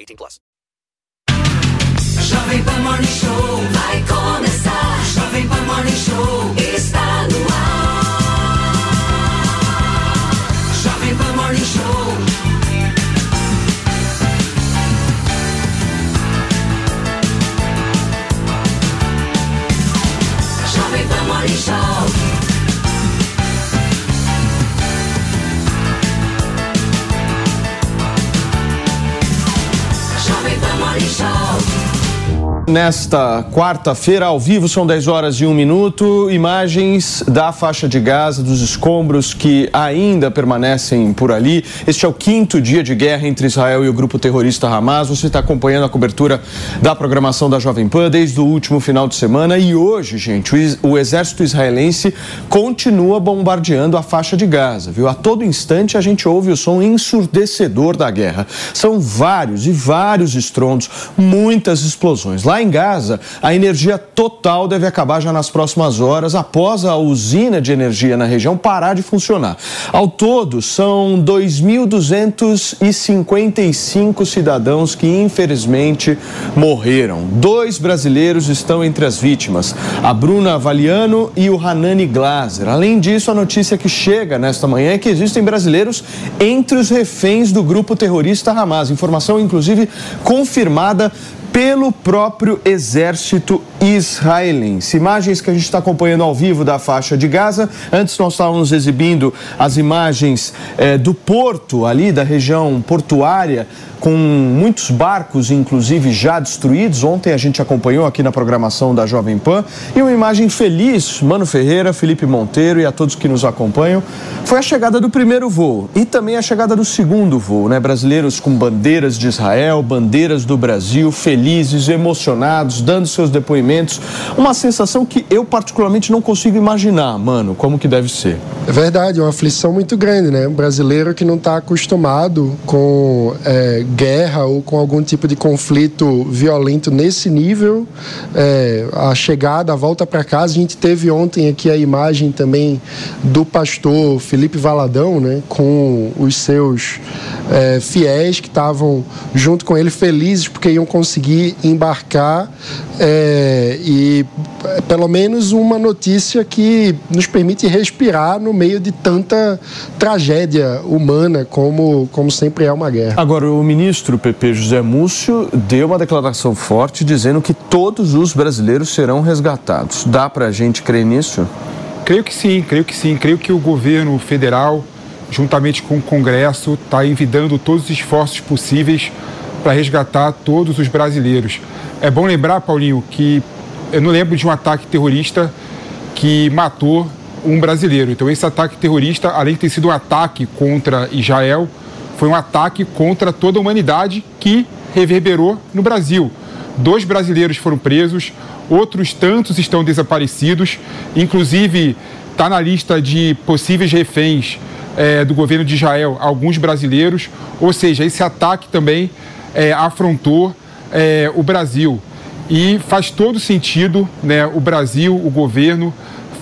18 plus. Jovem Pan Morning Show vai começar. Jovem Pan Morning Show está no ar. Jovem Pan Morning Show. Jovem Pan Morning Show. Nesta quarta-feira, ao vivo, são 10 horas e 1 minuto. Imagens da faixa de Gaza, dos escombros que ainda permanecem por ali. Este é o quinto dia de guerra entre Israel e o grupo terrorista Hamas. Você está acompanhando a cobertura da programação da Jovem Pan desde o último final de semana. E hoje, gente, o exército israelense continua bombardeando a faixa de Gaza, viu? A todo instante a gente ouve o som ensurdecedor da guerra. São vários e vários estrondos, muitas explosões. Lá em Gaza, a energia total deve acabar já nas próximas horas, após a usina de energia na região parar de funcionar. Ao todo, são 2.255 cidadãos que, infelizmente, morreram. Dois brasileiros estão entre as vítimas, a Bruna Valiano e o Hanani Glaser. Além disso, a notícia que chega nesta manhã é que existem brasileiros entre os reféns do grupo terrorista Hamas. Informação, inclusive, confirmada pelo próprio exército israelense. Imagens que a gente está acompanhando ao vivo da faixa de Gaza. Antes nós estávamos exibindo as imagens eh, do porto ali, da região portuária, com muitos barcos, inclusive, já destruídos. Ontem a gente acompanhou aqui na programação da Jovem Pan. E uma imagem feliz, Mano Ferreira, Felipe Monteiro e a todos que nos acompanham, foi a chegada do primeiro voo e também a chegada do segundo voo, né? Brasileiros com bandeiras de Israel, bandeiras do Brasil, felizes, emocionados, dando seus depoimentos. Uma sensação que eu particularmente não consigo imaginar, mano, como que deve ser. É verdade, é uma aflição muito grande, né? Um brasileiro que não está acostumado com é, guerra ou com algum tipo de conflito violento nesse nível. É, a chegada, a volta para casa, a gente teve ontem aqui a imagem também do pastor Felipe Valadão, né? Com os seus é, fiéis que estavam junto com ele, felizes porque iam conseguir embarcar é, e pelo menos uma notícia que nos permite respirar no meio de tanta tragédia humana como, como sempre é uma guerra. Agora, o ministro PP José Múcio deu uma declaração forte dizendo que todos os brasileiros serão resgatados. Dá pra gente crer nisso? Creio que sim, creio que sim. Creio que o governo federal, juntamente com o Congresso, está envidando todos os esforços possíveis para resgatar todos os brasileiros. É bom lembrar, Paulinho, que eu não lembro de um ataque terrorista que matou um brasileiro. Então, esse ataque terrorista, além de ter sido um ataque contra Israel, foi um ataque contra toda a humanidade que reverberou no Brasil. Dois brasileiros foram presos, outros tantos estão desaparecidos, inclusive está na lista de possíveis reféns eh, do governo de Israel alguns brasileiros. Ou seja, esse ataque também eh, afrontou eh, o Brasil. E faz todo sentido né, o Brasil, o governo,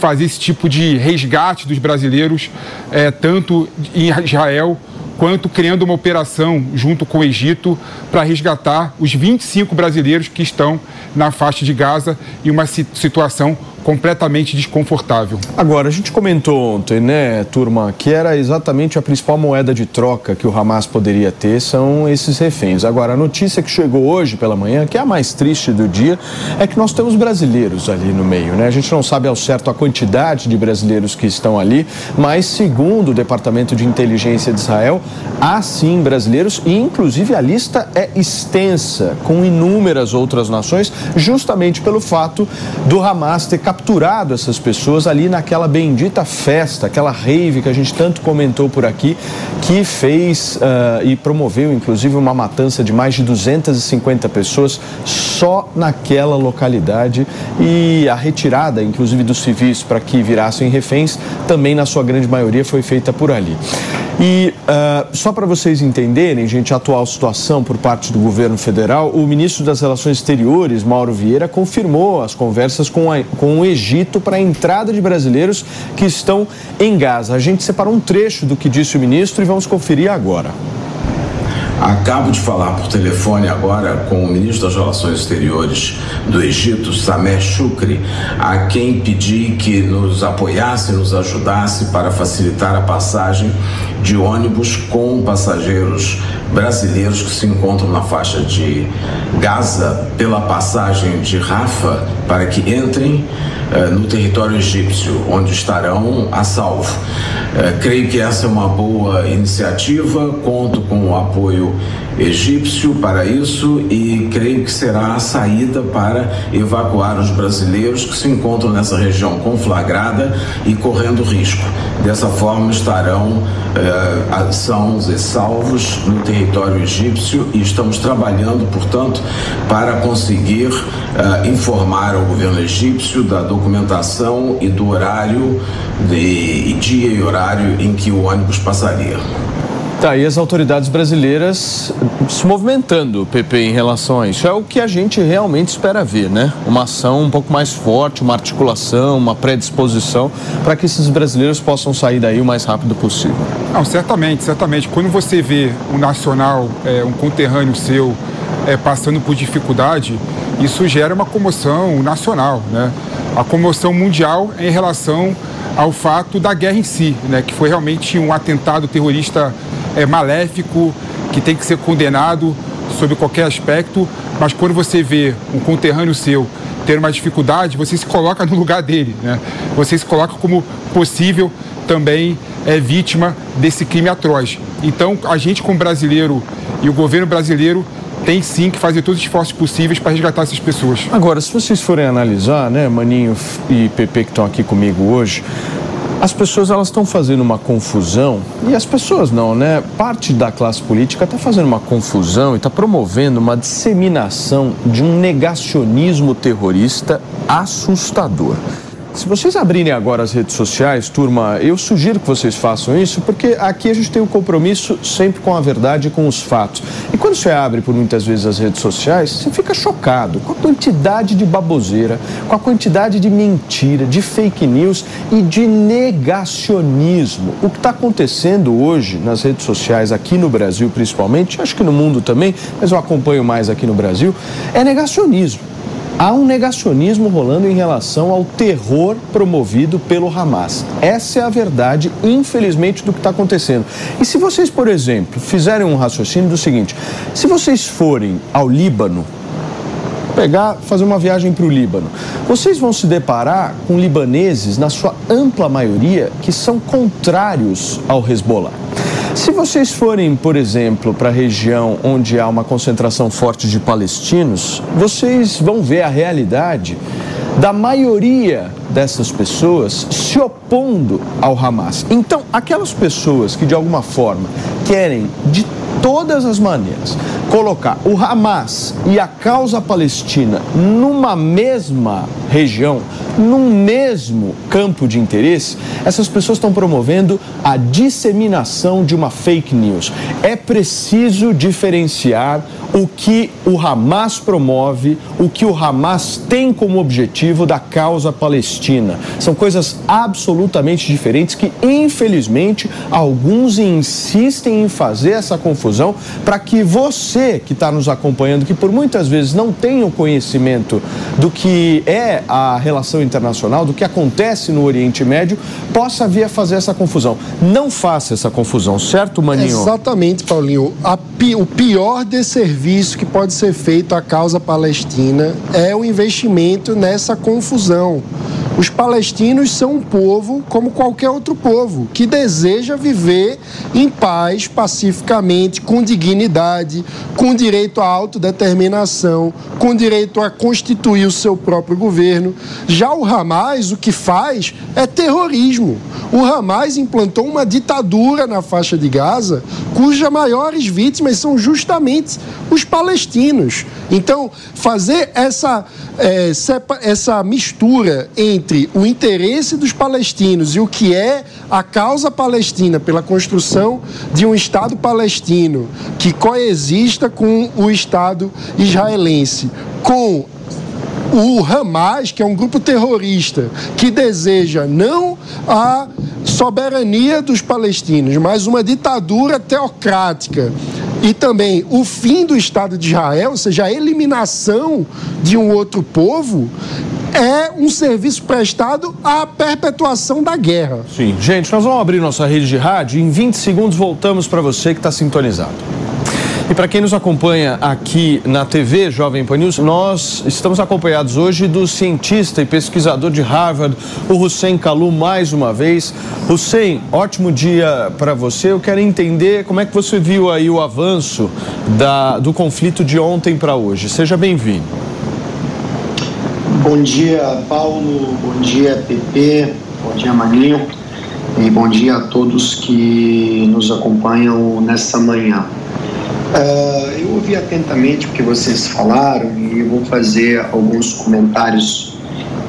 fazer esse tipo de resgate dos brasileiros, eh, tanto em Israel quanto criando uma operação junto com o Egito para resgatar os 25 brasileiros que estão na faixa de Gaza em uma si- situação completamente desconfortável. Agora, a gente comentou ontem, né, turma, que era exatamente a principal moeda de troca que o Hamas poderia ter são esses reféns. Agora, a notícia que chegou hoje pela manhã, que é a mais triste do dia, é que nós temos brasileiros ali no meio, né? A gente não sabe ao certo a quantidade de brasileiros que estão ali, mas segundo o Departamento de Inteligência de Israel, há sim brasileiros e inclusive a lista é extensa, com inúmeras outras nações, justamente pelo fato do Hamas ter capturado essas pessoas ali naquela bendita festa, aquela rave que a gente tanto comentou por aqui, que fez uh, e promoveu inclusive uma matança de mais de 250 pessoas só naquela localidade e a retirada, inclusive dos civis para que virassem reféns, também na sua grande maioria foi feita por ali. E uh, só para vocês entenderem, gente, a atual situação por parte do governo federal, o ministro das Relações Exteriores, Mauro Vieira, confirmou as conversas com, a, com o Egito para a entrada de brasileiros que estão em Gaza. A gente separou um trecho do que disse o ministro e vamos conferir agora. Acabo de falar por telefone agora com o ministro das Relações Exteriores do Egito, Sameh Shukri, a quem pedi que nos apoiasse, nos ajudasse para facilitar a passagem de ônibus com passageiros brasileiros que se encontram na faixa de Gaza pela passagem de Rafa para que entrem uh, no território egípcio, onde estarão a salvo. Uh, creio que essa é uma boa iniciativa, conto com o apoio egípcio para isso e creio que será a saída para evacuar os brasileiros que se encontram nessa região conflagrada e correndo risco. Dessa forma estarão eh, sãos e salvos no território egípcio e estamos trabalhando, portanto, para conseguir eh, informar ao governo egípcio da documentação e do horário de, dia e horário em que o ônibus passaria. Tá, e as autoridades brasileiras se movimentando, PP, em relação a isso. É o que a gente realmente espera ver, né? Uma ação um pouco mais forte, uma articulação, uma predisposição para que esses brasileiros possam sair daí o mais rápido possível. Não, certamente, certamente. Quando você vê um nacional, é, um conterrâneo seu, é, passando por dificuldade, isso gera uma comoção nacional, né? A comoção mundial em relação ao fato da guerra em si, né? Que foi realmente um atentado terrorista é, maléfico, que tem que ser condenado sob qualquer aspecto, mas quando você vê um conterrâneo seu ter uma dificuldade, você se coloca no lugar dele, né? Você se coloca como possível também é vítima desse crime atroz. Então, a gente como brasileiro e o governo brasileiro tem sim que fazer todos os esforços possíveis para resgatar essas pessoas. Agora, se vocês forem analisar, né, Maninho e Pepe que estão aqui comigo hoje, as pessoas elas estão fazendo uma confusão e as pessoas não, né? Parte da classe política está fazendo uma confusão e está promovendo uma disseminação de um negacionismo terrorista assustador. Se vocês abrirem agora as redes sociais, turma, eu sugiro que vocês façam isso, porque aqui a gente tem um compromisso sempre com a verdade e com os fatos. E quando você abre por muitas vezes as redes sociais, você fica chocado com a quantidade de baboseira, com a quantidade de mentira, de fake news e de negacionismo. O que está acontecendo hoje nas redes sociais, aqui no Brasil principalmente, acho que no mundo também, mas eu acompanho mais aqui no Brasil, é negacionismo há um negacionismo rolando em relação ao terror promovido pelo Hamas. Essa é a verdade, infelizmente, do que está acontecendo. E se vocês, por exemplo, fizerem um raciocínio do seguinte: se vocês forem ao Líbano, pegar, fazer uma viagem para o Líbano, vocês vão se deparar com libaneses, na sua ampla maioria, que são contrários ao Hezbollah. Se vocês forem, por exemplo, para a região onde há uma concentração forte de palestinos, vocês vão ver a realidade da maioria dessas pessoas se opondo ao Hamas. Então, aquelas pessoas que de alguma forma querem de todas as maneiras colocar o Hamas e a causa palestina numa mesma região, num mesmo campo de interesse, essas pessoas estão promovendo a disseminação de uma fake news. É preciso diferenciar o que o Hamas promove, o que o Hamas tem como objetivo da causa palestina. São coisas absolutamente diferentes que, infelizmente, alguns insistem em fazer essa confusão para que você que está nos acompanhando, que por muitas vezes não tem o conhecimento do que é a relação internacional, do que acontece no Oriente Médio, possa vir a fazer essa confusão. Não faça essa confusão, certo, Maninho? Exatamente, Paulinho. Pi, o pior desserviço que pode ser feito à causa palestina é o investimento nessa confusão. Os palestinos são um povo como qualquer outro povo, que deseja viver em paz, pacificamente, com dignidade, com direito à autodeterminação, com direito a constituir o seu próprio governo. Já o Hamas, o que faz é terrorismo. O Hamas implantou uma ditadura na faixa de Gaza, cujas maiores vítimas são justamente os palestinos. Então, fazer essa, é, essa mistura entre o interesse dos palestinos e o que é a causa palestina pela construção de um Estado palestino que coexista com o Estado israelense, com o Hamas, que é um grupo terrorista que deseja não a soberania dos palestinos, mas uma ditadura teocrática. E também o fim do Estado de Israel, ou seja, a eliminação de um outro povo, é um serviço prestado à perpetuação da guerra. Sim, gente, nós vamos abrir nossa rede de rádio e em 20 segundos voltamos para você que está sintonizado. E para quem nos acompanha aqui na TV Jovem Pan News, nós estamos acompanhados hoje do cientista e pesquisador de Harvard, o Hussein Kalu, mais uma vez. Hussein, ótimo dia para você. Eu quero entender como é que você viu aí o avanço da, do conflito de ontem para hoje. Seja bem-vindo. Bom dia, Paulo. Bom dia, Pepe. Bom dia, Maninho. E bom dia a todos que nos acompanham nessa manhã. Uh, eu ouvi atentamente o que vocês falaram e vou fazer alguns comentários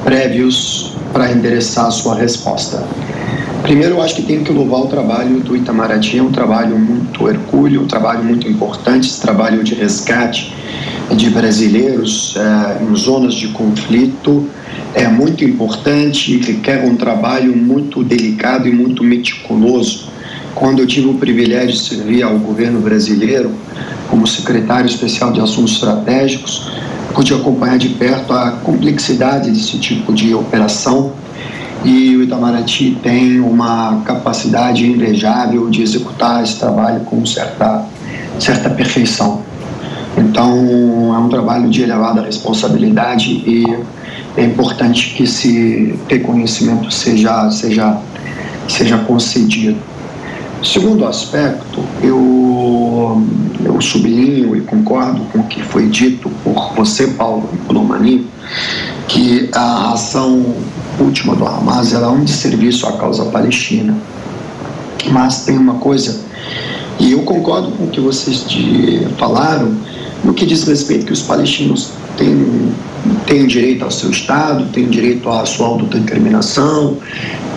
prévios para endereçar a sua resposta. Primeiro, eu acho que tenho que louvar o trabalho do Itamaraty, é um trabalho muito hercúleo, um trabalho muito importante, esse trabalho de resgate de brasileiros uh, em zonas de conflito é muito importante e requer um trabalho muito delicado e muito meticuloso quando eu tive o privilégio de servir ao governo brasileiro como secretário especial de assuntos estratégicos, pude acompanhar de perto a complexidade desse tipo de operação e o Itamaraty tem uma capacidade invejável de executar esse trabalho com certa, certa perfeição. Então, é um trabalho de elevada responsabilidade e é importante que esse reconhecimento seja, seja, seja concedido. Segundo aspecto, eu, eu sublinho e concordo com o que foi dito por você, Paulo, e pelo Maninho, que a ação última do Hamas era um desserviço à causa palestina. Mas tem uma coisa, e eu concordo com o que vocês de, falaram, no que diz respeito que os palestinos têm, têm direito ao seu Estado, têm direito à sua autodeterminação,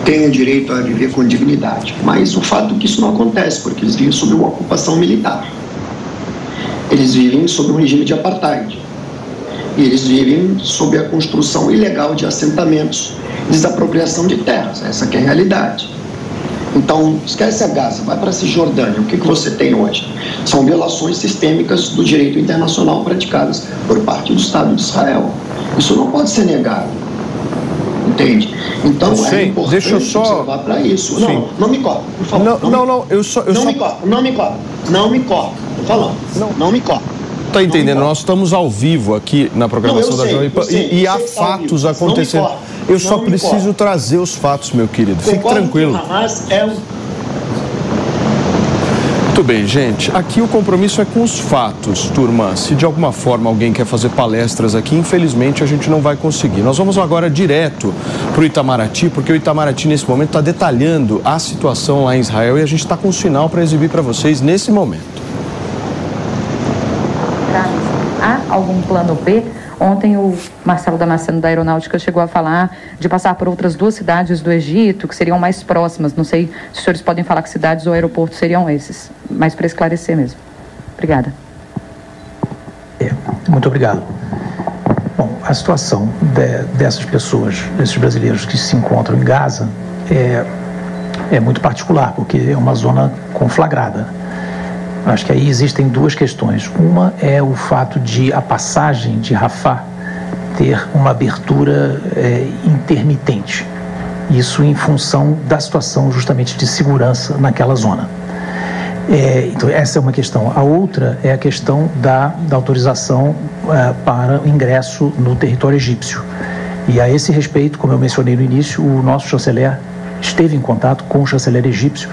têm o direito a viver com dignidade. Mas o fato é que isso não acontece, porque eles vivem sob uma ocupação militar. Eles vivem sob um regime de apartheid. E eles vivem sob a construção ilegal de assentamentos, desapropriação de terras. Essa é a realidade. Então, esquece a Gaza, vai para a Cisjordânia. O que, que você tem hoje? São violações sistêmicas do direito internacional praticadas por parte do Estado de Israel. Isso não pode ser negado. Entende? Então Sim, é importante deixa eu só... observar para isso. Sim. Não, não me corta, por favor. Não, não, não, não eu só. Eu não só... me corta, não me corta, não me corta. Tô falando. Não, não me corta. Tá entendendo? Nós estamos ao vivo aqui na programação da Jovem Pan e, e há fatos tá acontecendo. Eu só preciso trazer os fatos, meu querido. Fique tranquilo. é um muito bem, gente. Aqui o compromisso é com os fatos, turma. Se de alguma forma alguém quer fazer palestras aqui, infelizmente a gente não vai conseguir. Nós vamos agora direto para o Itamaraty, porque o Itamaraty nesse momento está detalhando a situação lá em Israel e a gente está com um sinal para exibir para vocês nesse momento. Há algum plano B? Ontem o Marcelo Damasceno da Aeronáutica chegou a falar de passar por outras duas cidades do Egito que seriam mais próximas. Não sei se os senhores podem falar que cidades ou aeroportos seriam esses, mas para esclarecer mesmo. Obrigada. É, muito obrigado. Bom, a situação de, dessas pessoas, desses brasileiros que se encontram em Gaza, é, é muito particular, porque é uma zona conflagrada. Acho que aí existem duas questões. Uma é o fato de a passagem de Rafah ter uma abertura é, intermitente. Isso em função da situação justamente de segurança naquela zona. É, então, essa é uma questão. A outra é a questão da, da autorização é, para o ingresso no território egípcio. E a esse respeito, como eu mencionei no início, o nosso chanceler esteve em contato com o chanceler egípcio,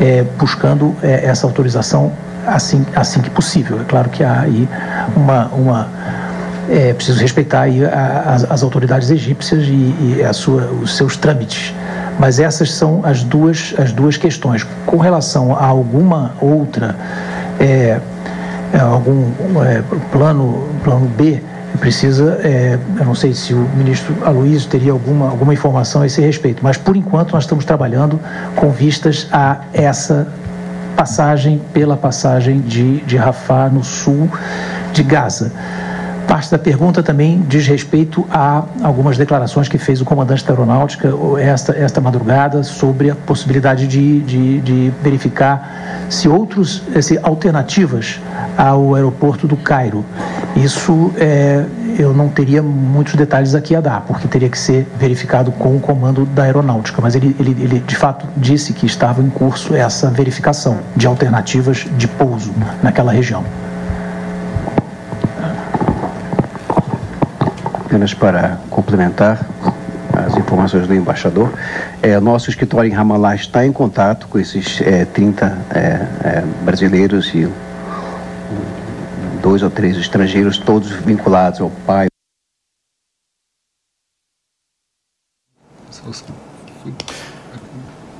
é, buscando é, essa autorização assim, assim que possível. É claro que há aí uma. uma é preciso respeitar aí a, as, as, autoridades egípcias e, e a sua, os seus trâmites. Mas essas são as duas, as duas questões. Com relação a alguma outra, é, é algum é, plano, plano B, precisa, é, eu não sei se o ministro Aloysio teria alguma, alguma informação a esse respeito, mas por enquanto nós estamos trabalhando com vistas a essa passagem pela passagem de, de Rafah no sul de Gaza. Parte da pergunta também diz respeito a algumas declarações que fez o comandante da aeronáutica esta, esta madrugada sobre a possibilidade de, de, de verificar se outros, se alternativas ao aeroporto do Cairo. Isso é, eu não teria muitos detalhes aqui a dar, porque teria que ser verificado com o comando da aeronáutica. Mas ele, ele, ele de fato disse que estava em curso essa verificação de alternativas de pouso naquela região. Apenas para complementar as informações do embaixador, é, nosso escritório em Ramallah está em contato com esses é, 30 é, é, brasileiros e dois ou três estrangeiros, todos vinculados ao pai.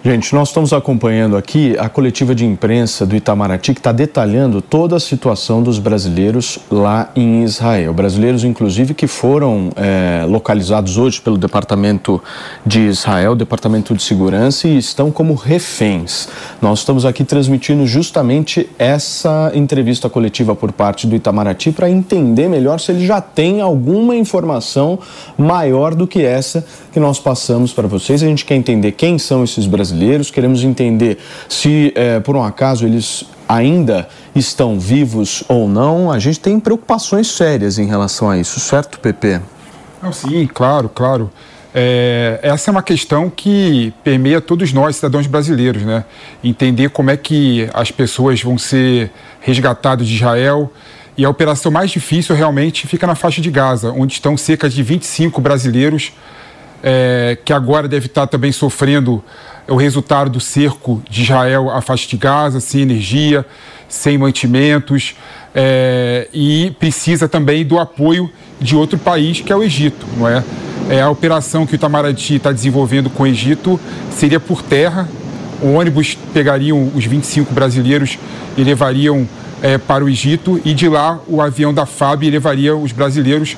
Gente, nós estamos acompanhando aqui a coletiva de imprensa do Itamaraty que está detalhando toda a situação dos brasileiros lá em Israel. Brasileiros, inclusive, que foram é, localizados hoje pelo Departamento de Israel, Departamento de Segurança, e estão como reféns. Nós estamos aqui transmitindo justamente essa entrevista coletiva por parte do Itamaraty para entender melhor se ele já tem alguma informação maior do que essa que nós passamos para vocês. A gente quer entender quem são esses brasileiros brasileiros, queremos entender se, é, por um acaso, eles ainda estão vivos ou não. A gente tem preocupações sérias em relação a isso, certo, Pepe? Não, sim, claro, claro. É, essa é uma questão que permeia todos nós, cidadãos brasileiros, né? Entender como é que as pessoas vão ser resgatadas de Israel. E a operação mais difícil realmente fica na faixa de Gaza, onde estão cerca de 25 brasileiros é, que agora deve estar também sofrendo o resultado do cerco de Israel à faixa de Gaza, sem energia, sem mantimentos, é, e precisa também do apoio de outro país, que é o Egito, não é? é a operação que o Itamaraty está desenvolvendo com o Egito seria por terra, ônibus pegariam os 25 brasileiros e levariam é, para o Egito, e de lá o avião da FAB levaria os brasileiros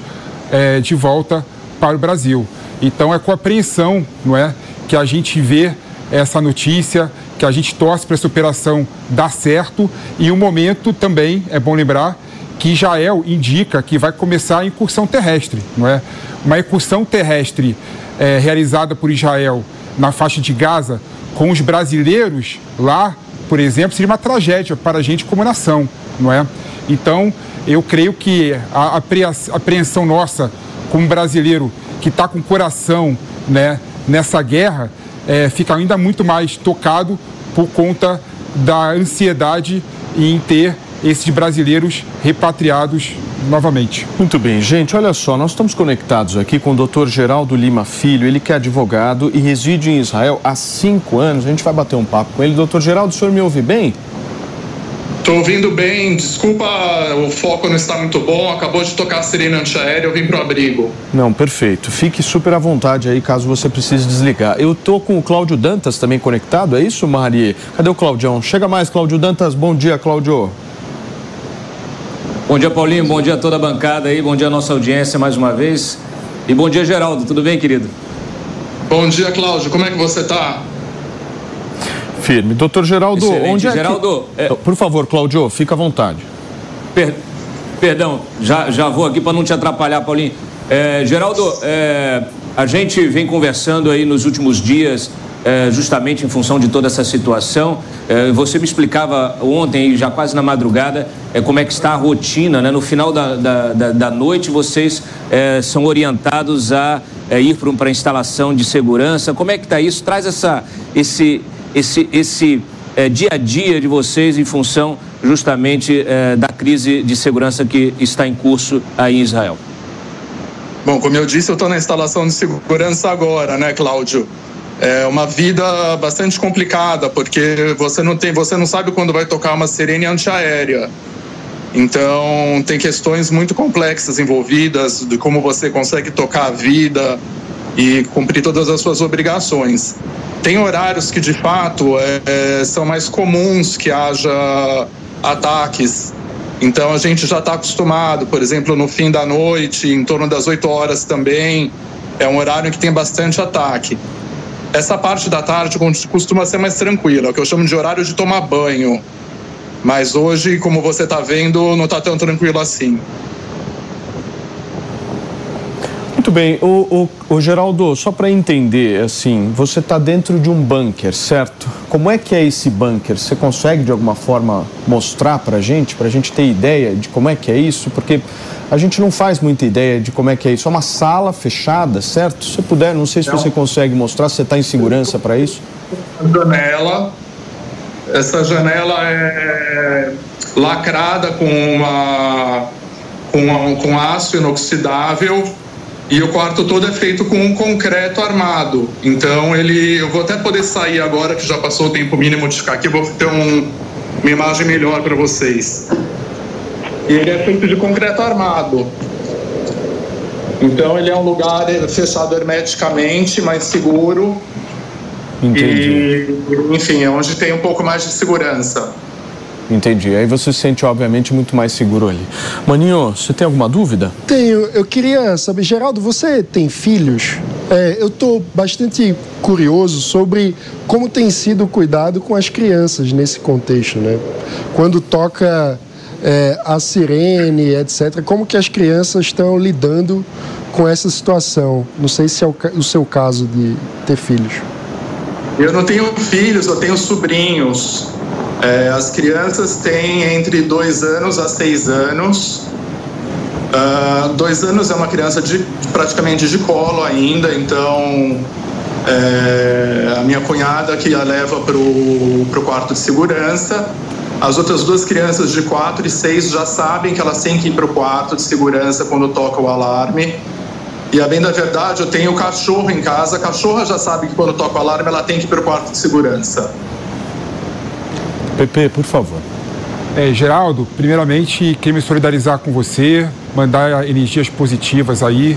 é, de volta para o Brasil. Então é com apreensão, não é, que a gente vê essa notícia, que a gente torce para essa operação dar certo e o momento também é bom lembrar que Israel indica que vai começar a incursão terrestre, não é? Uma incursão terrestre é, realizada por Israel na faixa de Gaza com os brasileiros lá, por exemplo, seria uma tragédia para a gente como nação, não é? Então, eu creio que a apreensão nossa como brasileiro que está com o coração né, nessa guerra é, fica ainda muito mais tocado por conta da ansiedade em ter esses brasileiros repatriados novamente. Muito bem, gente, olha só, nós estamos conectados aqui com o doutor Geraldo Lima Filho, ele que é advogado e reside em Israel há cinco anos. A gente vai bater um papo com ele. Doutor Geraldo, o senhor me ouve bem? Tô ouvindo bem, desculpa, o foco não está muito bom. Acabou de tocar a sirene antiaérea, eu vim pro abrigo. Não, perfeito. Fique super à vontade aí caso você precise desligar. Eu tô com o Cláudio Dantas também conectado, é isso, Mari? Cadê o Claudião? Chega mais, Cláudio Dantas. Bom dia, Cláudio. Bom dia, Paulinho. Bom dia a toda a bancada aí. Bom dia a nossa audiência mais uma vez. E bom dia, Geraldo. Tudo bem, querido? Bom dia, Cláudio. Como é que você tá? Firme. Doutor Geraldo, Excelente. onde é Geraldo, que... é... Por favor, Claudio, fica à vontade. Per... Perdão, já, já vou aqui para não te atrapalhar, Paulinho. É, Geraldo, é, a gente vem conversando aí nos últimos dias é, justamente em função de toda essa situação. É, você me explicava ontem, já quase na madrugada, é, como é que está a rotina. Né? No final da, da, da, da noite, vocês é, são orientados a ir para a instalação de segurança. Como é que está isso? Traz essa, esse, esse, esse é, dia a dia de vocês em função justamente da crise de segurança que está em curso aí em Israel. Bom, como eu disse, eu estou na instalação de segurança agora, né, Cláudio? é uma vida bastante complicada, porque você não tem, você não sabe quando vai tocar uma sirene antiaérea. Então, tem questões muito complexas envolvidas de como você consegue tocar a vida e cumprir todas as suas obrigações. Tem horários que, de fato, é, é são mais comuns que haja ataques. Então, a gente já está acostumado, por exemplo, no fim da noite, em torno das 8 horas também, é um horário que tem bastante ataque. Essa parte da tarde costuma ser mais tranquila, o que eu chamo de horário de tomar banho. Mas hoje, como você está vendo, não está tão tranquilo assim. Muito bem, o, o, o Geraldo, só para entender, assim, você está dentro de um bunker, certo? Como é que é esse bunker? Você consegue de alguma forma mostrar para a gente, para a gente ter ideia de como é que é isso? Porque a gente não faz muita ideia de como é que é isso. É uma sala fechada, certo? Se puder, não sei se você consegue mostrar, se você está em segurança para isso. Janela. Essa janela é lacrada com uma com, com aço inoxidável e o quarto todo é feito com um concreto armado. Então ele, eu vou até poder sair agora que já passou o tempo mínimo de ficar aqui, vou ter um, uma imagem melhor para vocês. E ele é feito de concreto armado. Então ele é um lugar fechado hermeticamente, mais seguro. Entendi. E, enfim, é onde tem um pouco mais de segurança. Entendi. Aí você se sente, obviamente, muito mais seguro ali. Maninho, você tem alguma dúvida? Tenho. Eu queria saber, Geraldo, você tem filhos? É, eu estou bastante curioso sobre como tem sido o cuidado com as crianças nesse contexto, né? Quando toca é, a sirene, etc. Como que as crianças estão lidando com essa situação? Não sei se é o, o seu caso de ter filhos. Eu não tenho filhos, eu tenho sobrinhos. É, as crianças têm entre dois anos a seis anos. Uh, dois anos é uma criança de, praticamente de colo ainda, então é, a minha cunhada que a leva para o quarto de segurança as outras duas crianças de 4 e 6 já sabem que elas têm que ir para o quarto de segurança quando toca o alarme. E a bem da verdade, eu tenho cachorro em casa. A cachorra já sabe que quando toca o alarme ela tem que ir para o quarto de segurança. Pepe, por favor. É, Geraldo, primeiramente, queria me solidarizar com você, mandar energias positivas aí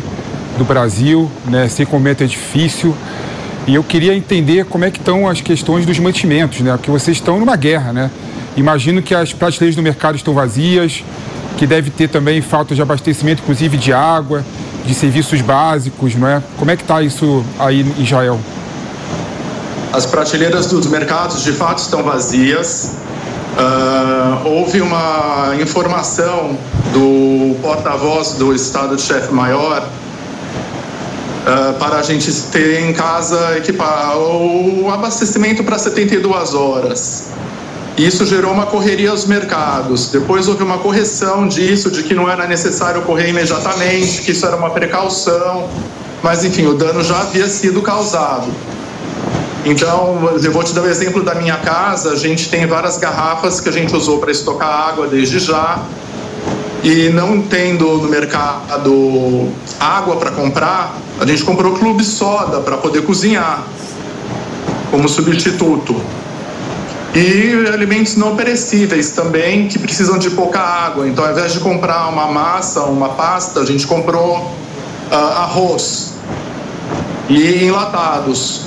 do Brasil, né? Sei como é difícil. E eu queria entender como é que estão as questões dos mantimentos, né? Porque vocês estão numa guerra, né? Imagino que as prateleiras do mercado estão vazias, que deve ter também falta de abastecimento, inclusive de água, de serviços básicos, não é? Como é que está isso aí em Israel? As prateleiras dos mercados de fato estão vazias. Uh, houve uma informação do porta-voz do Estado de Chefe Maior uh, para a gente ter em casa equipar o abastecimento para 72 horas. Isso gerou uma correria aos mercados. Depois houve uma correção disso, de que não era necessário correr imediatamente, que isso era uma precaução. Mas, enfim, o dano já havia sido causado. Então, eu vou te dar o exemplo da minha casa. A gente tem várias garrafas que a gente usou para estocar água desde já. E não tendo no mercado água para comprar, a gente comprou clube soda para poder cozinhar como substituto. E alimentos não perecíveis também, que precisam de pouca água. Então, ao invés de comprar uma massa, uma pasta, a gente comprou uh, arroz e enlatados.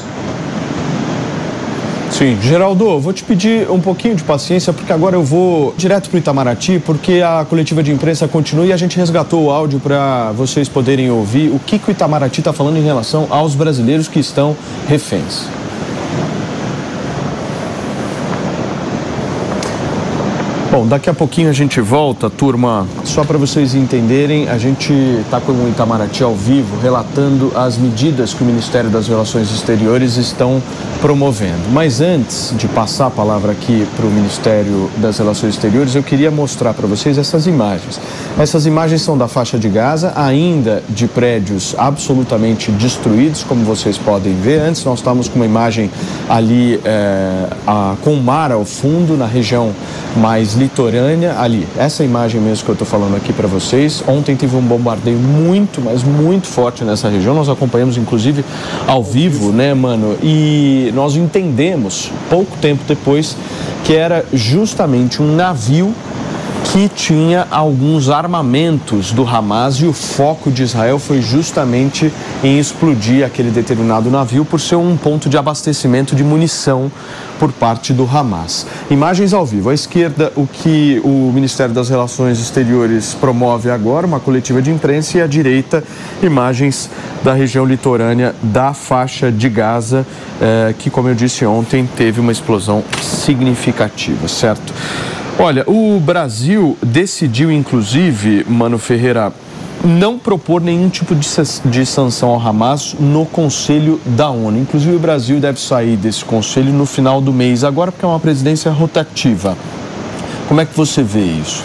Sim, Geraldo, vou te pedir um pouquinho de paciência, porque agora eu vou direto para o Itamaraty, porque a coletiva de imprensa continua e a gente resgatou o áudio para vocês poderem ouvir o que, que o Itamaraty está falando em relação aos brasileiros que estão reféns. Bom, daqui a pouquinho a gente volta, turma. Só para vocês entenderem, a gente está com o Itamaraty ao vivo relatando as medidas que o Ministério das Relações Exteriores estão promovendo. Mas antes de passar a palavra aqui para o Ministério das Relações Exteriores, eu queria mostrar para vocês essas imagens. Essas imagens são da faixa de Gaza, ainda de prédios absolutamente destruídos, como vocês podem ver. Antes nós estávamos com uma imagem ali é, a, com o mar ao fundo, na região mais litorânea, ali. Essa imagem mesmo que eu estou falando aqui para vocês. Ontem teve um bombardeio muito, mas muito forte nessa região. Nós acompanhamos, inclusive, ao vivo, né, mano? E nós entendemos, pouco tempo depois, que era justamente um navio que tinha alguns armamentos do Hamas e o foco de Israel foi justamente em explodir aquele determinado navio por ser um ponto de abastecimento de munição por parte do Hamas. Imagens ao vivo. À esquerda, o que o Ministério das Relações Exteriores promove agora, uma coletiva de imprensa, e à direita, imagens da região litorânea da faixa de Gaza, eh, que, como eu disse ontem, teve uma explosão significativa, certo? Olha, o Brasil decidiu, inclusive, Mano Ferreira, não propor nenhum tipo de, de sanção ao Hamas no Conselho da ONU. Inclusive, o Brasil deve sair desse conselho no final do mês, agora porque é uma presidência rotativa. Como é que você vê isso?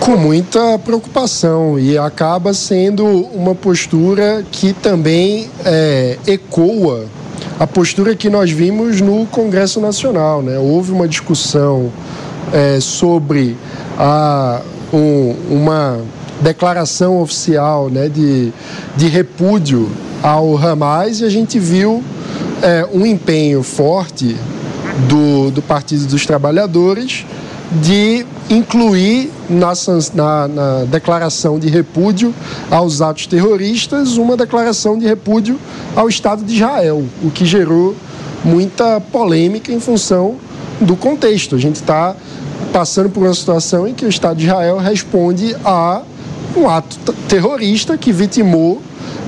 Com muita preocupação e acaba sendo uma postura que também é, ecoa a postura que nós vimos no Congresso Nacional. Né? Houve uma discussão é, sobre a, um, uma declaração oficial né, de, de repúdio ao Hamas e a gente viu é, um empenho forte do, do Partido dos Trabalhadores de incluir na, na, na, declaração de repúdio aos atos terroristas uma declaração de repúdio ao Estado de Israel, o que gerou muita polêmica em função do contexto. A gente está passando por uma situação em que o Estado de Israel responde a um ato terrorista que vitimou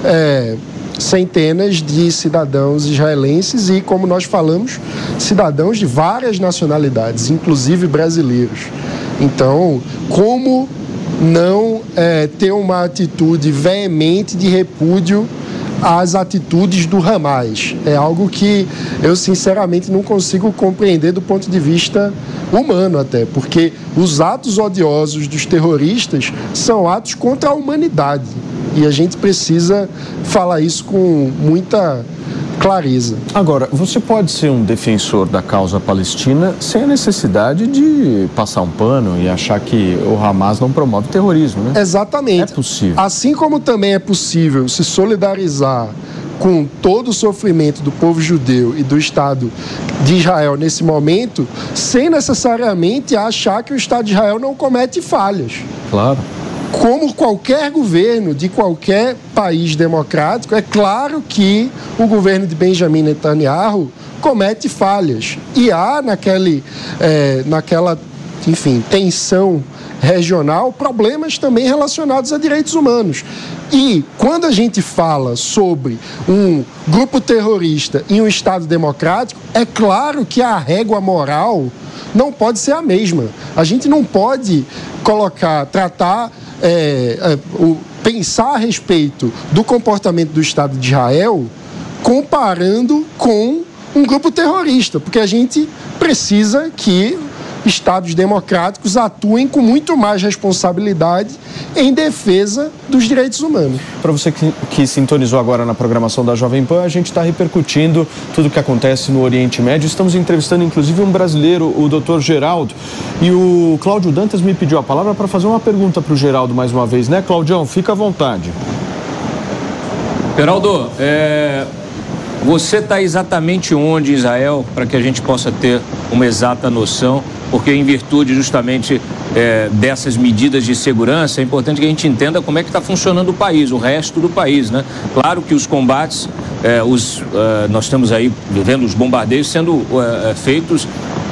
é, centenas de cidadãos israelenses e, como nós falamos, cidadãos de várias nacionalidades, inclusive brasileiros. Então, como não é, ter uma atitude veemente de repúdio às atitudes do Hamas. É algo que eu sinceramente não consigo compreender do ponto de vista humano até, porque os atos odiosos dos terroristas são atos contra a humanidade. E a gente precisa falar isso com muita clareza. Agora, você pode ser um defensor da causa palestina sem a necessidade de passar um pano e achar que o Hamas não promove terrorismo, né? Exatamente. É possível. Assim como também é possível se solidarizar com todo o sofrimento do povo judeu e do Estado de Israel nesse momento, sem necessariamente achar que o Estado de Israel não comete falhas. Claro como qualquer governo de qualquer país democrático, é claro que o governo de Benjamin Netanyahu comete falhas. E há naquele, é, naquela, enfim, tensão regional problemas também relacionados a direitos humanos. E quando a gente fala sobre um grupo terrorista em um Estado democrático, é claro que a régua moral não pode ser a mesma. A gente não pode colocar, tratar é, é, o, pensar a respeito do comportamento do Estado de Israel comparando com um grupo terrorista, porque a gente precisa que Estados democráticos atuem com muito mais responsabilidade em defesa dos direitos humanos. Para você que, que, sintonizou agora na programação da Jovem Pan, a gente está repercutindo tudo o que acontece no Oriente Médio. Estamos entrevistando inclusive um brasileiro, o doutor Geraldo. E o Cláudio Dantas me pediu a palavra para fazer uma pergunta para o Geraldo mais uma vez, né, Claudião? Fica à vontade. Geraldo, é, você está exatamente onde, Israel, para que a gente possa ter uma exata noção porque em virtude justamente é, dessas medidas de segurança, é importante que a gente entenda como é que está funcionando o país, o resto do país, né? Claro que os combates, é, os, é, nós estamos aí vendo os bombardeios sendo feitos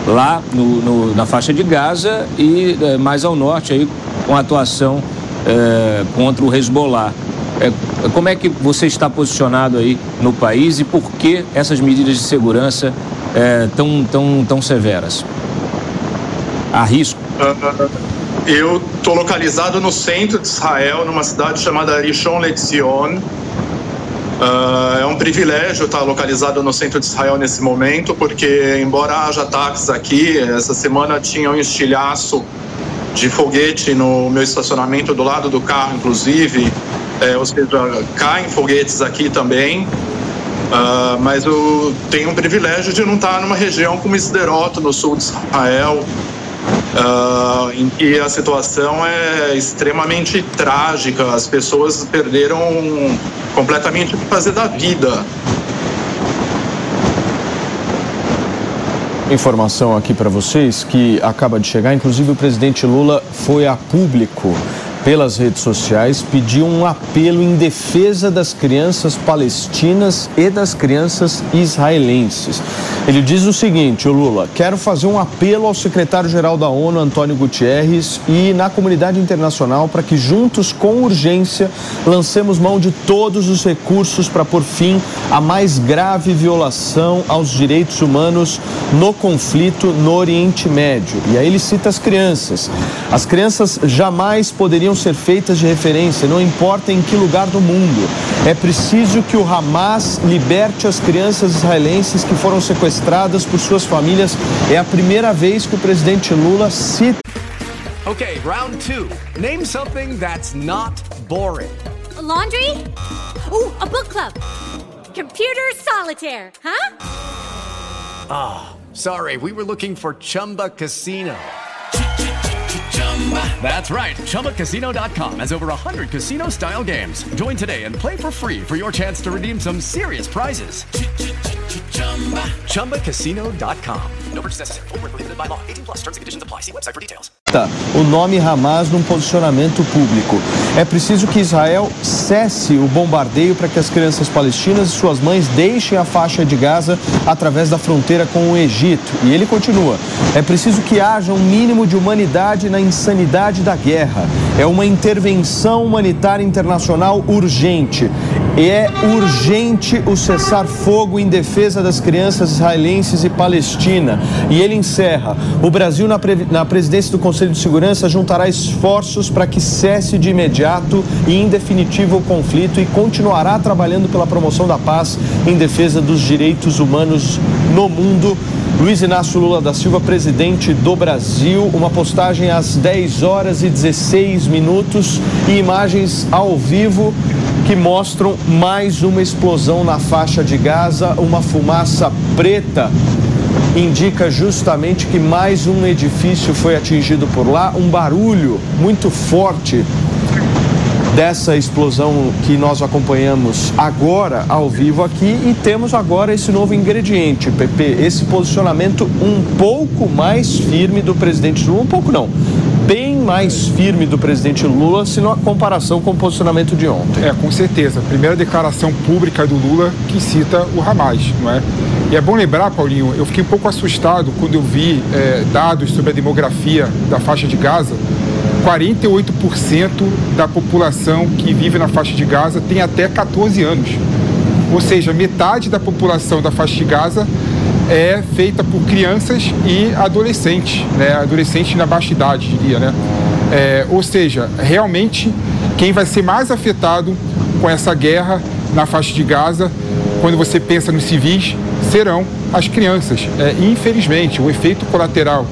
lá no, no, na faixa de Gaza e mais ao norte aí com a atuação contra o Hezbollah. como é que você está posicionado aí no país e por que essas medidas de segurança tão, tão, tão severas? A risco? Uh, eu estou localizado no centro de Israel, numa cidade chamada Rishon LeZion. Uh, é um privilégio estar localizado no centro de Israel nesse momento, porque, embora haja ataques aqui, essa semana tinha um estilhaço de foguete no meu estacionamento do lado do carro, inclusive. É, ou seja, caem foguetes aqui também. Uh, mas eu tenho o privilégio de não estar numa região como Sderot, no sul de Israel, uh, em que a situação é extremamente trágica. As pessoas perderam completamente o que fazer da vida. Informação aqui para vocês que acaba de chegar, inclusive o presidente Lula foi a público pelas redes sociais, pediu um apelo em defesa das crianças palestinas e das crianças israelenses. Ele diz o seguinte, o Lula, quero fazer um apelo ao secretário-geral da ONU, Antônio Gutierrez, e na comunidade internacional para que juntos, com urgência, lancemos mão de todos os recursos para pôr fim à mais grave violação aos direitos humanos no conflito no Oriente Médio. E aí ele cita as crianças. As crianças jamais poderiam ser feitas de referência, não importa em que lugar do mundo. É preciso que o Hamas liberte as crianças israelenses que foram sequestradas por suas famílias. É a primeira vez que o presidente Lula cita. Okay, round two. Name something that's not boring. A laundry? Ooh, a book club. Computer solitaire, huh? Ah, oh, sorry. We were looking for Chumba Casino. That's right. ChumbaCasino.com has over 100 casino style games. Join today and play for free for your chance to redeem some serious prizes. ChumbaCasino.com. No purchase necessary. Prohibited by law. 18 plus terms and conditions apply. See website for details. O nome Hamas num posicionamento público. É preciso que Israel cesse o bombardeio para que as crianças palestinas e suas mães deixem a faixa de Gaza através da fronteira com o Egito. E ele continua: é preciso que haja um mínimo de humanidade na insanidade da guerra. É uma intervenção humanitária internacional urgente. É urgente o cessar-fogo em defesa das crianças israelenses e Palestina. E ele encerra: o Brasil, na, pre... na presidência do Conselho de Segurança, juntará esforços para que cesse de imediato e em definitivo o conflito e continuará trabalhando pela promoção da paz em defesa dos direitos humanos no mundo. Luiz Inácio Lula da Silva, presidente do Brasil, uma postagem às 10 horas e 16 minutos e imagens ao vivo que mostram mais uma explosão na faixa de Gaza, uma fumaça preta indica justamente que mais um edifício foi atingido por lá, um barulho muito forte dessa explosão que nós acompanhamos agora ao vivo aqui e temos agora esse novo ingrediente, PP, esse posicionamento um pouco mais firme do presidente Lula, um pouco não, bem mais firme do presidente Lula, se na comparação com o posicionamento de ontem. É, com certeza. Primeira declaração pública do Lula que cita o Hamas, não é? E é bom lembrar, Paulinho, eu fiquei um pouco assustado quando eu vi é, dados sobre a demografia da faixa de Gaza. 48% da população que vive na faixa de Gaza tem até 14 anos. Ou seja, metade da população da faixa de Gaza é feita por crianças e adolescentes, né? Adolescentes na baixa idade, diria, né? É, ou seja, realmente quem vai ser mais afetado com essa guerra na faixa de Gaza, quando você pensa nos civis, serão as crianças. É, infelizmente, o efeito colateral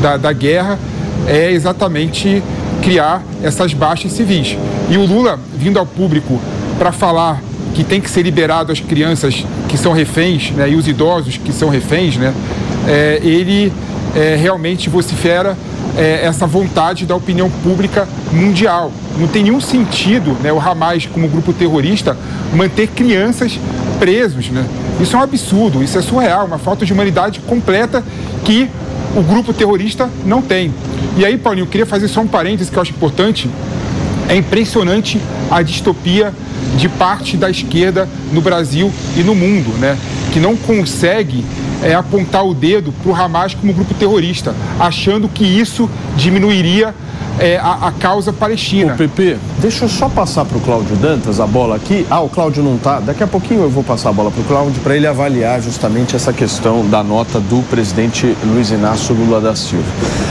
da, da guerra é exatamente criar essas baixas civis. E o Lula, vindo ao público para falar que tem que ser liberado as crianças que são reféns né, e os idosos que são reféns, né, é, ele é, realmente vocifera é, essa vontade da opinião pública mundial. Não tem nenhum sentido né, o Hamas, como grupo terrorista, manter crianças presos. Né? Isso é um absurdo, isso é surreal, uma falta de humanidade completa que o grupo terrorista não tem. E aí, Paulinho, eu queria fazer só um parêntese que eu acho importante. É impressionante a distopia de parte da esquerda no Brasil e no mundo, né? Que não consegue é, apontar o dedo para o Hamas como grupo terrorista, achando que isso diminuiria é, a, a, causa palestina. O PP, deixa eu só passar para o Cláudio Dantas a bola aqui. Ah, o Cláudio não está. Daqui a pouquinho eu vou passar a bola para o Cláudio para ele avaliar justamente essa questão da nota do presidente Luiz Inácio Lula da Silva.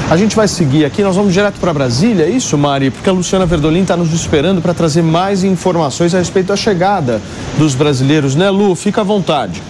A gente vai seguir aqui, nós vamos direto para Brasília, é isso, Mari? Porque a Luciana Verdolin está nos esperando para trazer mais informações a respeito da chegada dos brasileiros, né, Lu? Fica à vontade.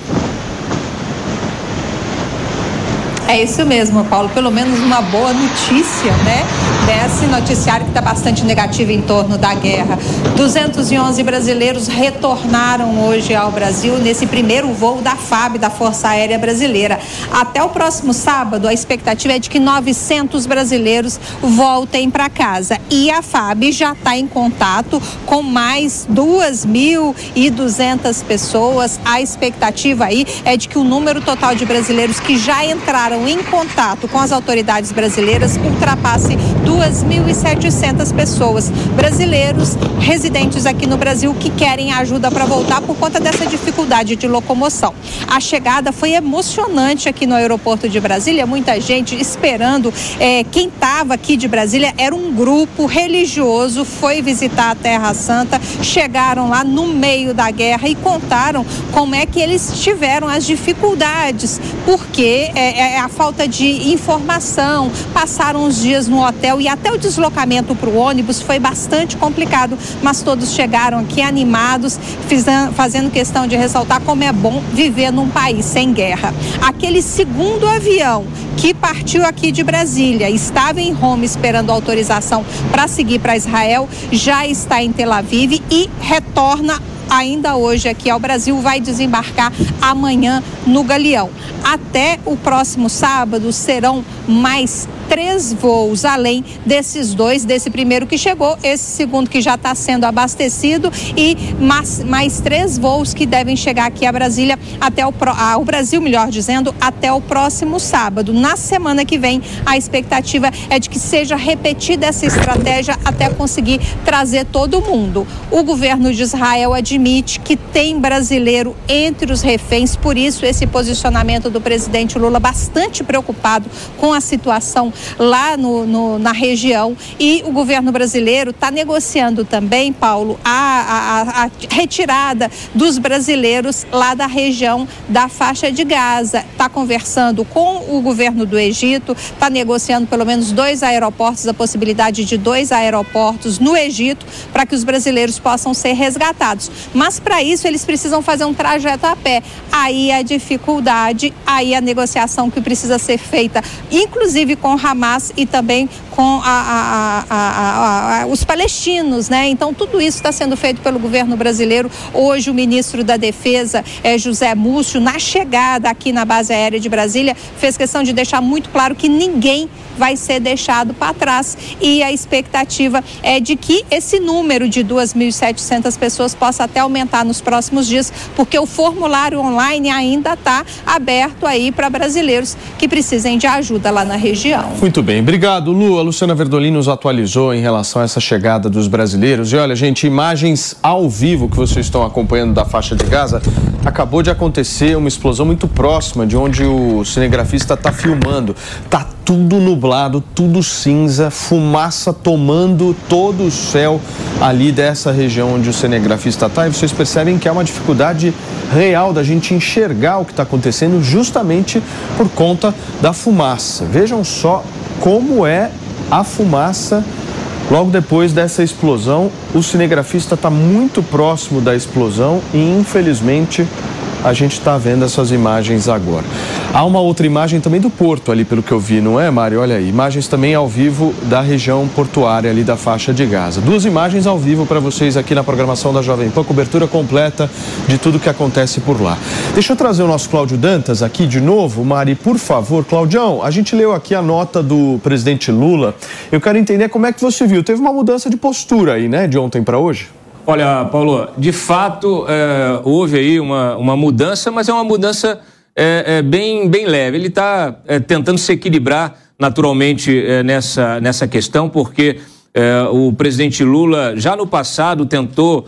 É isso mesmo, Paulo. Pelo menos uma boa notícia, né? Desse noticiário que está bastante negativo em torno da guerra. 211 brasileiros retornaram hoje ao Brasil nesse primeiro voo da FAB, da Força Aérea Brasileira. Até o próximo sábado, a expectativa é de que 900 brasileiros voltem para casa. E a FAB já está em contato com mais 2.200 pessoas. A expectativa aí é de que o número total de brasileiros que já entraram em contato com as autoridades brasileiras ultrapasse 2.700 pessoas, brasileiros residentes aqui no Brasil que querem ajuda para voltar por conta dessa dificuldade de locomoção. A chegada foi emocionante aqui no aeroporto de Brasília, muita gente esperando. É, quem estava aqui de Brasília era um grupo religioso, foi visitar a Terra Santa, chegaram lá no meio da guerra e contaram como é que eles tiveram as dificuldades, porque é, é a falta de informação, passaram uns dias no hotel e até o deslocamento para o ônibus foi bastante complicado, mas todos chegaram aqui animados, fazendo questão de ressaltar como é bom viver num país sem guerra. Aquele segundo avião que partiu aqui de Brasília, estava em Roma esperando autorização para seguir para Israel, já está em Tel Aviv e retorna ainda hoje aqui ao Brasil, vai desembarcar amanhã no Galeão. Até o próximo sábado serão mais três voos além desses dois, desse primeiro que chegou, esse segundo que já está sendo abastecido e mais, mais três voos que devem chegar aqui a Brasília até o ao Brasil, melhor dizendo, até o próximo sábado. Na semana que vem, a expectativa é de que seja repetida essa estratégia até conseguir trazer todo mundo. O governo de Israel admite que tem brasileiro entre os reféns, por isso esse posicionamento do presidente Lula bastante preocupado com a situação lá no, no, na região. E o governo brasileiro está negociando também, Paulo, a, a, a, retirada dos brasileiros lá da região da faixa de Gaza. Está conversando com o governo do Egito, está negociando pelo menos dois aeroportos, a possibilidade de dois aeroportos no Egito, para que os brasileiros possam ser resgatados. Mas para isso eles precisam fazer um trajeto a pé. Aí a dificuldade, aí a negociação que precisa ser feita, inclusive com Hamas e também com a, a, a, os palestinos, né? Então tudo isso está sendo feito pelo governo brasileiro. Hoje o ministro da Defesa, é, José Múcio, na chegada aqui na base aérea de Brasília, fez questão de deixar muito claro que ninguém vai ser deixado para trás e a expectativa é de que esse número de 2.700 pessoas possa até aumentar nos próximos dias, porque o formulário online ainda está aberto aí para brasileiros que precisem de ajuda lá na região. Muito bem, obrigado, Lu. Luciana Verdolin nos atualizou em relação a essa chegada dos brasileiros. E olha, gente, imagens ao vivo que vocês estão acompanhando da faixa de Gaza. Acabou de acontecer uma explosão muito próxima de onde o cinegrafista está filmando. Tá tudo nublado, tudo cinza, fumaça tomando todo o céu ali dessa região onde o cinegrafista está. E vocês percebem que há uma dificuldade real da gente enxergar o que está acontecendo justamente por conta da fumaça. Vejam só como é a fumaça logo depois dessa explosão. O cinegrafista está muito próximo da explosão e, infelizmente, a gente está vendo essas imagens agora. Há uma outra imagem também do porto ali, pelo que eu vi, não é, Mário? Olha aí, imagens também ao vivo da região portuária ali da faixa de Gaza. Duas imagens ao vivo para vocês aqui na programação da Jovem Pan, cobertura completa de tudo que acontece por lá. Deixa eu trazer o nosso Cláudio Dantas aqui de novo, Mari, por favor. Claudião, a gente leu aqui a nota do presidente Lula. Eu quero entender como é que você viu. Teve uma mudança de postura aí, né, de ontem para hoje? Olha, Paulo, de fato é, houve aí uma, uma mudança, mas é uma mudança é, é, bem, bem leve. Ele está é, tentando se equilibrar naturalmente é, nessa, nessa questão, porque é, o presidente Lula já no passado tentou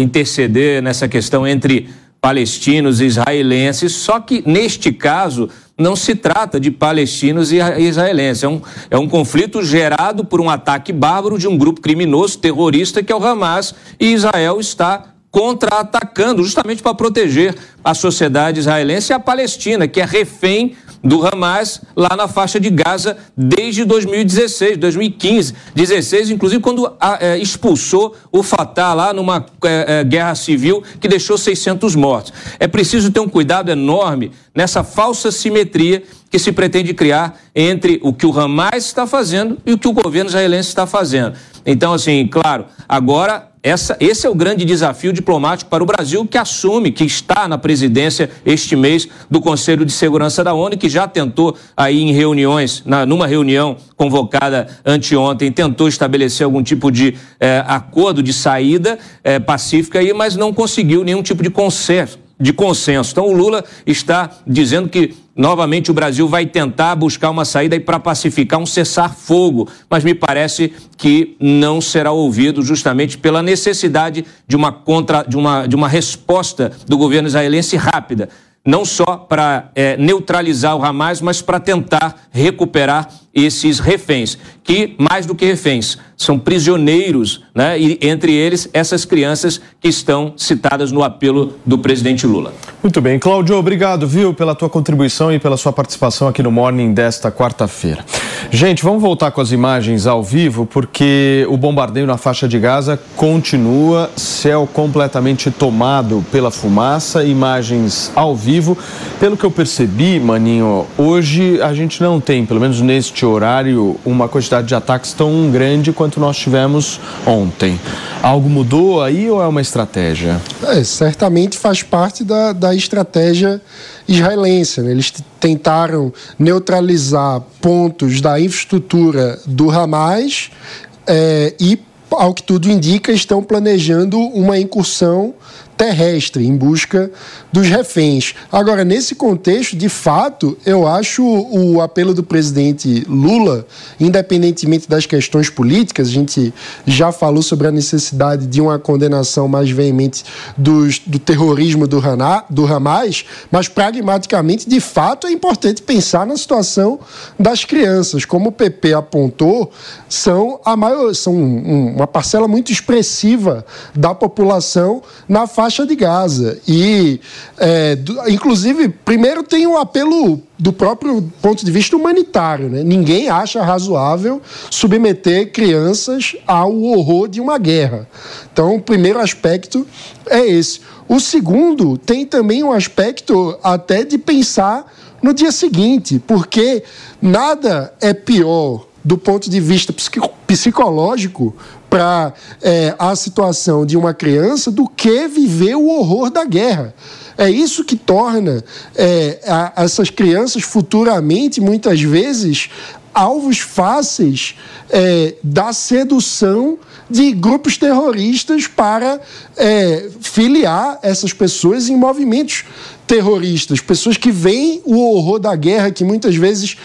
interceder nessa questão entre palestinos e israelenses, só que neste caso não se trata de palestinos e israelenses. É um, é um conflito gerado por um ataque bárbaro de um grupo criminoso terrorista que é o Hamas e Israel está contra-atacando, justamente para proteger a sociedade israelense e a Palestina, que é refém do Hamas lá na faixa de Gaza desde 2016, 2015, 16, inclusive quando a, é, expulsou o Fatah lá numa é, é, guerra civil que deixou 600 mortos. É preciso ter um cuidado enorme nessa falsa simetria que se pretende criar entre o que o Hamas está fazendo e o que o governo israelense está fazendo. Então, assim, claro, agora essa, esse é o grande desafio diplomático para o Brasil, que assume que está na presidência este mês do Conselho de Segurança da ONU, que já tentou aí em reuniões, na, numa reunião convocada anteontem, tentou estabelecer algum tipo de eh, acordo de saída eh, pacífica, aí, mas não conseguiu nenhum tipo de consenso de consenso. Então, o Lula está dizendo que, novamente, o Brasil vai tentar buscar uma saída para pacificar um cessar-fogo, mas me parece que não será ouvido justamente pela necessidade de uma, contra, de uma, de uma resposta do governo israelense rápida. Não só para é, neutralizar o Hamas, mas para tentar recuperar esses reféns, que mais do que reféns, são prisioneiros, né? e entre eles essas crianças que estão citadas no apelo do presidente Lula. Muito bem, Cláudio, obrigado, viu, pela tua contribuição e pela sua participação aqui no Morning desta quarta-feira. Gente, vamos voltar com as imagens ao vivo, porque o bombardeio na faixa de Gaza continua, céu completamente tomado pela fumaça, imagens ao vivo. Pelo que eu percebi, Maninho, hoje a gente não tem, pelo menos neste horário, uma quantidade de ataques tão grande quanto nós tivemos ontem. Algo mudou aí ou é uma estratégia? É, certamente faz parte da, da estratégia israelense. Né? Eles tentaram neutralizar pontos da infraestrutura do Hamas é, e, ao que tudo indica, estão planejando uma incursão terrestre em busca dos reféns. Agora, nesse contexto, de fato, eu acho o apelo do presidente Lula, independentemente das questões políticas, a gente já falou sobre a necessidade de uma condenação mais veemente dos, do terrorismo do, Haná, do Hamas, mas pragmaticamente, de fato, é importante pensar na situação das crianças. Como o PP apontou, são, a maior, são uma parcela muito expressiva da população na faixa faixa de Gaza. E, é, do, inclusive, primeiro tem o um apelo do próprio ponto de vista humanitário. Né? Ninguém acha razoável submeter crianças ao horror de uma guerra. Então, o primeiro aspecto é esse. O segundo tem também um aspecto até de pensar no dia seguinte, porque nada é pior do ponto de vista psicológico para é, a situação de uma criança do que viver o horror da guerra. É isso que torna é, a, essas crianças futuramente, muitas vezes, alvos fáceis é, da sedução de grupos terroristas para é, filiar essas pessoas em movimentos terroristas, pessoas que veem o horror da guerra, que muitas vezes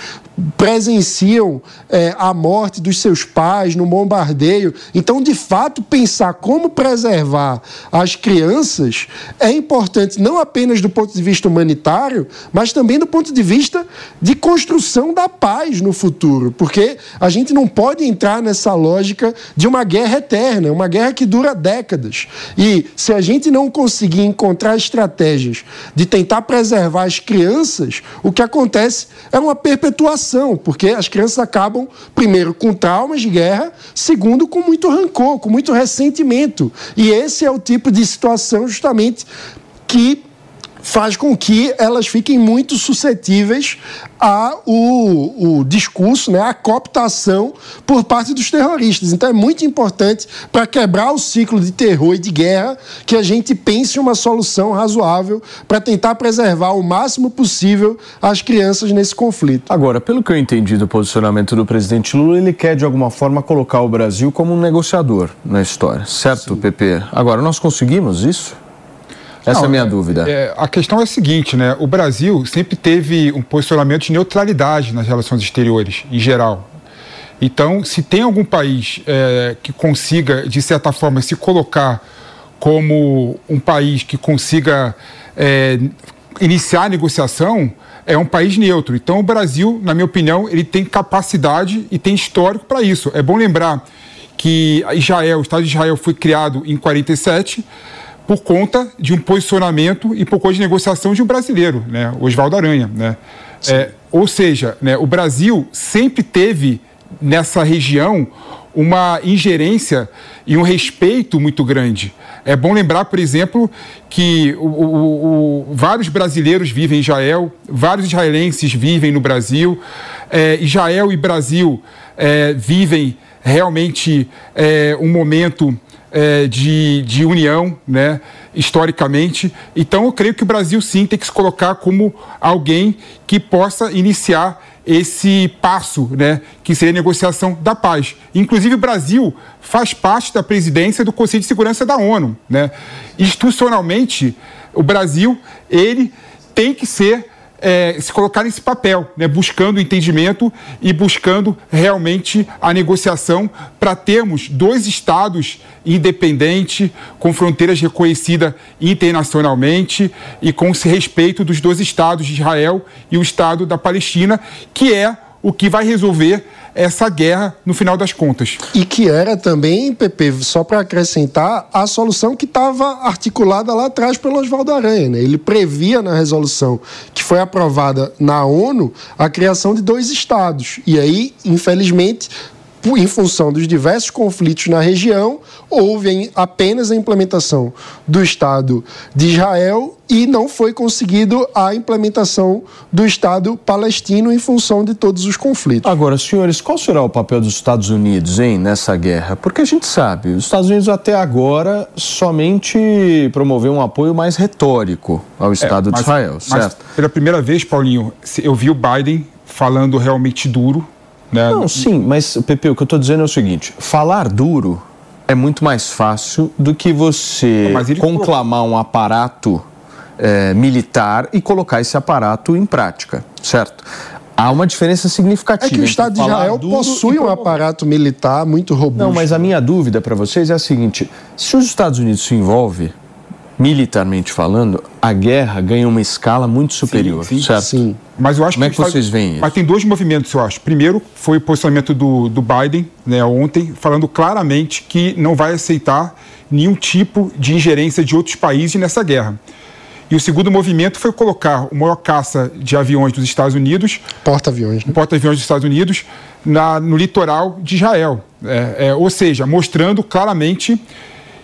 presenciam é, a morte dos seus pais no bombardeio. Então, de fato, pensar como preservar as crianças é importante não apenas do ponto de vista humanitário, mas também do ponto de vista de construção da paz no futuro, porque a gente não pode entrar nessa lógica de uma guerra eterna, uma guerra que dura décadas. E se a gente não conseguir encontrar estratégias de tentar preservar as crianças, o que acontece é uma perpetuação porque as crianças acabam, primeiro, com traumas de guerra, segundo, com muito rancor, com muito ressentimento. E esse é o tipo de situação, justamente, que faz com que elas fiquem muito suscetíveis ao o discurso, né, à cooptação por parte dos terroristas. Então é muito importante para quebrar o ciclo de terror e de guerra que a gente pense uma solução razoável para tentar preservar o máximo possível as crianças nesse conflito. Agora, pelo que eu entendi do posicionamento do presidente Lula, ele quer de alguma forma colocar o Brasil como um negociador na história, certo, Sim. PP? Agora, nós conseguimos isso? Essa Não, é a minha dúvida. É, a questão é a seguinte, né? O Brasil sempre teve um posicionamento de neutralidade nas relações exteriores, em geral. Então, se tem algum país é, que consiga, de certa forma, se colocar como um país que consiga é, iniciar a negociação é um país neutro. Então, o Brasil, na minha opinião, ele tem capacidade e tem histórico para isso. É bom lembrar que Israel, o Estado de Israel foi criado em 47 por conta de um posicionamento e por conta de negociação de um brasileiro, né, Oswaldo Aranha. Né? É, ou seja, né, o Brasil sempre teve nessa região uma ingerência e um respeito muito grande. É bom lembrar, por exemplo, que o, o, o, vários brasileiros vivem em Israel, vários israelenses vivem no Brasil. É, Israel e Brasil é, vivem realmente é, um momento é, de, de união, né, historicamente. Então, eu creio que o Brasil, sim, tem que se colocar como alguém que possa iniciar esse passo, né, que seria a negociação da paz. Inclusive, o Brasil faz parte da presidência do Conselho de Segurança da ONU. Né? Institucionalmente, o Brasil ele tem que ser é, se colocar nesse papel, né, buscando entendimento e buscando realmente a negociação para termos dois estados independentes, com fronteiras reconhecidas internacionalmente e com esse respeito dos dois estados de Israel e o estado da Palestina, que é o que vai resolver essa guerra no final das contas. E que era também, PP, só para acrescentar, a solução que estava articulada lá atrás pelo Oswaldo Aranha. Né? Ele previa na resolução que foi aprovada na ONU a criação de dois estados. E aí, infelizmente, em função dos diversos conflitos na região, houve apenas a implementação do Estado de Israel e não foi conseguido a implementação do Estado palestino em função de todos os conflitos. Agora, senhores, qual será o papel dos Estados Unidos hein, nessa guerra? Porque a gente sabe, os Estados Unidos até agora somente promoveu um apoio mais retórico ao é, Estado é, mas, de Israel, certo? Mas pela primeira vez, Paulinho, eu vi o Biden falando realmente duro né? Não, sim, mas, Pepe, o que eu estou dizendo é o seguinte: falar duro é muito mais fácil do que você conclamar um aparato é, militar e colocar esse aparato em prática, certo? Há uma diferença significativa. É que o Estado de Israel possui um aparato militar muito robusto. Não, mas a minha dúvida para vocês é a seguinte: se os Estados Unidos se envolvem militarmente falando, a guerra ganha uma escala muito superior, sim, sim, certo? Sim. Mas eu acho Como que é que vocês veem isso? Mas tem dois movimentos, eu acho. Primeiro, foi o posicionamento do, do Biden, né, ontem, falando claramente que não vai aceitar nenhum tipo de ingerência de outros países nessa guerra. E o segundo movimento foi colocar o maior caça de aviões dos Estados Unidos... Porta-aviões, né? Porta-aviões dos Estados Unidos, na, no litoral de Israel. É, é, ou seja, mostrando claramente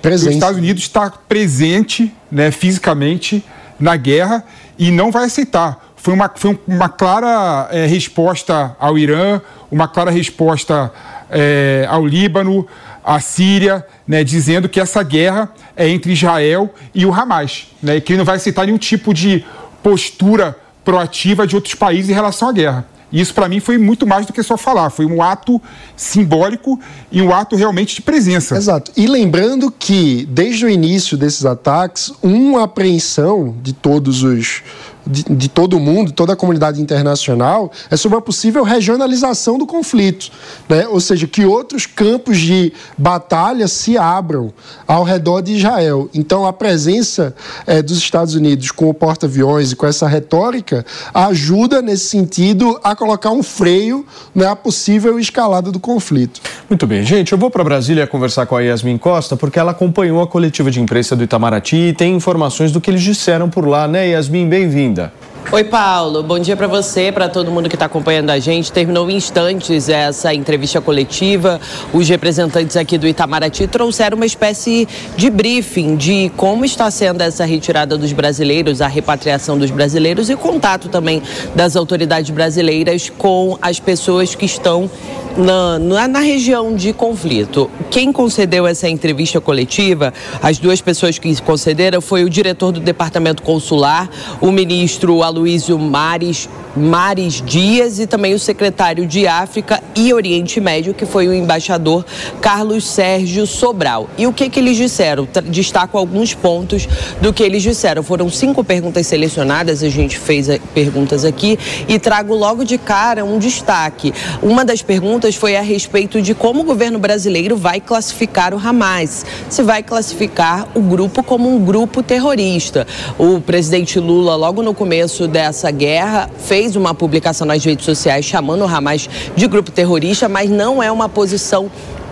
Presente. Os Estados Unidos está presente né, fisicamente na guerra e não vai aceitar. Foi uma, foi uma clara é, resposta ao Irã, uma clara resposta é, ao Líbano, à Síria, né, dizendo que essa guerra é entre Israel e o Hamas, né, e que ele não vai aceitar nenhum tipo de postura proativa de outros países em relação à guerra. E isso, para mim, foi muito mais do que só falar. Foi um ato simbólico e um ato realmente de presença. Exato. E lembrando que, desde o início desses ataques, uma apreensão de todos os de, de todo mundo, toda a comunidade internacional, é sobre a possível regionalização do conflito. Né? Ou seja, que outros campos de batalha se abram ao redor de Israel. Então, a presença é, dos Estados Unidos com o porta-aviões e com essa retórica ajuda, nesse sentido, a colocar um freio na possível escalada do conflito. Muito bem, gente. Eu vou para Brasília conversar com a Yasmin Costa, porque ela acompanhou a coletiva de imprensa do Itamaraty e tem informações do que eles disseram por lá, né, Yasmin? Bem-vinda ainda. Oi, Paulo. Bom dia para você, para todo mundo que está acompanhando a gente. Terminou em instantes essa entrevista coletiva. Os representantes aqui do Itamaraty trouxeram uma espécie de briefing de como está sendo essa retirada dos brasileiros, a repatriação dos brasileiros e contato também das autoridades brasileiras com as pessoas que estão na, na, na, região de conflito. Quem concedeu essa entrevista coletiva, as duas pessoas que concederam, foi o diretor do Departamento Consular, o ministro Aloysio Aloysio Mares, Mares Dias e também o secretário de África e Oriente Médio, que foi o embaixador Carlos Sérgio Sobral. E o que, que eles disseram? Destaco alguns pontos do que eles disseram. Foram cinco perguntas selecionadas, a gente fez perguntas aqui e trago logo de cara um destaque. Uma das perguntas foi a respeito de como o governo brasileiro vai classificar o Hamas. Se vai classificar o grupo como um grupo terrorista. O presidente Lula, logo no começo dessa guerra, fez uma publicação nas redes sociais chamando o Hamas de grupo terrorista, mas não é uma posição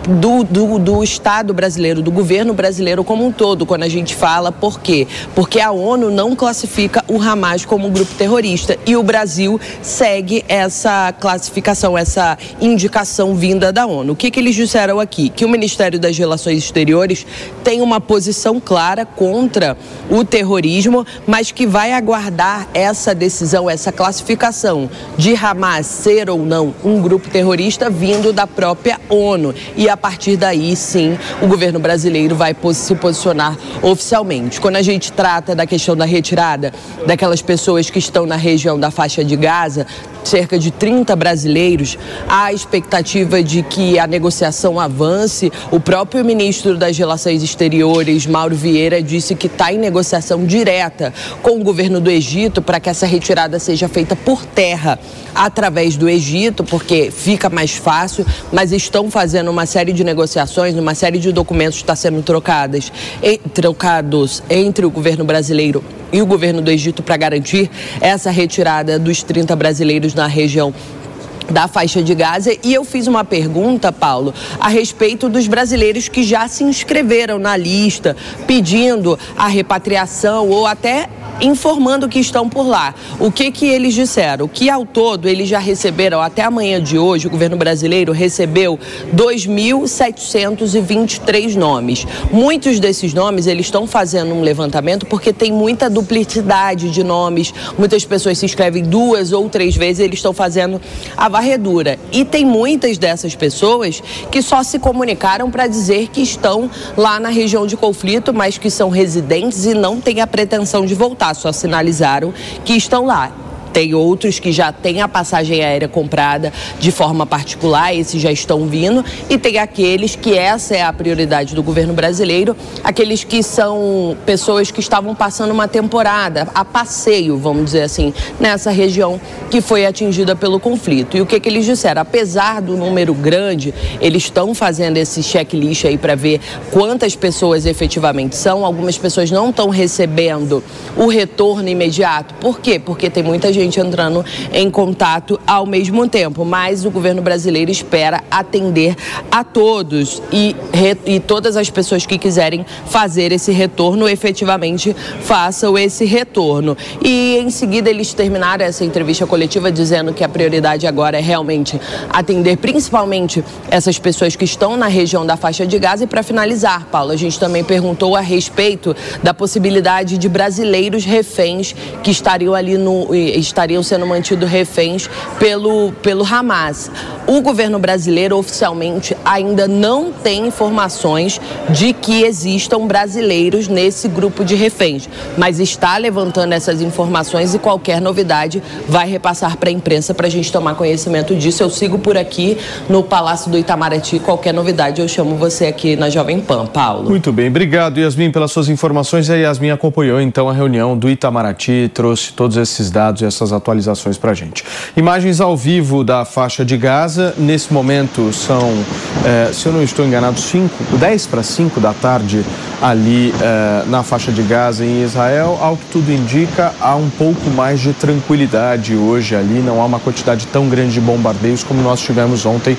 do, do, do, Estado brasileiro, do governo brasileiro como um todo, quando a gente fala. Por quê? Porque a ONU não classifica o Hamas como um grupo terrorista e o Brasil segue essa classificação, essa indicação vinda da ONU. O que, que eles disseram aqui? Que o Ministério das Relações Exteriores tem uma posição clara contra o terrorismo, mas que vai aguardar essa decisão, essa classificação de Hamas ser ou não um grupo terrorista vindo da própria ONU. E a partir daí, sim, o governo brasileiro vai se posicionar oficialmente. Quando a gente trata da questão da retirada daquelas pessoas que estão na região da faixa de Gaza, cerca de 30 brasileiros, há expectativa de que a negociação avance. O próprio ministro das Relações Exteriores, Mauro Vieira, disse que está em negociação direta com o governo do Egito para que essa retirada seja feita por terra através do Egito, porque fica mais fácil, mas estão fazendo uma série de negociações, uma série de documentos está sendo trocadas, trocados entre o governo brasileiro e o governo do Egito para garantir essa retirada dos 30 brasileiros na região da faixa de Gaza. E eu fiz uma pergunta, Paulo, a respeito dos brasileiros que já se inscreveram na lista, pedindo a repatriação ou até informando que estão por lá. O que que eles disseram? Que ao todo eles já receberam, até amanhã de hoje, o governo brasileiro recebeu 2.723 nomes. Muitos desses nomes eles estão fazendo um levantamento porque tem muita duplicidade de nomes, muitas pessoas se inscrevem duas ou três vezes, eles estão fazendo a varredura. E tem muitas dessas pessoas que só se comunicaram para dizer que estão lá na região de conflito, mas que são residentes e não têm a pretensão de voltar só sinalizaram que estão lá. Tem outros que já têm a passagem aérea comprada de forma particular, esses já estão vindo, e tem aqueles que essa é a prioridade do governo brasileiro, aqueles que são pessoas que estavam passando uma temporada a passeio, vamos dizer assim, nessa região que foi atingida pelo conflito. E o que, que eles disseram? Apesar do número grande, eles estão fazendo esse checklist aí para ver quantas pessoas efetivamente são. Algumas pessoas não estão recebendo o retorno imediato. Por quê? Porque tem muita gente gente entrando em contato ao mesmo tempo. Mas o governo brasileiro espera atender a todos e, e todas as pessoas que quiserem fazer esse retorno efetivamente façam esse retorno. E em seguida eles terminaram essa entrevista coletiva dizendo que a prioridade agora é realmente atender principalmente essas pessoas que estão na região da faixa de Gaza. E para finalizar, Paulo, a gente também perguntou a respeito da possibilidade de brasileiros reféns que estariam ali no estariam sendo mantidos reféns pelo, pelo Hamas. O governo brasileiro oficialmente ainda não tem informações de que existam brasileiros nesse grupo de reféns, mas está levantando essas informações e qualquer novidade vai repassar para a imprensa para a gente tomar conhecimento disso. Eu sigo por aqui no Palácio do Itamaraty. Qualquer novidade eu chamo você aqui na Jovem Pan, Paulo. Muito bem, obrigado Yasmin pelas suas informações. A Yasmin acompanhou então a reunião do Itamaraty, trouxe todos esses dados e essas essas atualizações para a gente. Imagens ao vivo da faixa de Gaza. Nesse momento são, eh, se eu não estou enganado, 5, 10 para 5 da tarde ali eh, na faixa de Gaza em Israel. Ao que tudo indica, há um pouco mais de tranquilidade hoje ali. Não há uma quantidade tão grande de bombardeios como nós tivemos ontem.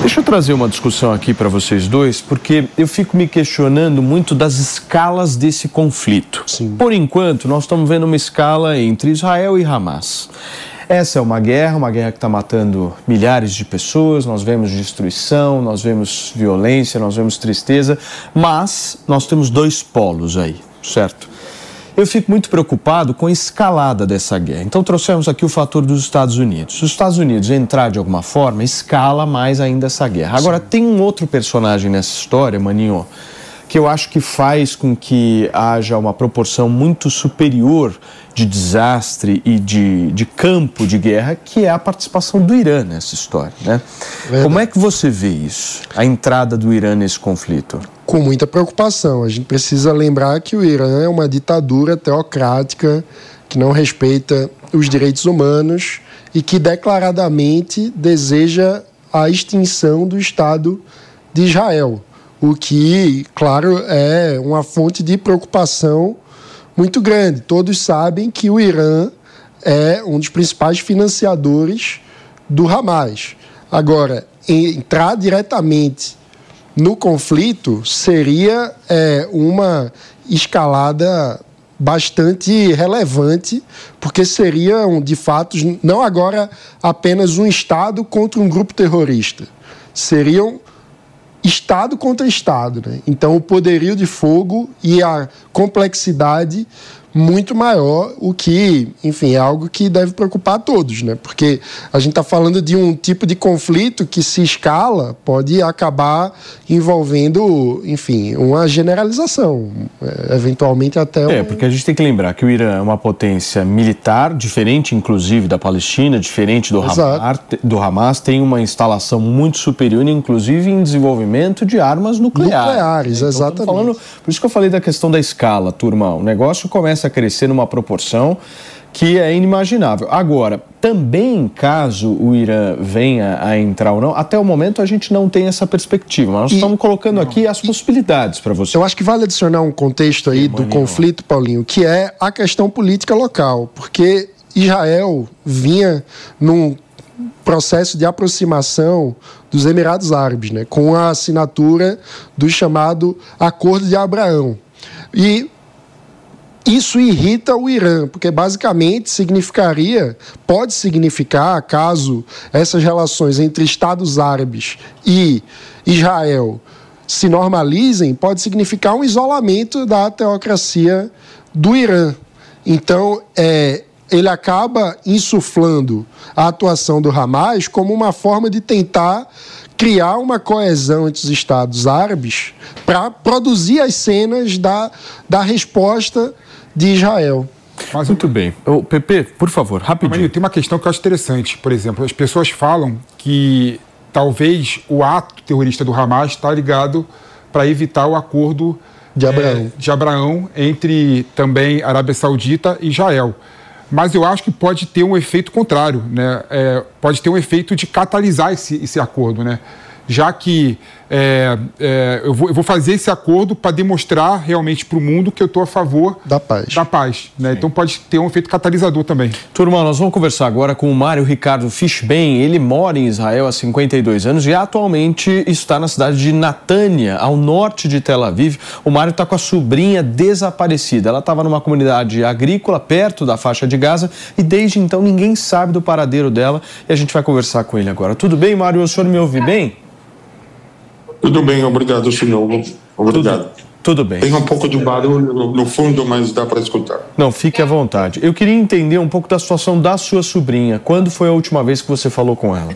Deixa eu trazer uma discussão aqui para vocês dois, porque eu fico me questionando muito das escalas desse conflito. Sim. Por enquanto, nós estamos vendo uma escala entre Israel e Hamas. Hamas. Essa é uma guerra, uma guerra que está matando milhares de pessoas, nós vemos destruição, nós vemos violência, nós vemos tristeza, mas nós temos dois polos aí, certo? Eu fico muito preocupado com a escalada dessa guerra. Então trouxemos aqui o fator dos Estados Unidos. Se os Estados Unidos entrar de alguma forma, escala mais ainda essa guerra. Agora, tem um outro personagem nessa história, Maninho, que eu acho que faz com que haja uma proporção muito superior de desastre e de, de campo de guerra, que é a participação do Irã nessa história. Né? Como é que você vê isso, a entrada do Irã nesse conflito? Com muita preocupação. A gente precisa lembrar que o Irã é uma ditadura teocrática que não respeita os direitos humanos e que declaradamente deseja a extinção do Estado de Israel. O que, claro, é uma fonte de preocupação muito grande. Todos sabem que o Irã é um dos principais financiadores do Hamas. Agora, entrar diretamente no conflito seria é, uma escalada bastante relevante, porque seriam, de fato, não agora apenas um Estado contra um grupo terrorista, seriam Estado contra Estado. Né? Então, o poderio de fogo e a complexidade muito maior, o que, enfim, é algo que deve preocupar a todos, né? Porque a gente está falando de um tipo de conflito que se escala pode acabar envolvendo, enfim, uma generalização, é, eventualmente até. É, porque a gente tem que lembrar que o Irã é uma potência militar, diferente, inclusive, da Palestina, diferente do Hamas, do Hamas, tem uma instalação muito superior, inclusive em desenvolvimento de armas nucleares. Nucleares, então, exatamente. Falando, por isso que eu falei da questão da escala, turma. O negócio começa a crescer numa proporção que é inimaginável. Agora, também caso o Irã venha a entrar ou não, até o momento a gente não tem essa perspectiva. Mas nós e, estamos colocando não, aqui as possibilidades para você. Eu acho que vale adicionar um contexto aí do conflito, Paulinho, que é a questão política local, porque Israel vinha num processo de aproximação dos Emirados Árabes, né, com a assinatura do chamado Acordo de Abraão. E isso irrita o Irã, porque basicamente significaria, pode significar, caso essas relações entre Estados Árabes e Israel se normalizem, pode significar um isolamento da teocracia do Irã. Então, é, ele acaba insuflando a atuação do Hamas como uma forma de tentar criar uma coesão entre os Estados Árabes para produzir as cenas da, da resposta de Israel. Mas, Muito bem. O Pepe, por favor, rapidinho. tem uma questão que eu acho interessante. Por exemplo, as pessoas falam que talvez o ato terrorista do Hamas está ligado para evitar o acordo de Abraão. É, de Abraão entre também Arábia Saudita e Israel. Mas eu acho que pode ter um efeito contrário, né? É, pode ter um efeito de catalisar esse, esse acordo, né? Já que é, é, eu, vou, eu, vou, fazer esse acordo para demonstrar realmente para o mundo que eu estou a favor da paz. Da paz né? Então pode ter um efeito catalisador também. Turma, nós vamos conversar agora com o Mário Ricardo Fishben. Ele mora em Israel há 52 anos e atualmente está na cidade de Natânia, ao norte de Tel Aviv. O Mário está com a sobrinha desaparecida. Ela estava numa comunidade agrícola perto da faixa de Gaza e desde então ninguém sabe do paradeiro dela e a gente vai conversar com ele agora. Tudo bem, Mário? O senhor me ouve bem? Tudo bem, obrigado, senhor. Obrigado. Tudo, tudo bem. Tem um pouco de barulho no, fundo, mas dá para escutar. Não, fique à vontade. Eu queria entender um pouco da situação da sua sobrinha. Quando foi a última vez que você falou com ela?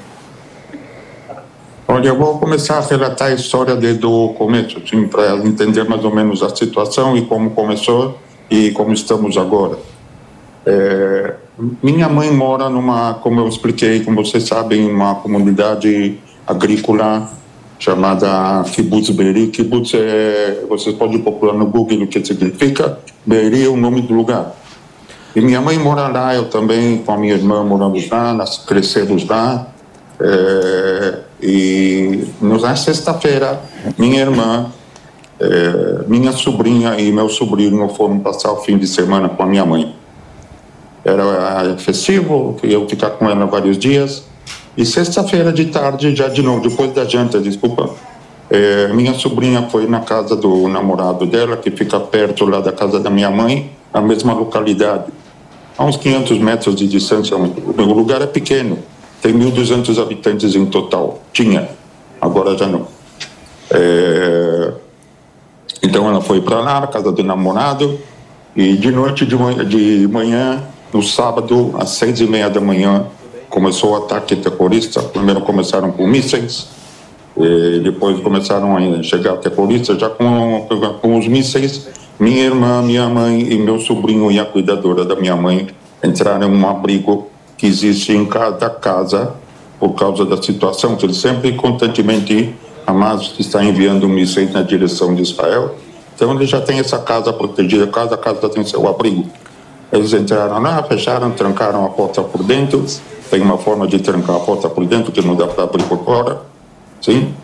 Olha, eu vou começar a relatar a história desde o começo, assim, para entender mais ou menos a situação e como começou e como estamos agora. É, minha mãe mora numa, como eu expliquei, como vocês sabem, uma comunidade agrícola chamada Kibbutz Be'eri. Kibbutz é, vocês podem procurar no Google o que significa. Be'eri é o nome do lugar. E minha mãe mora lá, eu também, com a minha irmã moramos lá, nós crescemos lá. É, e na sexta-feira, minha irmã, é, minha sobrinha e meu sobrinho foram passar o fim de semana com a minha mãe. Era festivo, eu ficar com ela vários dias. E sexta-feira de tarde, já de novo, depois da janta, desculpa, é, minha sobrinha foi na casa do namorado dela, que fica perto lá da casa da minha mãe, na mesma localidade. A uns 500 metros de distância. O lugar é pequeno, tem 1.200 habitantes em total. Tinha, agora já não. É, então ela foi para lá, na casa do namorado, e de noite, de manhã, de manhã no sábado, às seis e meia da manhã, começou o ataque terrorista. Primeiro começaram com mísseis, depois começaram a chegar terroristas, já com, com os mísseis. Minha irmã, minha mãe e meu sobrinho e a cuidadora da minha mãe entraram em um abrigo que existe em cada casa por causa da situação, que eles sempre constantemente Hamas está enviando mísseis na direção de Israel. Então ele já tem essa casa protegida, cada casa tem seu abrigo. Eles entraram lá, fecharam, trancaram a porta por dentro. Tem uma forma de trancar a porta por dentro que não dá para abrir por fora. Sim?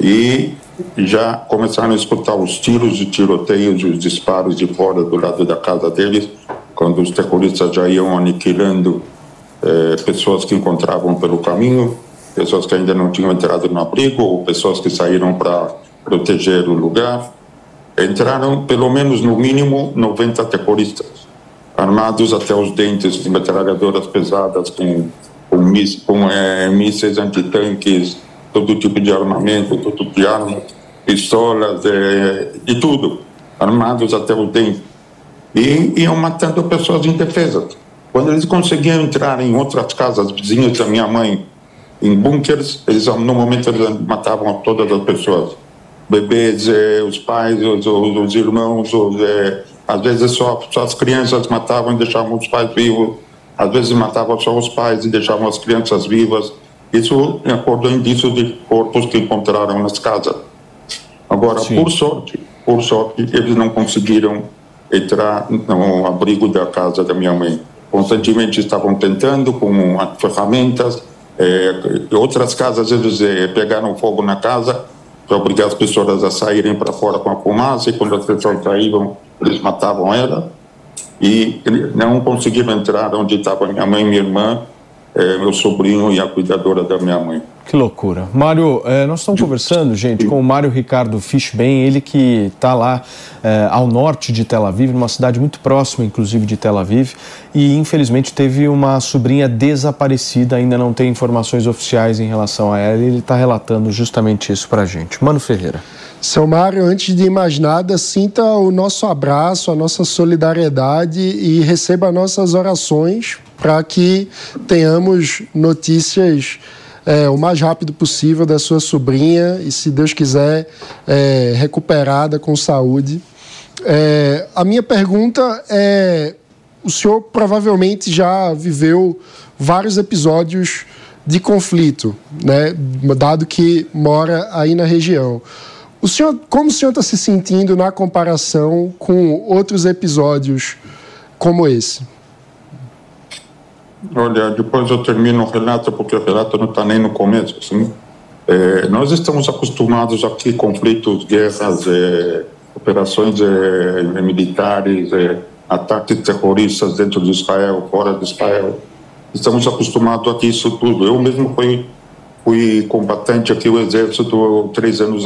E já começaram a escutar os tiros e tiroteios e os disparos de fora do lado da casa deles, quando os terroristas já iam aniquilando eh, pessoas que encontravam pelo caminho, pessoas que ainda não tinham entrado no abrigo, ou pessoas que saíram para proteger o lugar. Entraram, pelo menos, no mínimo, 90 terroristas, armados até os dentes, de metralhadoras pesadas, com, com, mis, com é, mísseis antitanques, todo tipo de armamento, todo tipo de arma, pistolas, é, de tudo, armados até os dentes. E iam matando pessoas indefesas. Quando eles conseguiam entrar em outras casas vizinhas da minha mãe, em bunkers, eles normalmente eles matavam todas as pessoas. Bebês, eh, os pais, os, os, os irmãos, os, eh, às vezes só, só, as crianças matavam e deixavam os pais vivos, às vezes matavam só os pais e deixavam as crianças vivas. Isso de acordo com indícios de corpos que encontraram nas casas. Agora, Sim. por sorte, por sorte, eles não conseguiram entrar no abrigo da casa da minha mãe. Constantemente estavam tentando com ferramentas, é, outras casas eles é, pegaram fogo na casa para obrigar as pessoas a saírem para fora com a fumaça e quando as pessoas saíam eles matavam ela e não conseguiram entrar onde estava minha mãe, minha irmã, é, meu sobrinho e a cuidadora da minha mãe. Que loucura. Mário, eh, nós estamos conversando, gente, com o Mário Ricardo Fishbem, ele que está lá eh, ao norte de Tel Aviv, numa cidade muito próxima, inclusive, de Tel Aviv, e infelizmente teve uma sobrinha desaparecida, ainda não tem informações oficiais em relação a ela, e ele está relatando justamente isso para a gente. Mano Ferreira. Seu Mário, antes de mais nada, sinta o nosso abraço, a nossa solidariedade e receba nossas orações para que tenhamos notícias é, o mais rápido possível da sua sobrinha e, se Deus quiser, é, recuperada com saúde. É, a minha pergunta é: o senhor provavelmente já viveu vários episódios de conflito, né, dado que mora aí na região. O senhor, como o senhor está se sentindo na comparação com outros episódios como esse? Olha, depois eu termino o relato, porque o relato não está nem no começo. Assim. É, nós estamos acostumados aqui conflitos, guerras, é, operações é, militares, é, ataques terroristas dentro de Israel, fora de Israel. Estamos acostumados aqui isso tudo. Eu mesmo fui, fui combatente aqui no exército três anos.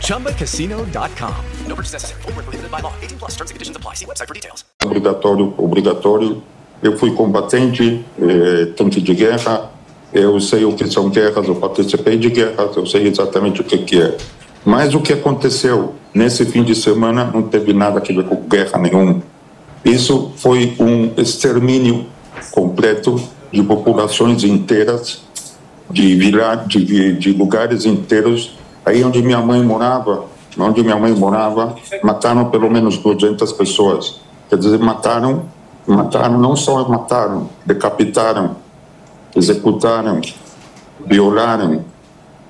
ChumbaCasino.com. No purchase necessary. Full prohibited by law. 18 plus terms and conditions apply. See website for details. Obrigatório, obrigatório. Eu fui combatente, eh, tanque de guerra, eu sei o que são guerras, eu participei de guerras, eu sei exatamente o que, que é. Mas o que aconteceu nesse fim de semana não teve nada a ver com guerra nenhuma. Isso foi um extermínio completo de populações inteiras, de, vila, de, de lugares inteiros. Aí onde minha mãe morava, onde minha mãe morava, mataram pelo menos 200 pessoas. Quer dizer, mataram, mataram, não só mataram, decapitaram, executaram, violaram,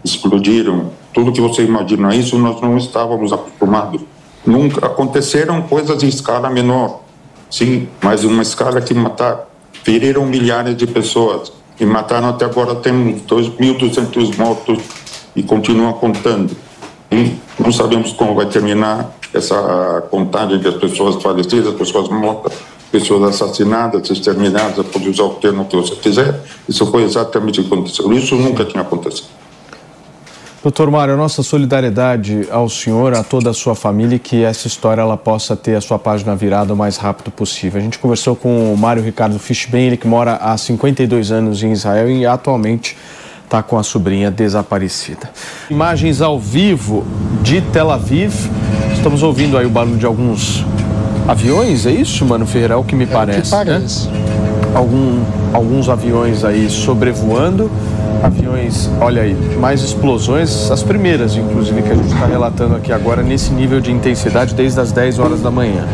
explodiram, tudo que você imagina isso, nós não estávamos acostumados. Nunca aconteceram coisas em escala menor, sim, mas uma escala que mataram, feriram milhares de pessoas e mataram até agora temos 2.200 mortos e continuam contando. E não sabemos como vai terminar essa contagem das pessoas falecidas, pessoas mortas pessoas assassinadas, exterminadas, pode usar o termo que você quiser. Isso foi exatamente o que aconteceu. Isso nunca tinha acontecido. Doutor Mário, nossa solidariedade ao senhor, a toda a sua família e que essa história ela possa ter a sua página virada o mais rápido possível. A gente conversou com o Mário Ricardo Fishbane, ele que mora há 52 anos em Israel e atualmente está com a sobrinha desaparecida. Imagens ao vivo de Tel Aviv. Estamos ouvindo aí o barulho de alguns aviões, é isso, Mano Ferreira? É o que me parece. que parece. Né? Algum, alguns aviões aí sobrevoando. Aviões, olha aí, mais explosões, as primeiras, inclusive, que a gente está relatando aqui agora, nesse nível de intensidade desde as 10 horas da manhã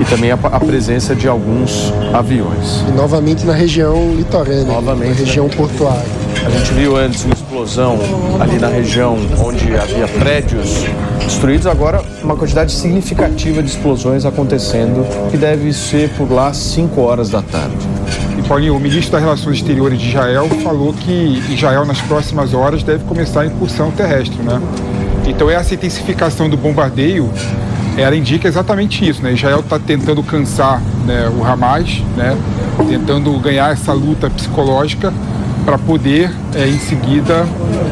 e também a, a, presença de alguns aviões. E novamente na região litorânea, novamente na região na... portuária. A gente viu antes uma explosão ali na região onde havia prédios destruídos, agora uma quantidade significativa de explosões acontecendo, que deve ser por lá 5 horas da tarde. E Paulinho, o ministro das Relações Exteriores de Israel falou que Israel nas próximas horas deve começar a incursão terrestre, né? Então essa intensificação do bombardeio ela indica exatamente isso, né? Israel está tentando cansar né, o Hamas, né? Tentando ganhar essa luta psicológica para poder, é, em seguida,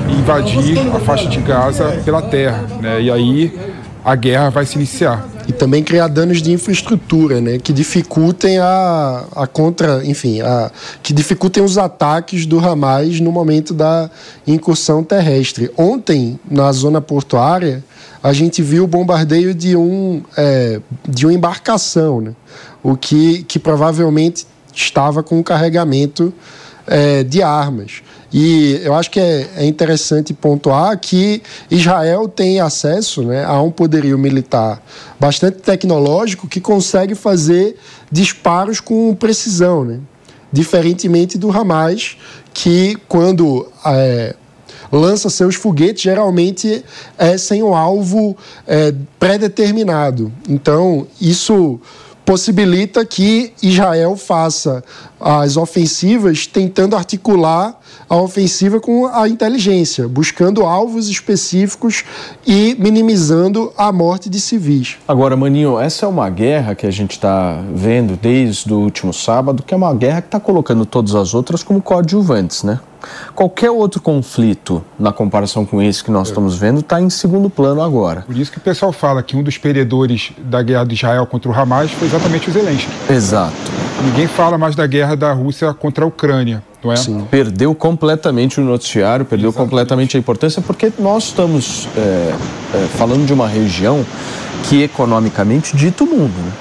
invadir a faixa de Gaza pela terra, né? E aí a guerra vai se iniciar e também criar danos de infraestrutura, né, que dificultem a, a contra, enfim, a, que dificultem os ataques do Hamas no momento da incursão terrestre. Ontem, na zona portuária, a gente viu o bombardeio de um é, de uma embarcação, né, o que, que provavelmente estava com um carregamento é, de armas. E eu acho que é, é, interessante pontuar que Israel tem acesso né, a um poderio militar bastante tecnológico que consegue fazer disparos com precisão, né? diferentemente do Hamas, que quando é, lança seus foguetes, geralmente é sem um alvo é, pré-determinado. Então, isso possibilita que Israel faça as ofensivas tentando articular a ofensiva com a inteligência, buscando alvos específicos e minimizando a morte de civis. Agora, Maninho, essa é uma guerra que a gente está vendo desde o último sábado, que é uma guerra que está colocando todas as outras como coadjuvantes, né? Qualquer outro conflito, na comparação com esse que nós é. estamos vendo, está em segundo plano agora. Por isso que o pessoal fala que um dos perdedores da guerra de Israel contra o Hamas foi exatamente o Zelensky. Exato. Ninguém fala mais da guerra da Rússia contra a Ucrânia, não é? Sim. Perdeu completamente o noticiário, perdeu exatamente. completamente a importância, porque nós estamos é, é, falando de uma região que economicamente dita o mundo. Né?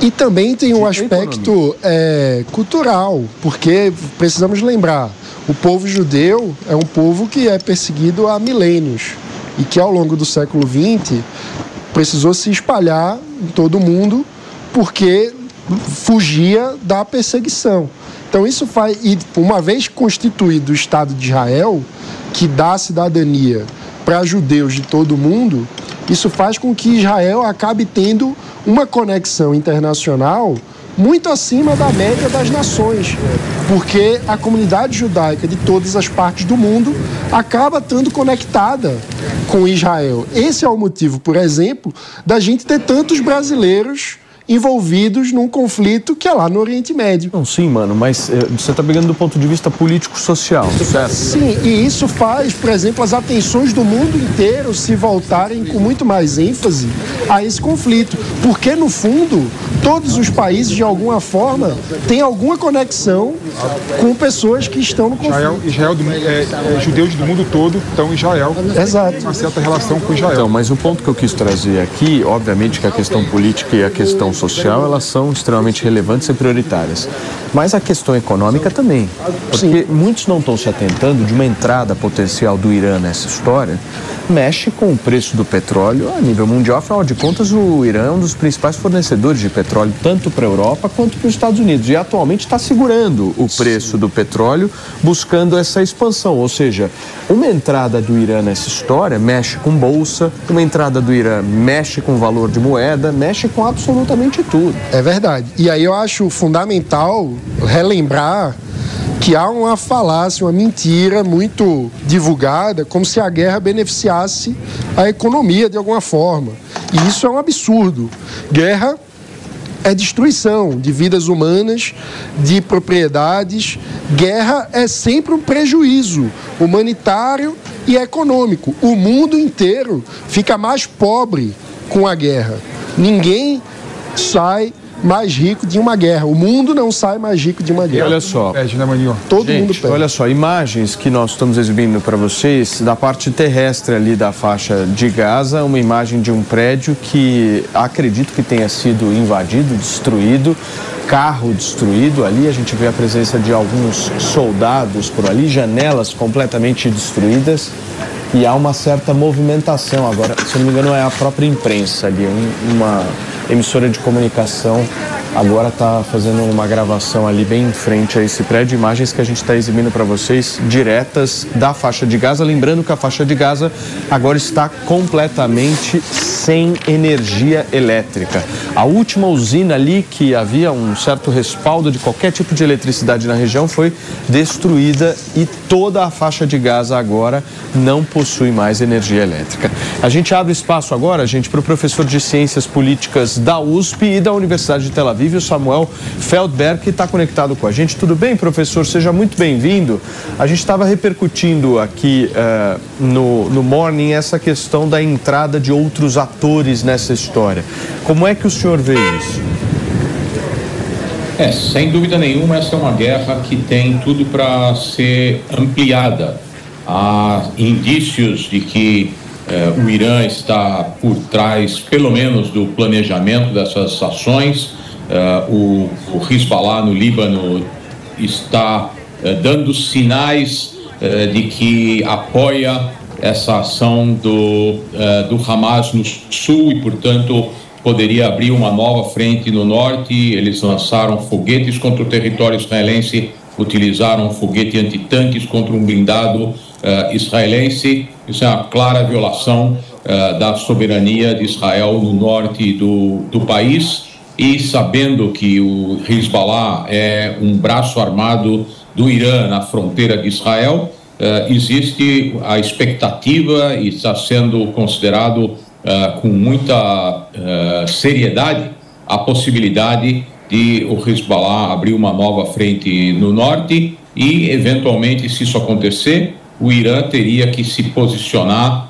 E também tem um aspecto é, cultural, porque precisamos lembrar, o povo judeu é um povo que é perseguido há milênios e que ao longo do século XX precisou se espalhar em todo o mundo porque fugia da perseguição. Então isso faz e uma vez constituído o Estado de Israel, que dá cidadania para judeus de todo o mundo, isso faz com que Israel acabe tendo uma conexão internacional muito acima da média das nações, porque a comunidade judaica de todas as partes do mundo acaba estando conectada com Israel. Esse é o motivo, por exemplo, da gente ter tantos brasileiros envolvidos num conflito que é lá no Oriente Médio. Não, sim, mano, mas é, você está pegando do ponto de vista político-social, certo? Sim, e isso faz, por exemplo, as atenções do mundo inteiro se voltarem com muito mais ênfase a esse conflito, porque no fundo todos os países de alguma forma têm alguma conexão com pessoas que estão no conflito. Israel, Israel do, é, é, judeus do mundo todo estão em Israel. Exato. Uma certa relação com Israel. Então, mas o ponto que eu quis trazer aqui, obviamente que a questão política e a questão social, elas são extremamente relevantes e prioritárias. Mas a questão econômica também. Porque Sim. muitos não estão se atentando de uma entrada potencial do Irã nessa história, mexe com o preço do petróleo a nível mundial. Afinal de contas, o Irã é um dos principais fornecedores de petróleo, tanto para a Europa quanto para os Estados Unidos. E atualmente está segurando o preço Sim. do petróleo, buscando essa expansão. Ou seja, uma entrada do Irã nessa história mexe com bolsa, uma entrada do Irã mexe com valor de moeda, mexe com absolutamente tudo. É verdade. E aí eu acho fundamental relembrar que há uma falácia, uma mentira muito divulgada, como se a guerra beneficiasse a economia de alguma forma. E isso é um absurdo. Guerra é destruição de vidas humanas, de propriedades. Guerra é sempre um prejuízo humanitário e econômico. O mundo inteiro fica mais pobre com a guerra. Ninguém sai mais rico de uma guerra. O mundo não sai mais rico de uma guerra. Olha só. Pede, né, Maninho? Todo Gente, mundo pede. Olha só, imagens que nós estamos exibindo para vocês da parte terrestre ali da faixa de Gaza, uma imagem de um prédio que acredito que tenha sido invadido, destruído, carro destruído ali, a gente vê a presença de alguns soldados por ali, janelas completamente destruídas. E há uma certa movimentação agora, se não me engano, é a própria imprensa ali, um- uma emissora de comunicação agora está fazendo uma gravação ali bem em frente a esse prédio, imagens que a gente está exibindo para vocês diretas da faixa de Gaza. Lembrando que a faixa de Gaza agora está completamente sem energia elétrica. A última usina ali que havia um certo respaldo de qualquer tipo de eletricidade na região foi destruída e toda a faixa de Gaza agora não possui mais energia elétrica. A gente abre espaço agora, gente, para o professor de Ciências Políticas da USP e da Universidade de Tel Aviv, o Samuel Feldberg, que está conectado com a gente. Tudo bem, professor? Seja muito bem-vindo. A gente estava repercutindo aqui eh, no, no Morning essa questão da entrada de outros atores nessa história. Como é que o senhor vê isso? É, sem dúvida nenhuma, essa é uma guerra que tem tudo para ser ampliada. Há indícios de que eh, o Irã está por trás, pelo menos, do planejamento dessas ações. Eh, o, o Hezbollah no Líbano está eh, dando sinais eh, de que apoia essa ação do, do Hamas no sul e, portanto, poderia abrir uma nova frente no norte. Eles lançaram foguetes contra o território israelense, utilizaram um foguete antitanques contra um blindado israelense. Isso é uma clara violação da soberania de Israel no norte do, do país. E sabendo que o Hezbollah é um braço armado do Irã na fronteira de Israel, eh, existe a expectativa e está sendo considerado eh, com muita eh, seriedade a possibilidade de o Hezbollah abrir uma nova frente no norte e, eventualmente, se isso acontecer, o Irã teria que se posicionar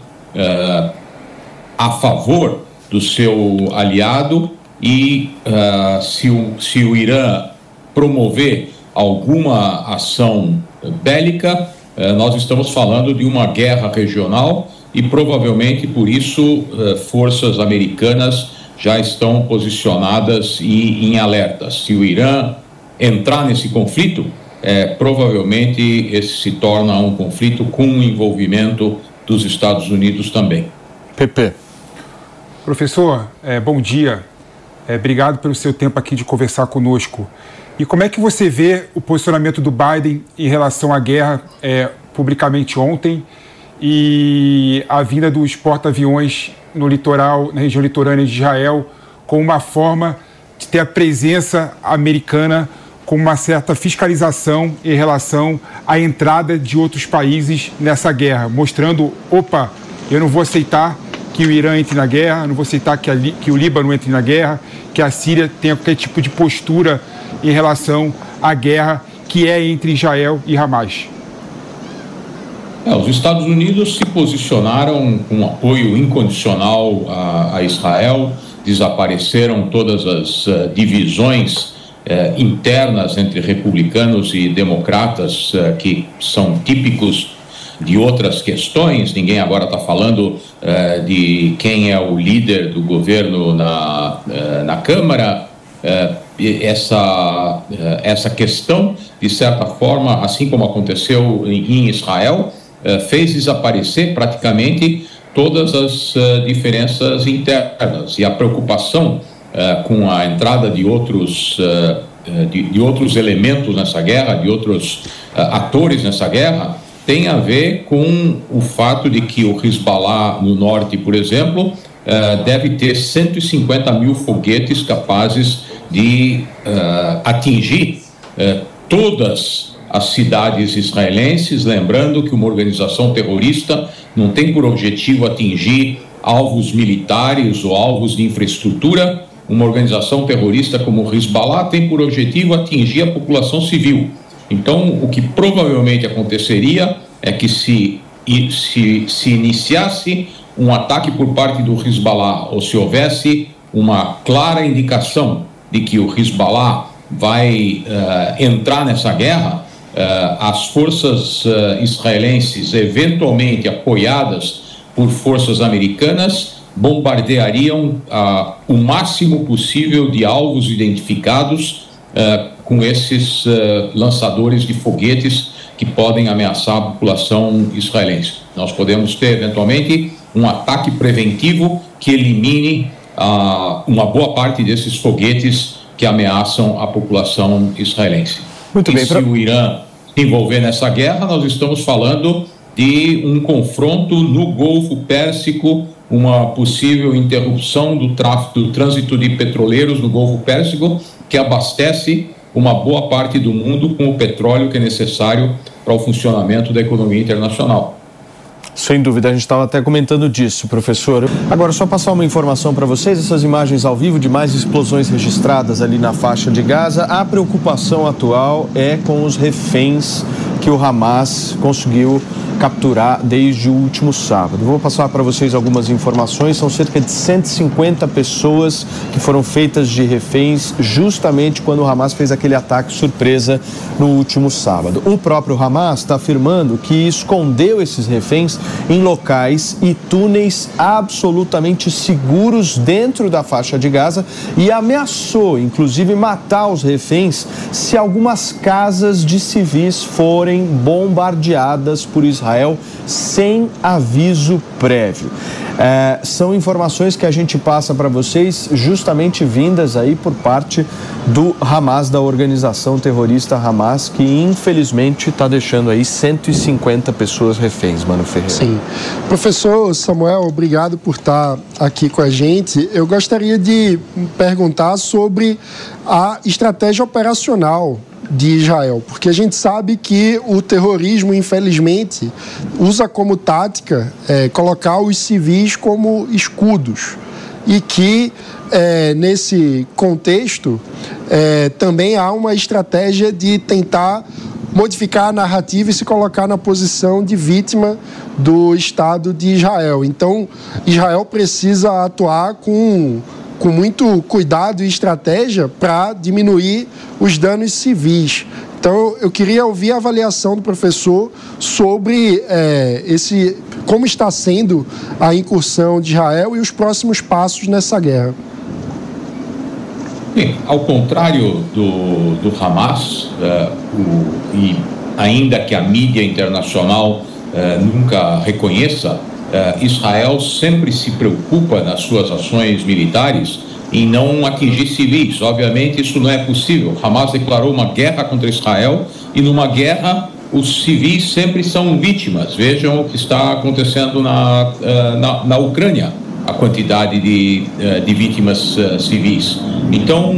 a favor do seu aliado e eh, se, o, se o Irã promover alguma ação bélica, eh, nós estamos falando de uma guerra regional e provavelmente por isso eh, forças americanas já estão posicionadas e em alerta. Se o Irã entrar nesse conflito, eh, provavelmente esse se torna um conflito com o envolvimento dos Estados Unidos também. PP. Professor, é, bom dia. É, obrigado pelo seu tempo aqui de conversar conosco. E como é que você vê o posicionamento do Biden em relação à guerra é, publicamente ontem e a vinda dos porta-aviões no litoral, na região litorânea de Israel, como uma forma de ter a presença americana com uma certa fiscalização em relação à entrada de outros países nessa guerra, mostrando, opa, eu não vou aceitar que o Irã entre na guerra, não vou aceitar que, a, que o Líbano entre na guerra, que a Síria tenha qualquer tipo de postura em relação à guerra que é entre Israel e Hamas. É, os Estados Unidos se posicionaram com apoio incondicional a, a Israel, desapareceram todas as uh, divisões uh, internas entre republicanos e democratas uh, que são típicos de outras questões. Ninguém agora está falando de quem é o líder do governo na, na Câmara. essa, essa questão, de certa forma, assim como aconteceu em, em Israel, fez desaparecer praticamente todas as uh, diferenças internas e a preocupação uh, com a entrada de outros uh, de, de, outros elementos nessa guerra, de outros atores nessa guerra, tem a ver com o fato de que o Hezbollah no norte, por exemplo, deve ter 150 mil foguetes capazes de atingir todas as cidades israelenses, lembrando que uma organização terrorista não tem por objetivo atingir alvos militares ou alvos de infraestrutura. Uma organização terrorista como o Hezbollah tem por objetivo atingir a população civil. Então, o que provavelmente aconteceria é que se se, se iniciasse um ataque por parte do Hezbollah ou se houvesse uma clara indicação de que o Hezbollah vai uh, entrar nessa guerra, uh, as forças uh, israelenses, eventualmente apoiadas por forças americanas, bombardeariam o máximo possível de alvos identificados com esses lançadores de foguetes que podem ameaçar a população israelense. Nós podemos ter, eventualmente, um ataque preventivo que elimine uma boa parte desses foguetes que ameaçam a população israelense. Muito e bem. Se Pra... o Irã se envolver nessa guerra, nós estamos falando de um confronto no Golfo Pérsico, uma possível interrupção do tráfego, do trânsito de petroleiros no Golfo Pérsico, que abastece uma boa parte do mundo com o petróleo que é necessário para o funcionamento da economia internacional. Sem dúvida, a gente estava até comentando disso, professor. Agora, só passar uma informação para vocês: essas imagens ao vivo de mais explosões registradas ali na faixa de Gaza. A preocupação atual é com os reféns que o Hamas conseguiu capturar desde o último sábado. Vou passar para vocês algumas informações. São cerca de 150 pessoas que foram feitas de reféns justamente quando o Hamas fez aquele ataque surpresa no último sábado. O próprio Hamas está afirmando que escondeu esses reféns em locais e túneis absolutamente seguros dentro da faixa de Gaza e ameaçou, inclusive, matar os reféns se algumas casas de civis forem bombardeadas por Israel. Sem aviso prévio. É, são informações que a gente passa para vocês justamente vindas aí por parte do Hamas, da organização terrorista Hamas, que infelizmente está deixando aí 150 pessoas reféns, Mano Ferreira. Sim. Professor Samuel, obrigado por estar aqui com a gente. Eu gostaria de perguntar sobre a estratégia operacional de Israel, porque a gente sabe que o terrorismo, infelizmente, usa como tática é, colocar os civis como escudos e que é, nesse contexto é, também há uma estratégia de tentar modificar a narrativa e se colocar na posição de vítima do Estado de Israel. Então, Israel precisa atuar com com muito cuidado e estratégia para diminuir os danos civis. Então, eu queria ouvir a avaliação do professor sobre é, esse, como está sendo a incursão de Israel e os próximos passos nessa guerra. Bem, ao contrário do, do Hamas, uh, o, e ainda que a mídia internacional uh, nunca reconheça, Israel sempre se preocupa nas suas ações militares em não atingir civis. Obviamente, isso não é possível. Hamas declarou uma guerra contra Israel e, numa guerra, os civis sempre são vítimas. Vejam o que está acontecendo na, uh, na, na, Ucrânia, a quantidade de, uh, de vítimas civis. Então,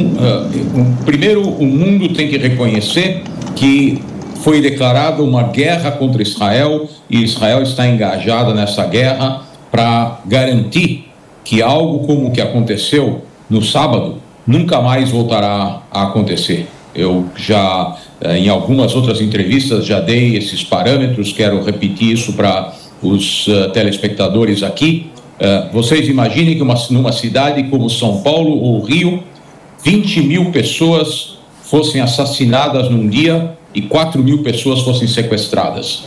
primeiro, o mundo tem que reconhecer que foi declarada uma guerra contra Israel e Israel está engajada nessa guerra para garantir que algo como o que aconteceu no sábado nunca mais voltará a acontecer. Eu já, eh, em algumas outras entrevistas, já dei esses parâmetros, quero repetir isso para os uh, telespectadores aqui. Uh, vocês imaginem que uma, numa cidade como São Paulo ou Rio, 20 mil pessoas fossem assassinadas num dia e 4 mil pessoas fossem sequestradas.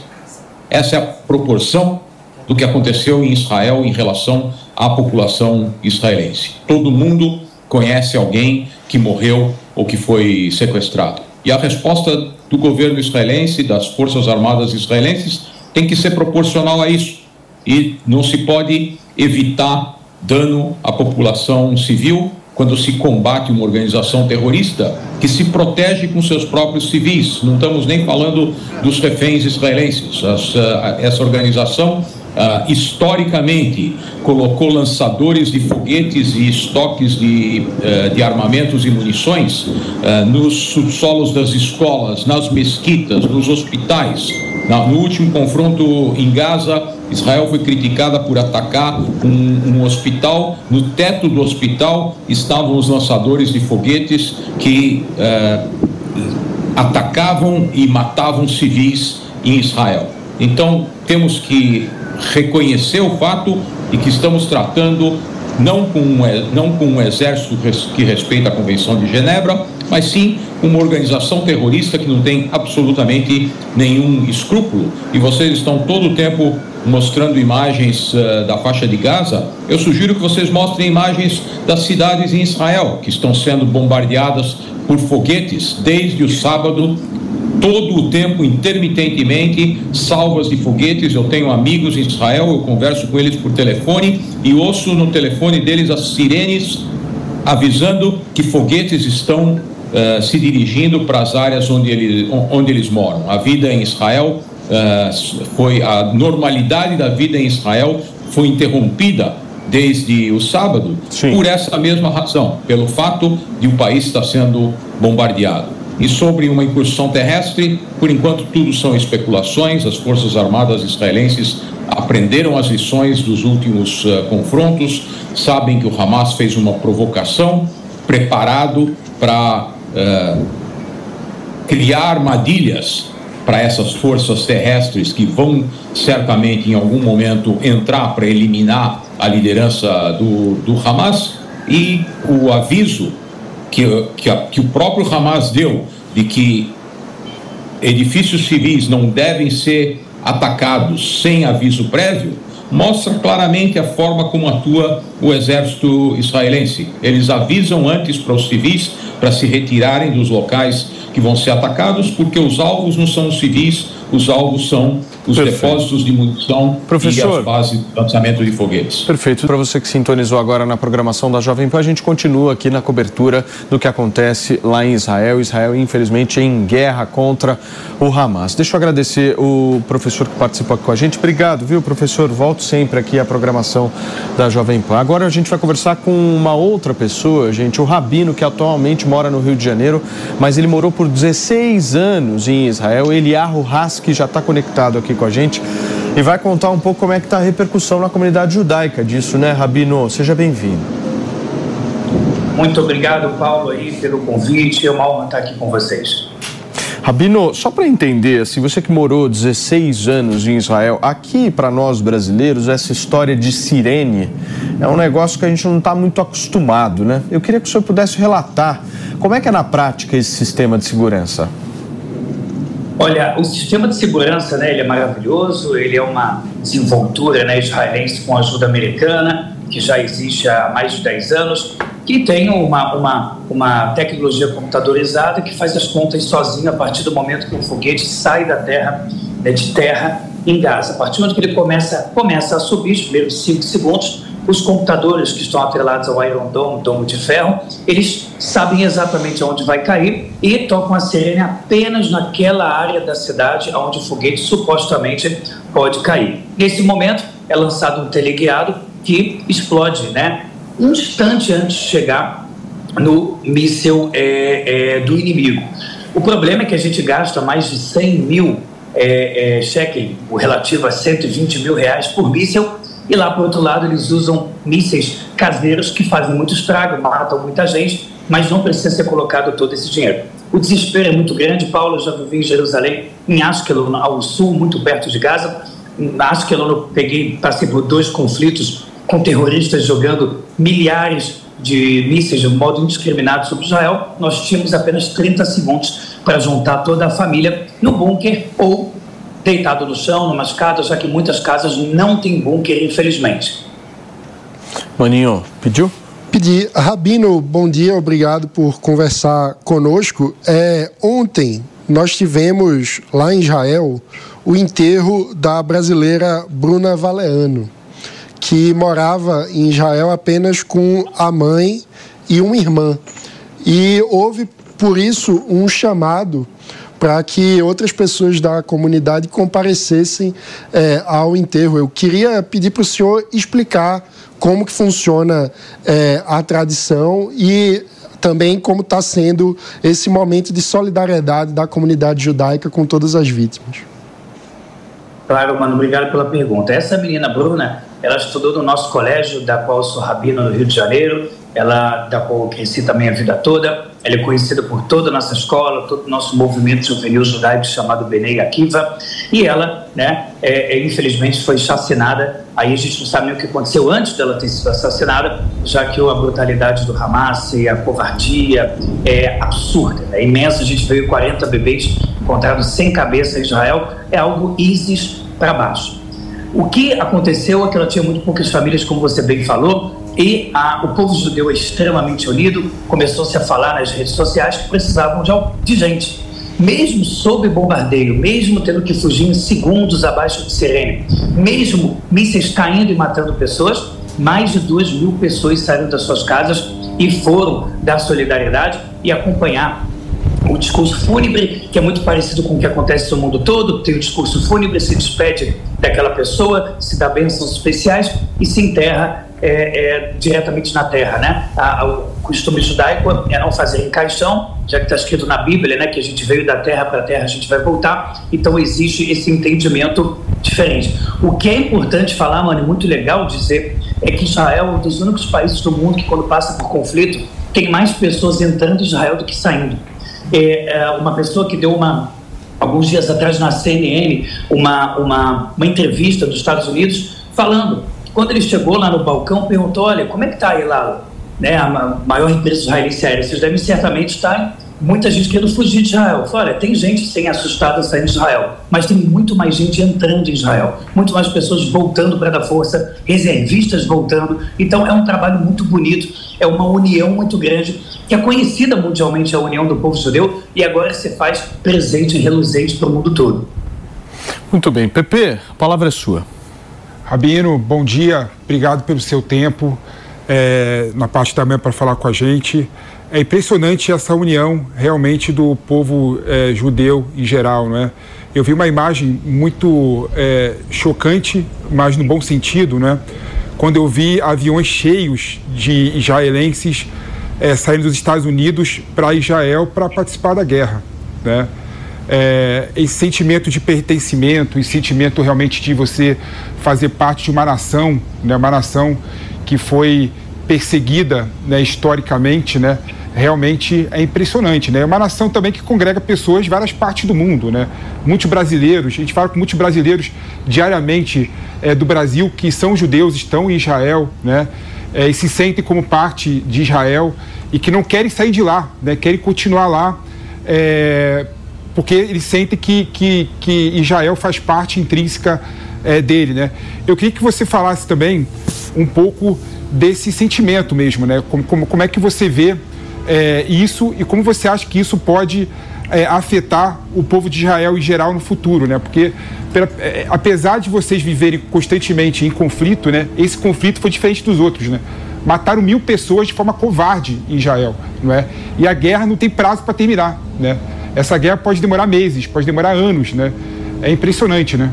Essa é a proporção do que aconteceu em Israel em relação à população israelense. Todo mundo conhece alguém que morreu ou que foi sequestrado. E a resposta do governo israelense, das Forças Armadas israelenses, tem que ser proporcional a isso. E não se pode evitar dano à população civil quando se combate uma organização terrorista que se protege com seus próprios civis. Não estamos nem falando dos reféns israelenses. Essa, essa organização Uh, historicamente colocou lançadores de foguetes e estoques de, uh, de armamentos e munições uh, nos subsolos das escolas, nas mesquitas, nos hospitais. No último confronto em Gaza, Israel foi criticada por atacar um, um, hospital. No teto do hospital estavam os lançadores de foguetes que atacavam e matavam civis em Israel. Então, temos que reconhecer o fato e que estamos tratando não com, um, não com um exército que respeita a Convenção de Genebra, mas sim uma organização terrorista que não tem absolutamente nenhum escrúpulo. E vocês estão todo o tempo mostrando imagens uh, da faixa de Gaza. Eu sugiro que vocês mostrem imagens das cidades em Israel que estão sendo bombardeadas por foguetes desde o sábado todo o tempo, intermitentemente, salvas de foguetes. Eu tenho amigos em Israel, eu converso com eles por telefone e ouço no telefone deles as sirenes avisando que foguetes estão uh, se dirigindo para as áreas onde eles, onde eles moram. A vida em Israel uh, foi a normalidade da vida em Israel foi interrompida desde o sábado Sim. por essa mesma razão, pelo fato de o país estar sendo bombardeado. E sobre uma incursão terrestre, por enquanto tudo são especulações. As Forças Armadas israelenses aprenderam as lições dos últimos uh, confrontos, sabem que o Hamas fez uma provocação, preparado para uh, criar armadilhas para essas forças terrestres que vão certamente em algum momento entrar para eliminar a liderança do, do Hamas. E o aviso que, que, que o próprio Hamas deu de que edifícios civis não devem ser atacados sem aviso prévio, mostra claramente a forma como atua o exército israelense. Eles avisam antes para os civis para se retirarem dos locais que vão ser atacados, porque os alvos não são os civis, os alvos são os Perfeito. depósitos de munição Professor, e as bases de lançamento de foguetes. Perfeito. Para você que sintonizou agora na programação da Jovem Pan, a gente continua aqui na cobertura do que acontece lá em Israel. Israel, infelizmente, em guerra contra o Hamas. Deixa eu agradecer o professor que participou aqui com a gente. Obrigado, viu, professor? Volto sempre aqui à programação da Jovem Pan. Agora a gente vai conversar com uma outra pessoa, gente, o Rabino, que atualmente mora no Rio de Janeiro, mas ele morou por 16 anos em Israel. Eliarro Haski já está conectado aqui com a gente e vai contar um pouco como é que está a repercussão na comunidade judaica disso, né, Rabino? Seja bem-vindo. Muito obrigado, Paulo, aí, pelo convite. É uma honra estar aqui com vocês. Rabino, só para entender, assim, você que morou 16 anos em Israel, aqui para nós brasileiros, essa história de sirene é um negócio que a gente não está muito acostumado, né? Eu queria que o senhor pudesse relatar como é que é na prática esse sistema de segurança. Olha, o sistema de segurança, né, ele é maravilhoso, ele é uma desenvoltura né, israelense com ajuda americana, que já existe há mais de 10 anos, que tem uma, uma, uma tecnologia computadorizada que faz as contas sozinho a partir do momento que o foguete sai da terra, né, de terra em Gaza. A partir do momento que ele começa, começa a subir, os primeiros 5 segundos, os computadores que estão atrelados ao Iron Dome, domo de ferro, eles sabem exatamente onde vai cair e tocam a sirene apenas naquela área da cidade onde o foguete supostamente pode cair. Nesse momento é lançado um teleguiado que explode, né, um instante antes de chegar no míssil é, é, do inimigo. O problema é que a gente gasta mais de 100 mil é, é, shekel, o relativo a 120 mil reais por míssil, e lá, por outro lado, eles usam mísseis caseiros que fazem muito estrago, matam muita gente, mas não precisa ser colocado todo esse dinheiro. O desespero é muito grande. Paulo já vivi em Jerusalém, em Ashkelon, ao sul, muito perto de Gaza. Em Ashkelon, eu peguei, passei por dois conflitos com terroristas jogando milhares de mísseis de modo indiscriminado sobre Israel. Nós tínhamos apenas 30 segundos para juntar toda a família no bunker ou deitado no chão, numa escada, já que muitas casas não têm bunker, infelizmente. Maninho, pediu? Pedi. Rabino, bom dia, obrigado por conversar conosco. É, ontem nós tivemos lá em Israel o enterro da brasileira Bruna Valeano, que morava em Israel apenas com a mãe e uma irmã. E houve, por isso, um chamado para que outras pessoas da comunidade comparecessem é, ao enterro. Eu queria pedir para o senhor explicar como que funciona é, a tradição e também como está sendo esse momento de solidariedade da comunidade judaica com todas as vítimas. Claro, mano, obrigado pela pergunta. Essa menina Bruna, ela estudou no nosso colégio, da qual sou rabino no Rio de Janeiro, ela da qual eu cresci também a vida toda ela é conhecida por toda a nossa escola, todo o nosso movimento juvenil judaico chamado Benei Akiva, e ela, né, é, é, infelizmente foi assassinada. Aí a gente não sabe nem o que aconteceu antes dela ter sido assassinada, já que a brutalidade do Hamas e a covardia é absurda, é imensa. A gente veio 40 bebês encontrados sem cabeça em Israel, é algo ISIS para baixo. O que aconteceu é que ela tinha muito poucas famílias, como você bem falou, e a, o povo judeu é extremamente unido, começou-se a falar nas redes sociais que precisavam de, de gente. Mesmo sob bombardeio, mesmo tendo que fugir em segundos abaixo de Sirene, mesmo mísseis caindo e matando pessoas, mais de duas mil pessoas saíram das suas casas e foram dar solidariedade e acompanhar o discurso fúnebre, que é muito parecido com o que acontece no mundo todo, tem o discurso fúnebre, se despede daquela pessoa, se dá bênçãos especiais e se enterra é, é, diretamente na terra, né? A, a, o costume judaico é não fazer em caixão, já que está escrito na Bíblia, né, que a gente veio da terra para a terra, a gente vai voltar. Então existe esse entendimento diferente. O que é importante falar, mano, muito legal dizer, é que Israel é um dos únicos países do mundo que quando passa por conflito tem mais pessoas entrando em Israel do que saindo. É, é uma pessoa que deu uma alguns dias atrás na CNN uma, uma, uma entrevista dos Estados Unidos falando quando ele chegou lá no balcão, perguntou: Olha, como é que está aí lá? Né, a maior empresa israelense aérea, vocês devem certamente estar muita gente querendo fugir de Israel. Olha, tem gente sem assustada saindo de Israel, mas tem muito mais gente entrando em Israel, muito mais pessoas voltando para dar força, reservistas voltando. Então é um trabalho muito bonito, é uma união muito grande, que é conhecida mundialmente a união do povo judeu e agora se faz presente e reluzente para o mundo todo. Muito bem, Pepe, a palavra é sua. Rabino, bom dia, obrigado pelo seu tempo é, na parte da manhã para falar com a gente. É impressionante essa união realmente do povo é, judeu em geral, não é? Eu vi uma imagem muito é, chocante, mas no bom sentido, né? Quando eu vi aviões cheios de israelenses é, saindo dos Estados Unidos para Israel para participar da guerra, né? É, esse sentimento de pertencimento, esse sentimento realmente de você fazer parte de uma nação, né, uma nação que foi perseguida né, historicamente, né, realmente é impressionante, né? É uma nação também que congrega pessoas de várias partes do mundo, né? Muitos brasileiros, a gente fala com muitos brasileiros diariamente é, do Brasil que são judeus, estão em Israel, né? É, e se sentem como parte de Israel e que não querem sair de lá, né? Querem continuar lá é, porque ele sente que, que, que Israel faz parte intrínseca é, dele, né? Eu queria que você falasse também um pouco desse sentimento mesmo, né? Como, como, como é que você vê é, isso e como você acha que isso pode é, afetar o povo de Israel em geral no futuro, né? Porque pela, é, apesar de vocês viverem constantemente em conflito, né? Esse conflito foi diferente dos outros, né? Mataram mil pessoas de forma covarde em Israel, não é? E a guerra não tem prazo para terminar, né? Essa guerra pode demorar meses, pode demorar anos, né? É impressionante, né?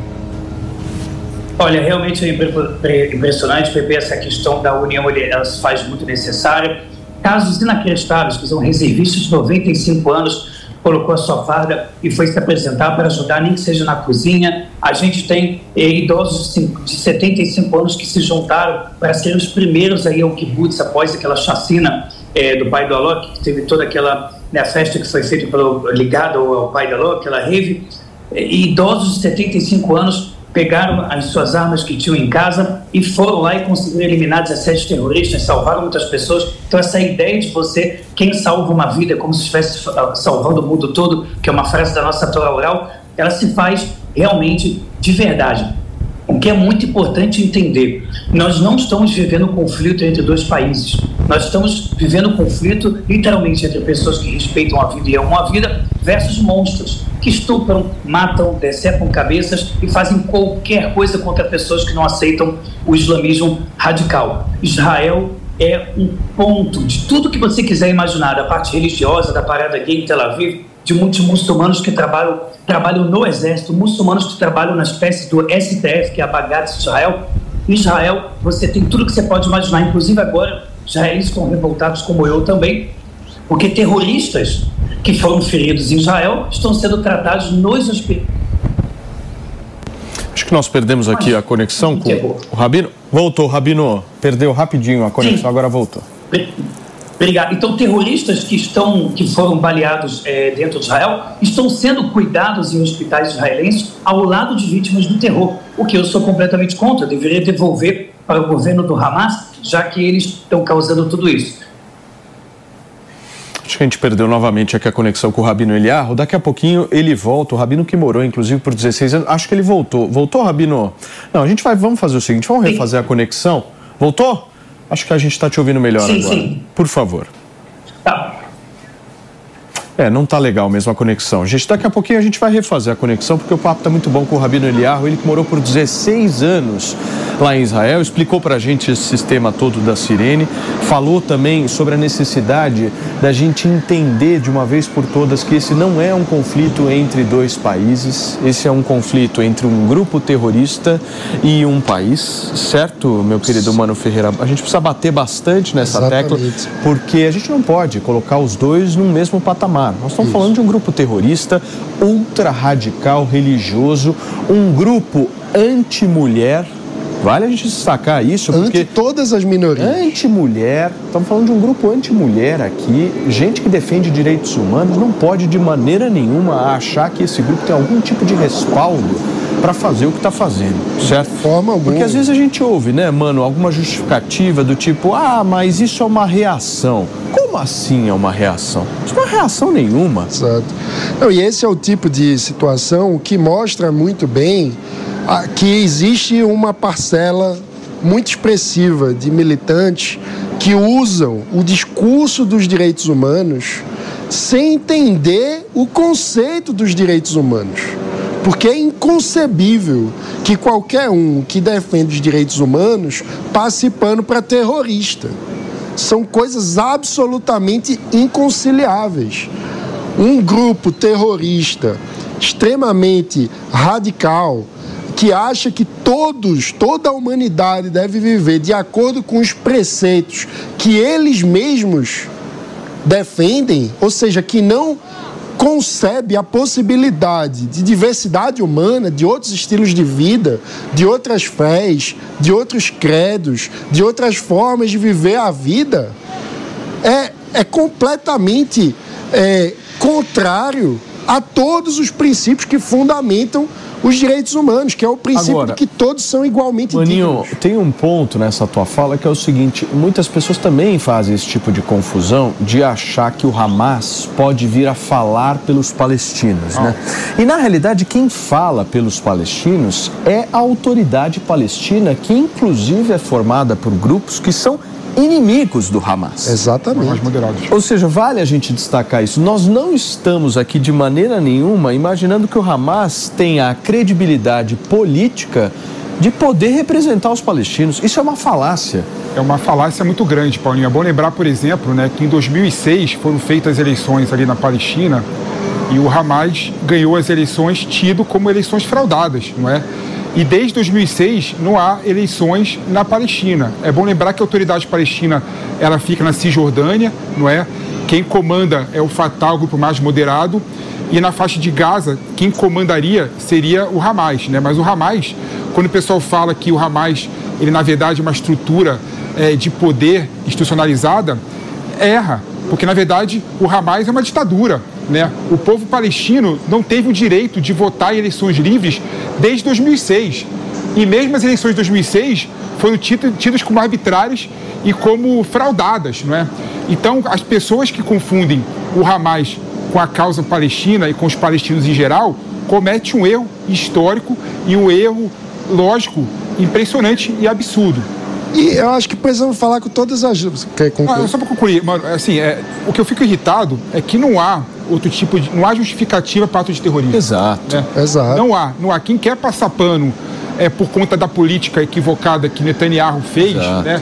Olha, realmente é impressionante, Pepe, essa questão da união, ela se faz muito necessária. Casos inacreditáveis, que são reservistas de 95 anos, colocou a sua farda e foi se apresentar para ajudar, nem que seja na cozinha. A gente tem eh, idosos de 75 anos que se juntaram para serem os primeiros aí ao kibbutz após aquela chacina eh, do pai do Alok, que teve toda aquela né, a festa que foi feita pelo, ligada ao pai da Ló, aquela rave, e idosos de 75 anos pegaram as suas armas que tinham em casa e foram lá e conseguiram eliminar 17 terroristas, salvaram muitas pessoas. Então essa ideia de você, quem salva uma vida como se estivesse salvando o mundo todo, que é uma frase da nossa Torá oral, ela se faz realmente de verdade. O que é muito importante entender, nós não estamos vivendo um conflito entre dois países. Nós estamos vivendo um conflito literalmente entre pessoas que respeitam a vida e amam a vida versus monstros que estupram, matam, decepam cabeças e fazem qualquer coisa contra pessoas que não aceitam o islamismo radical. Israel é um ponto de tudo que você quiser imaginar, da parte religiosa, da parada gay em Tel Aviv, de muitos muçulmanos que trabalham, trabalham no exército, muçulmanos que trabalham na espécie do STF, que é a Bagat de Israel. Em Israel, você tem tudo que você pode imaginar, inclusive agora, israelenses estão revoltados como eu também, porque terroristas que foram feridos em Israel estão sendo tratados nos hospitais. Acho que nós perdemos aqui a conexão com o Rabino. Voltou, Rabino. Perdeu rapidinho a conexão, Sim. agora voltou. Obrigado. Então, terroristas que estão, que foram baleados é, dentro de Israel, estão sendo cuidados em hospitais israelenses ao lado de vítimas do terror, o que eu sou completamente contra. Deveria devolver para o governo do Hamas, já que eles estão causando tudo isso. Acho que a gente perdeu novamente aqui a conexão com o Rabino Eliarro. Daqui a pouquinho ele volta. O Rabino que morou, inclusive, por 16 anos. Acho que ele voltou. Voltou, Rabino? Não, a gente vai. Vamos fazer o seguinte: vamos refazer a conexão. Voltou? Acho que a gente está te ouvindo melhor Sim, agora. sim. Por favor. É, não tá legal mesmo a conexão. Gente, daqui a pouquinho a gente vai refazer a conexão, porque o papo tá muito bom com o Rabino Eliarro, ele que morou por 16 anos lá em Israel, explicou pra gente esse sistema todo da Sirene, falou também sobre a necessidade da gente entender de uma vez por todas que esse não é um conflito entre dois países, esse é um conflito entre um grupo terrorista e um país, certo, meu querido Mano Ferreira? A gente precisa bater bastante nessa tecla, Exatamente. porque a gente não pode colocar os dois no mesmo patamar. Nós estamos falando de um grupo terrorista ultra radical religioso, um grupo anti-mulher. Vale a gente destacar isso, porque. Anti todas as minorias. Anti-mulher. Estamos falando de um grupo anti-mulher aqui. Gente que defende direitos humanos não pode de maneira nenhuma achar que esse grupo tem algum tipo de respaldo para fazer o que está fazendo, certo? Forma alguma. Porque às vezes a gente ouve, né, mano, alguma justificativa do tipo, ah, mas isso é uma reação. Como assim é uma reação? Isso não é reação nenhuma. Exato. Não, e esse é o tipo de situação que mostra muito bem que existe uma parcela muito expressiva de militantes que usam o discurso dos direitos humanos sem entender o conceito dos direitos humanos. Porque é inconcebível que qualquer um que defende os direitos humanos passe pano para terrorista. São coisas absolutamente inconciliáveis. Um grupo terrorista extremamente radical que acha que todos, toda a humanidade deve viver de acordo com os preceitos que eles mesmos defendem, ou seja, que não concebe a possibilidade de diversidade humana, de outros estilos de vida, de outras fés, de outros credos, de outras formas de viver a vida, é, é completamente é, contrário a todos os princípios que fundamentam os direitos humanos, que é o princípio Agora, de que todos são igualmente Maninho, dignos. tem um ponto nessa tua fala que é o seguinte: muitas pessoas também fazem esse tipo de confusão de achar que o Hamas pode vir a falar pelos palestinos, né? E na realidade, quem fala pelos palestinos é a autoridade palestina, que inclusive é formada por grupos que são inimigos do Hamas. Exatamente. Ou seja, vale a gente destacar isso. Nós não estamos aqui de maneira nenhuma imaginando que o Hamas tenha a credibilidade política de poder representar os palestinos. Isso é uma falácia. É uma falácia muito grande, Paulinho. É bom lembrar, por exemplo, né, que em 2006 foram feitas eleições ali na Palestina e o Hamas ganhou as eleições tido como eleições fraudadas, não é? E desde 2006 não há eleições na Palestina. É bom lembrar que a autoridade palestina ela fica na Cisjordânia, não é? Quem comanda é o Fatah, o grupo mais moderado, e na faixa de Gaza quem comandaria seria o Hamas, né? Mas o Hamas, quando o pessoal fala que o Hamas ele na verdade é uma estrutura eh, de poder institucionalizada, erra, porque na verdade o Hamas é uma ditadura. Né? O povo palestino não teve o direito de votar em eleições livres desde 2006. E mesmo as eleições de 2006 foram tidas, como arbitrárias e como fraudadas. Não é? Então, as pessoas que confundem o Hamas com a causa palestina e com os palestinos em geral cometem um erro histórico e um erro lógico impressionante e absurdo. E eu acho que precisamos falar com todas as. Quer concluir? Ah, só para concluir, mano, assim, é, o que eu fico irritado é que não há outro tipo de. não há justificativa para ato de terrorismo. Exato. né? Exato. Não há, não há. Quem quer passar pano é por conta da política equivocada que Netanyahu fez, Exato. né?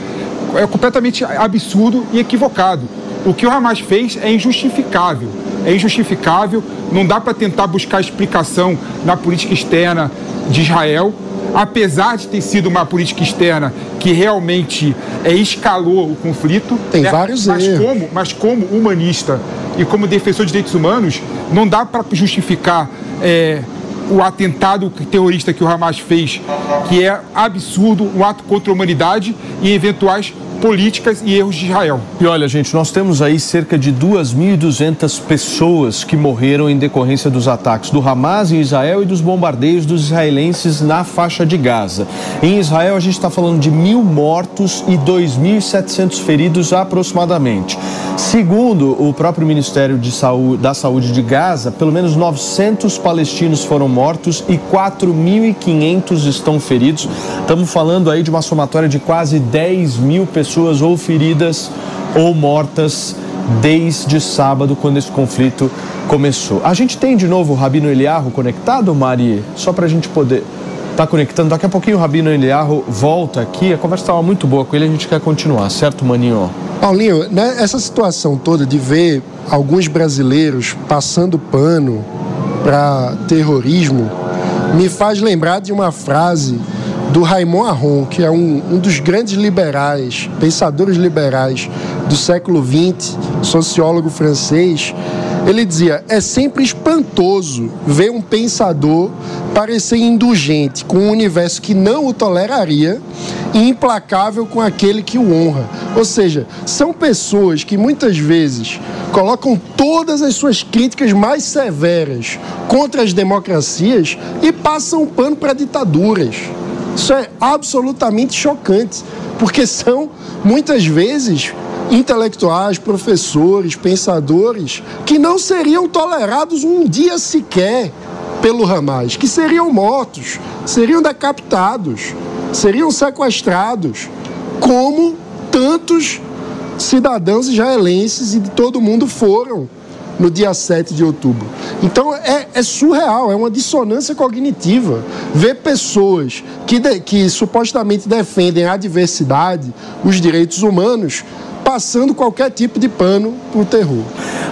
É completamente absurdo e equivocado. O que o Hamas fez é injustificável. É injustificável, não dá para tentar buscar explicação na política externa de Israel, apesar de ter sido uma política externa que realmente é, escalou o conflito. Tem vários mas erros. Como, mas como humanista e como defensor de direitos humanos, não dá para justificar é, o atentado terrorista que o Hamas fez, que é absurdo, um ato contra a humanidade e eventuais políticas e erros de Israel. E olha, gente, nós temos aí cerca de 2.200 pessoas que morreram em decorrência dos ataques do Hamas em Israel e dos bombardeios dos israelenses na faixa de Gaza. Em Israel, a gente está falando de mil mortos e 2.700 feridos aproximadamente. Segundo o próprio Ministério de Saúde, da Saúde de Gaza, pelo menos 900 palestinos foram mortos e 4.500 estão feridos. Estamos falando aí de uma somatória de quase 10 mil pessoas ou feridas ou mortas desde sábado, quando esse conflito começou. A gente tem de novo o Rabino Eliarro conectado, Mari? Só para a gente poder estar tá conectando. Daqui a pouquinho o Rabino Eliarro volta aqui. A conversa estava muito boa com ele, a gente quer continuar, certo, Maninho? Paulinho, né, essa situação toda de ver alguns brasileiros passando pano para terrorismo me faz lembrar de uma frase do Raymond Aron, que é um, um dos grandes liberais, pensadores liberais do século XX, sociólogo francês, ele dizia: é sempre espantoso ver um pensador parecer indulgente com um universo que não o toleraria e implacável com aquele que o honra. Ou seja, são pessoas que muitas vezes colocam todas as suas críticas mais severas contra as democracias e passam pano para ditaduras. Isso é absolutamente chocante, porque são muitas vezes intelectuais, professores, pensadores que não seriam tolerados um dia sequer pelo Hamas, que seriam mortos, seriam decapitados, seriam sequestrados, como tantos cidadãos israelenses e de todo mundo foram no dia 7 de outubro. Então é, é surreal, é uma dissonância cognitiva ver pessoas que, de, que supostamente defendem a diversidade, os direitos humanos, passando qualquer tipo de pano para o terror.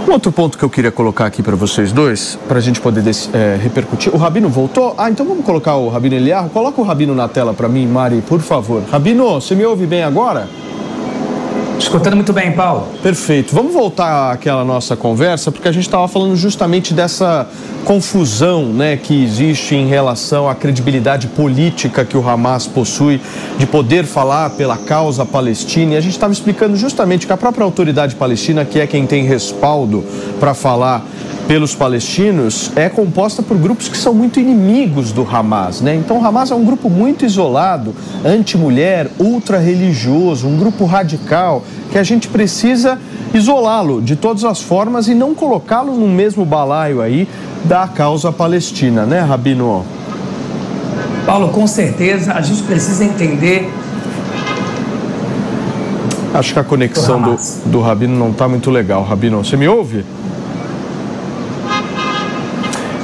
Um outro ponto que eu queria colocar aqui para vocês dois, para a gente poder é, repercutir. O Rabino voltou? Ah, então vamos colocar o Rabino Eliarro. Coloca o Rabino na tela para mim, Mari, por favor. Rabino, você me ouve bem agora? Escutando muito bem, Paulo. Perfeito. Vamos voltar àquela nossa conversa, porque a gente estava falando justamente dessa confusão né, que existe em relação à credibilidade política que o Hamas possui de poder falar pela causa palestina. E a gente estava explicando justamente que a própria autoridade palestina, que é quem tem respaldo para falar pelos palestinos é composta por grupos que são muito inimigos do Hamas, né? Então o Hamas é um grupo muito isolado, anti-mulher, ultra-religioso, um grupo radical que a gente precisa isolá-lo de todas as formas e não colocá-lo no mesmo balaio aí da causa palestina, né, Rabino? Paulo, com certeza a gente precisa entender Acho que a conexão do, do Rabino não está muito legal. Rabino, você me ouve?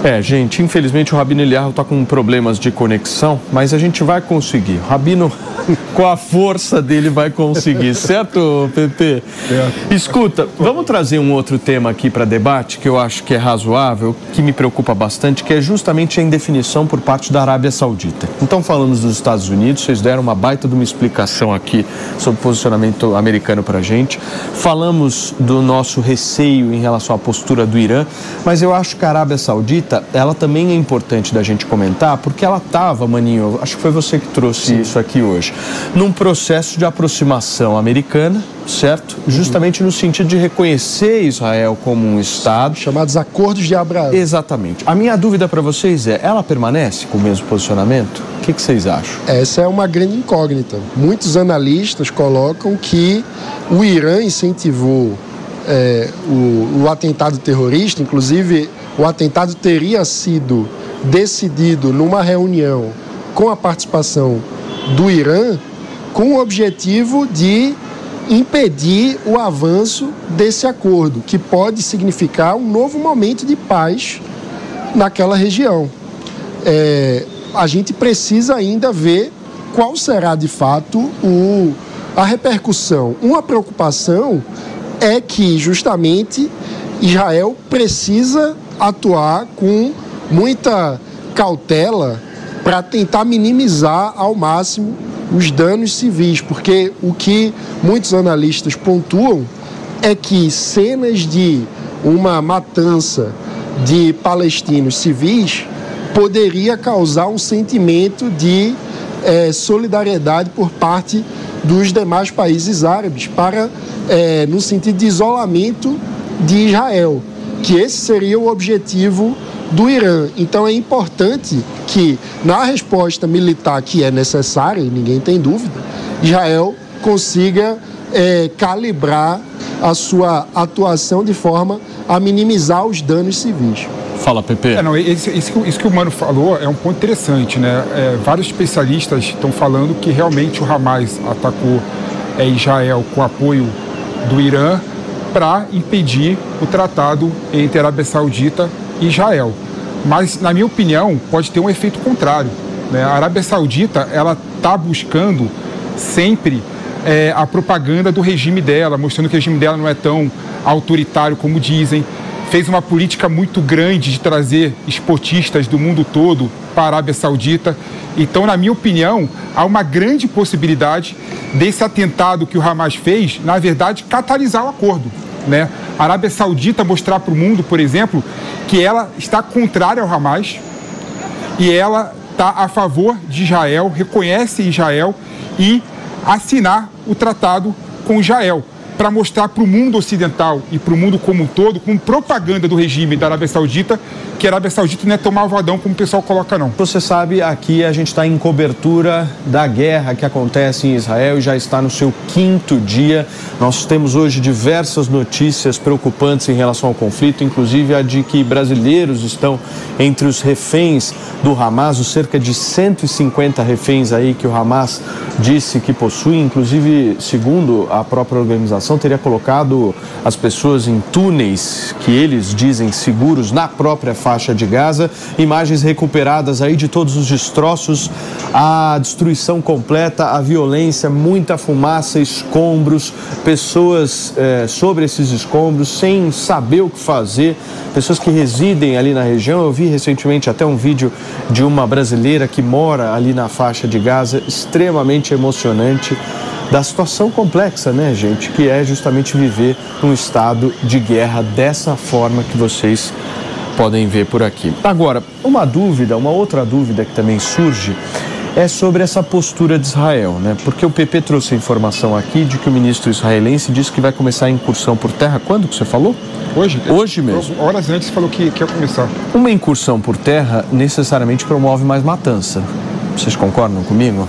É, gente, infelizmente o Rabino Eliarro está com problemas de conexão, mas a gente vai conseguir. O Rabino, com a força dele, vai conseguir, certo, Pepe? É. Escuta, vamos trazer um outro tema aqui para debate que eu acho que é razoável, que me preocupa bastante, que é justamente a indefinição por parte da Arábia Saudita. Então, falamos dos Estados Unidos, vocês deram uma baita de uma explicação aqui sobre o posicionamento americano para a gente. Falamos do nosso receio em relação à postura do Irã, mas eu acho que a Arábia Saudita ela também é importante da gente comentar, porque ela estava, Maninho, acho que foi você que trouxe Sim. isso aqui hoje, num processo de aproximação americana, certo? Justamente no sentido de reconhecer Israel como um Estado. Chamados Acordos de Abraão. Exatamente. A minha dúvida para vocês é: ela permanece com o mesmo posicionamento? O que, que vocês acham? Essa é uma grande incógnita. Muitos analistas colocam que o Irã incentivou é, o, o atentado terrorista, inclusive o atentado teria sido decidido numa reunião com a participação do Irã, com o objetivo de impedir o avanço desse acordo, que pode significar um novo momento de paz naquela região. É, a gente precisa ainda ver qual será de fato o, a repercussão. Uma preocupação é que justamente Israel precisa atuar com muita cautela para tentar minimizar ao máximo os danos civis, porque o que muitos analistas pontuam é que cenas de uma matança de palestinos civis poderia causar um sentimento de é, solidariedade por parte dos demais países árabes para é, no sentido de isolamento de Israel, que esse seria o objetivo do Irã. Então é importante que, na resposta militar que é necessária, e ninguém tem dúvida, Israel consiga é, calibrar a sua atuação de forma a minimizar os danos civis. Fala, Pepe. É, não, esse, esse, isso que o Mano falou é um ponto interessante, né? É, vários especialistas estão falando que realmente o Hamas atacou é, Israel com apoio do Irã para impedir o tratado entre Arábia Saudita e Israel. Mas, na minha opinião, pode ter um efeito contrário. Né? A Arábia Saudita ela está buscando sempre é, a propaganda do regime dela, mostrando que o regime dela não é tão autoritário como dizem. Fez uma política muito grande de trazer esportistas do mundo todo a Arábia Saudita. Então, na minha opinião, há uma grande possibilidade desse atentado que o Hamas fez, na verdade, catalisar o acordo. Né? A Arábia Saudita mostrar para o mundo, por exemplo, que ela está contrária ao Hamas e ela está a favor de Israel, reconhece Israel e assinar o tratado com Israel para mostrar para o mundo ocidental e para o mundo como um todo, com propaganda do regime da Arábia Saudita, que a Arábia Saudita não é tão malvadão como o pessoal coloca, não. Você sabe, aqui a gente está em cobertura da guerra que acontece em Israel e já está no seu quinto dia. Nós temos hoje diversas notícias preocupantes em relação ao conflito, inclusive a de que brasileiros estão entre os reféns do Hamas, os cerca de 150 reféns aí que o Hamas disse que possui, inclusive, segundo a própria organização, teria colocado as pessoas em túneis que eles dizem seguros na própria faixa de Gaza. Imagens recuperadas aí de todos os destroços, a destruição completa, a violência, muita fumaça, escombros, pessoas eh, sobre esses escombros sem saber o que fazer, pessoas que residem ali na região. Eu vi recentemente até um vídeo de uma brasileira que mora ali na faixa de Gaza, extremamente emocionante da situação complexa, né, gente, que é justamente viver num estado de guerra dessa forma que vocês podem ver por aqui. Agora, uma dúvida, uma outra dúvida que também surge é sobre essa postura de Israel, né? Porque o PP trouxe a informação aqui de que o ministro israelense disse que vai começar a incursão por terra. Quando que você falou? Hoje? Hoje mesmo. Horas antes falou que, que ia começar. Uma incursão por terra necessariamente promove mais matança. Vocês concordam comigo?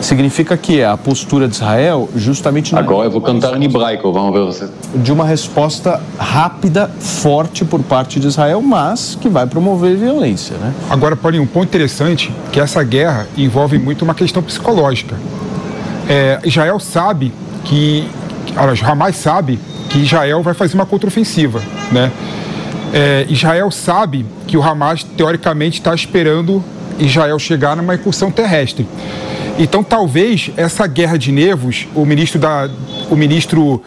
Significa que é a postura de Israel justamente na Agora eu vou cantar em hebraico, vamos ver você. de uma resposta rápida, forte por parte de Israel, mas que vai promover violência, né? Agora, Paulinho, um ponto interessante que essa guerra envolve muito uma questão psicológica. É, Israel sabe que, aliás, Hamas sabe que Israel vai fazer uma contraofensiva, né? É, Israel sabe que o Hamas teoricamente está esperando Israel chegar numa incursão terrestre. Então, talvez essa guerra de nervos, o ministro da, o ministro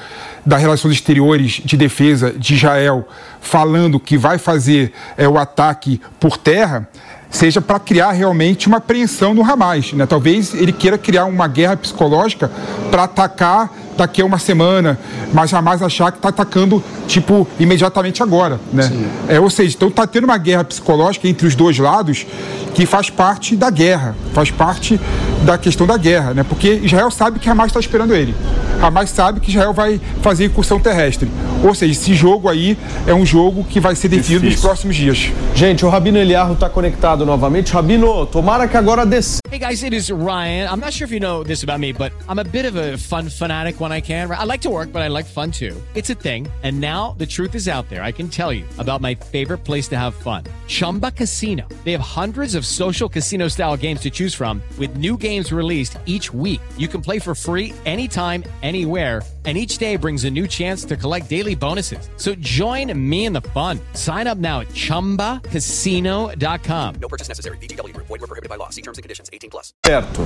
das Relações Exteriores de Defesa de Israel falando que vai fazer é, o ataque por terra, seja para criar realmente uma apreensão no Hamas. Né? Talvez ele queira criar uma guerra psicológica para atacar daqui a uma semana, mas Hamas achar que está atacando, tipo, imediatamente agora. Né? É, ou seja, então está tendo uma guerra psicológica entre os dois lados que faz parte da guerra, faz parte da questão da guerra, né? porque Israel sabe que Hamas está esperando ele. Hamas sabe que Israel vai fazer incursão terrestre. Ou seja, esse jogo aí é um jogo que vai ser definido nos próximos dias. Gente, o Rabino Eliarro está conectado novamente. Rabino, tomara que agora desça. Hey guys, it is Ryan. I'm not sure if you know this about me, but I'm a bit of a fun fanatic when I can. I like to work, but I like fun too. It's a thing. And now the truth is out there. I can tell you about my favorite place to have fun Chumba Casino. They have hundreds of social casino style games to choose from, with new games released each week. You can play for free anytime, anywhere. And each day brings a new chance to collect daily bonuses. So join me in the fun. Sign up now at chumbacasino.com. No purchase necessary. VGW Group. Void were prohibited by law. See terms and conditions. 18 plus. Certo.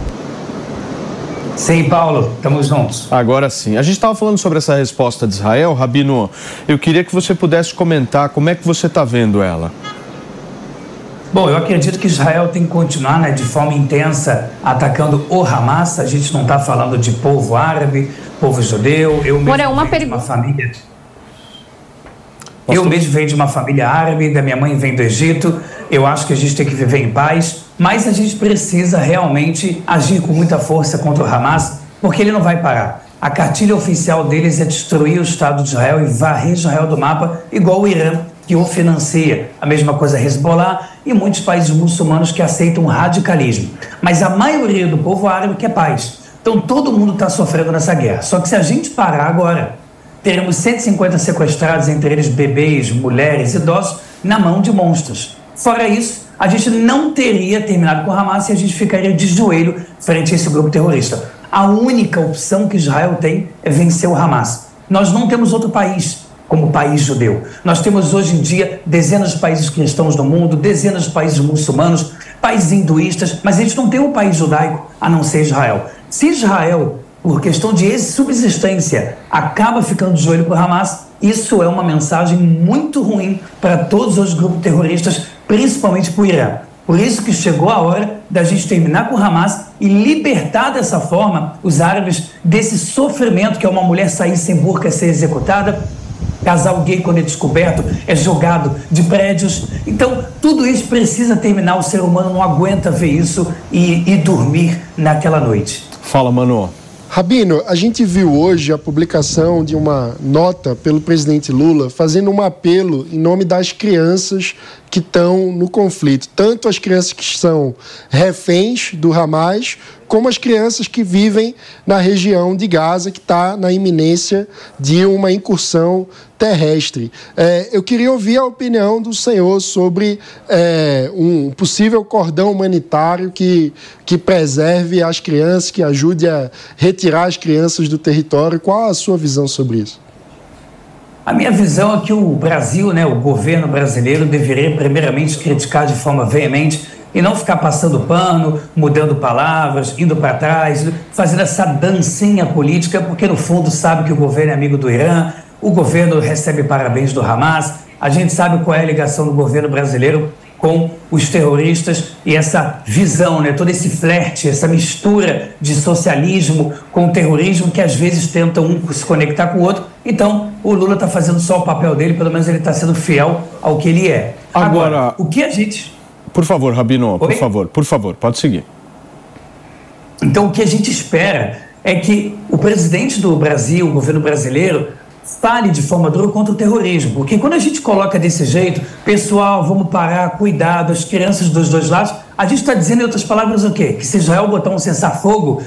Sim, Paulo, estamos juntos. Agora sim. A gente estava falando sobre essa resposta de Israel, Rabino. Eu queria que você pudesse comentar como é que você está vendo ela. Bom, eu acredito que Israel tem que continuar né, de forma intensa atacando o Hamas. A gente não está falando de povo árabe, povo judeu. Eu mesmo Ora, uma de uma família. Eu mesmo venho de uma família árabe, da minha mãe vem do Egito. Eu acho que a gente tem que viver em paz, mas a gente precisa realmente agir com muita força contra o Hamas, porque ele não vai parar. A cartilha oficial deles é destruir o Estado de Israel e varrer Israel do mapa, igual o Irã, que o financia. A mesma coisa Hezbollah e muitos países muçulmanos que aceitam o radicalismo. Mas a maioria do povo árabe quer paz. Então todo mundo está sofrendo nessa guerra. Só que se a gente parar agora, teremos 150 sequestrados, entre eles bebês, mulheres, idosos, na mão de monstros. Fora isso, a gente não teria terminado com o Hamas e a gente ficaria de joelho frente a esse grupo terrorista. A única opção que Israel tem é vencer o Hamas. Nós não temos outro país como país judeu. Nós temos hoje em dia dezenas de países cristãos no mundo, dezenas de países muçulmanos, países hinduístas, mas a gente não tem um país judaico a não ser Israel. Se Israel, por questão de subsistência, acaba ficando de joelho para o Hamas, isso é uma mensagem muito ruim para todos os grupos terroristas, principalmente para o Irã. Por isso que chegou a hora da gente terminar com o Hamas e libertar dessa forma os árabes desse sofrimento que é uma mulher sair sem burca ser executada, Casal gay, quando é descoberto, é jogado de prédios. Então, tudo isso precisa terminar. O ser humano não aguenta ver isso e, e dormir naquela noite. Fala, Mano. Rabino, a gente viu hoje a publicação de uma nota pelo presidente Lula fazendo um apelo em nome das crianças que estão no conflito, tanto as crianças que são reféns do Hamas, como as crianças que vivem na região de Gaza, que está na iminência de uma incursão terrestre. É, eu queria ouvir a opinião do senhor sobre é, um possível cordão humanitário que, que preserve as crianças, que ajude a retirar as crianças do território. Qual a sua visão sobre isso? A minha visão é que o Brasil, né, o governo brasileiro, deveria primeiramente criticar de forma veemente e não ficar passando pano, mudando palavras, indo para trás, fazendo essa dancinha política, porque no fundo sabe que o governo é amigo do Irã, o governo recebe parabéns do Hamas, a gente sabe qual é a ligação do governo brasileiro com os terroristas e essa visão, né, todo esse flerte, essa mistura de socialismo com terrorismo que às vezes tenta um se conectar com o outro. Então, o Lula está fazendo só o papel dele, pelo menos ele está sendo fiel ao que ele é. Agora, Agora, o que a gente. Por favor, Rabino, Oi? por favor, por favor, pode seguir. Então, o que a gente espera é que o presidente do Brasil, o governo brasileiro, fale de forma dura contra o terrorismo. Porque quando a gente coloca desse jeito, pessoal, vamos parar, cuidado, as crianças dos dois lados, a gente está dizendo, em outras palavras, o quê? Que se Israel botar um cessar-fogo,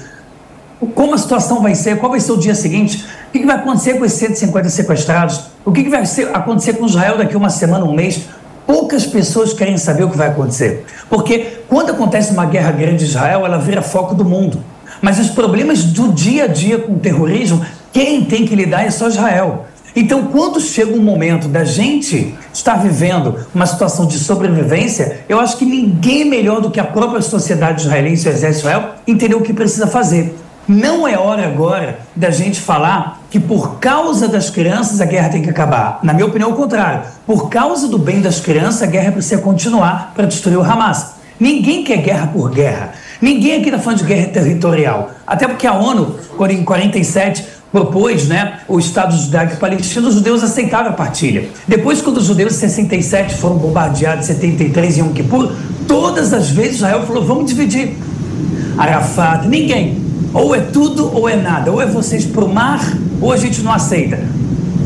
como a situação vai ser, qual vai ser o dia seguinte, o que, vai acontecer com esses 150 sequestrados, o que, vai acontecer com Israel daqui uma semana, um mês. Poucas pessoas querem saber o que vai acontecer. Porque quando acontece uma guerra grande em Israel, ela vira foco do mundo. Mas os problemas do dia a dia com o terrorismo quem tem que lidar é só Israel. Então, quando chega um momento da gente estar vivendo uma situação de sobrevivência, eu acho que ninguém melhor do que a própria sociedade israelense o exército Israel entendeu o que precisa fazer. Não é hora agora da gente falar que por causa das crianças a guerra tem que acabar. Na minha opinião, é o contrário. Por causa do bem das crianças, a guerra precisa continuar para destruir o Hamas. Ninguém quer guerra por guerra. Ninguém aqui está falando de guerra territorial. Até porque a ONU, em 47, propôs né, o Estado judaico palestino, os judeus aceitaram a partilha. Depois, quando os judeus em 67 foram bombardeados, em 73 em Yom Kippur, todas as vezes Israel falou, vamos dividir. Arafat, ninguém. Ou é tudo ou é nada. Ou é vocês para o mar, ou a gente não aceita.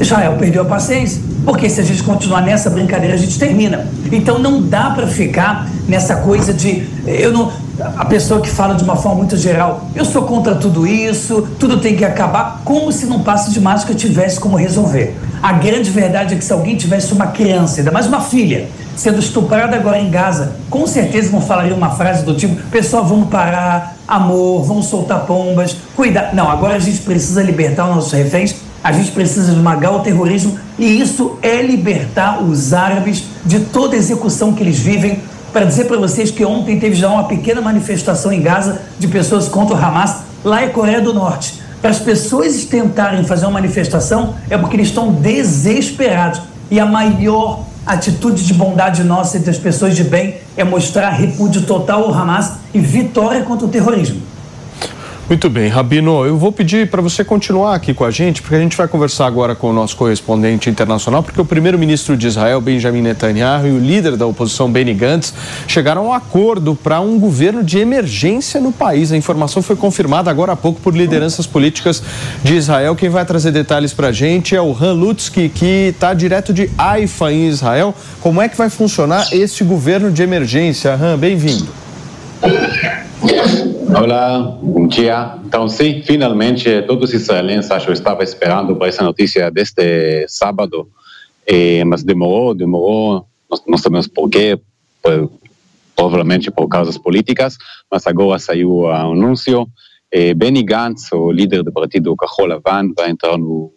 Israel perdeu a paciência, porque se a gente continuar nessa brincadeira, a gente termina. Então não dá para ficar nessa coisa de eu não a pessoa que fala de uma forma muito geral, eu sou contra tudo isso, tudo tem que acabar, como se não passe de máscara tivesse como resolver. A grande verdade é que se alguém tivesse uma criança, ainda mais uma filha, sendo estuprada agora em Gaza, com certeza não falaria uma frase do tipo: pessoal, vamos parar, amor, vamos soltar pombas, cuidar. Não, agora a gente precisa libertar os nossos reféns, a gente precisa esmagar o terrorismo e isso é libertar os árabes de toda a execução que eles vivem para dizer para vocês que ontem teve já uma pequena manifestação em Gaza de pessoas contra o Hamas, lá é Coreia do Norte. Para as pessoas tentarem fazer uma manifestação é porque eles estão desesperados. E a maior atitude de bondade nossa entre as pessoas de bem é mostrar repúdio total ao Hamas e vitória contra o terrorismo. Muito bem, Rabino, eu vou pedir para você continuar aqui com a gente, porque a gente vai conversar agora com o nosso correspondente internacional, porque o primeiro-ministro de Israel, Benjamin Netanyahu, e o líder da oposição, Benny Gantz, chegaram a um acordo para um governo de emergência no país. A informação foi confirmada agora há pouco por lideranças políticas de Israel. Quem vai trazer detalhes para a gente é o Han Lutzki, que está direto de Haifa, em Israel. Como é que vai funcionar esse governo de emergência? Han, bem-vindo. Olá, bom dia. Então, sim, finalmente todos os israelenses acho que estavam esperando por essa notícia deste sábado, mas demorou, demorou, nós não sabemos porquê, por, provavelmente por causas políticas, mas agora saiu o anúncio. Benny Gantz, o líder do partido Cajol Lavan, vai entrar no,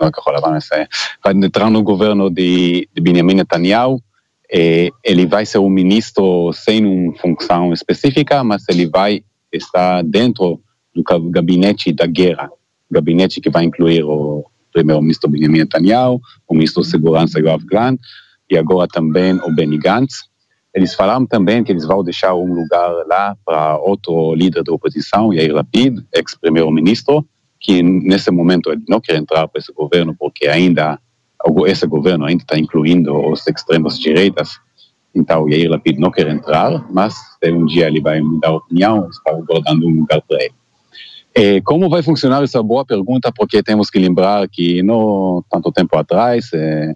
não é Cajol Lavan, é, vai entrar no governo de, de Benjamin Netanyahu, ele vai ser um ministro sem uma função específica, mas ele vai estar dentro do gabinete da guerra, gabinete que vai incluir o primeiro-ministro Benjamin Netanyahu, o ministro de Segurança Yoav Gallant e agora também o Benny Gantz. Eles falaram também que eles vão deixar um lugar lá para outro líder da oposição, Yair Lapid, ex-primeiro-ministro, que nesse momento ele não quer entrar para esse governo porque ainda esse governo ainda está incluindo os extremos direitas, então Yair Lapid não quer entrar, mas um dia ele vai mudar a opinião, está guardando um lugar para ele. E como vai funcionar essa boa pergunta, porque temos que lembrar que não tanto tempo atrás, é,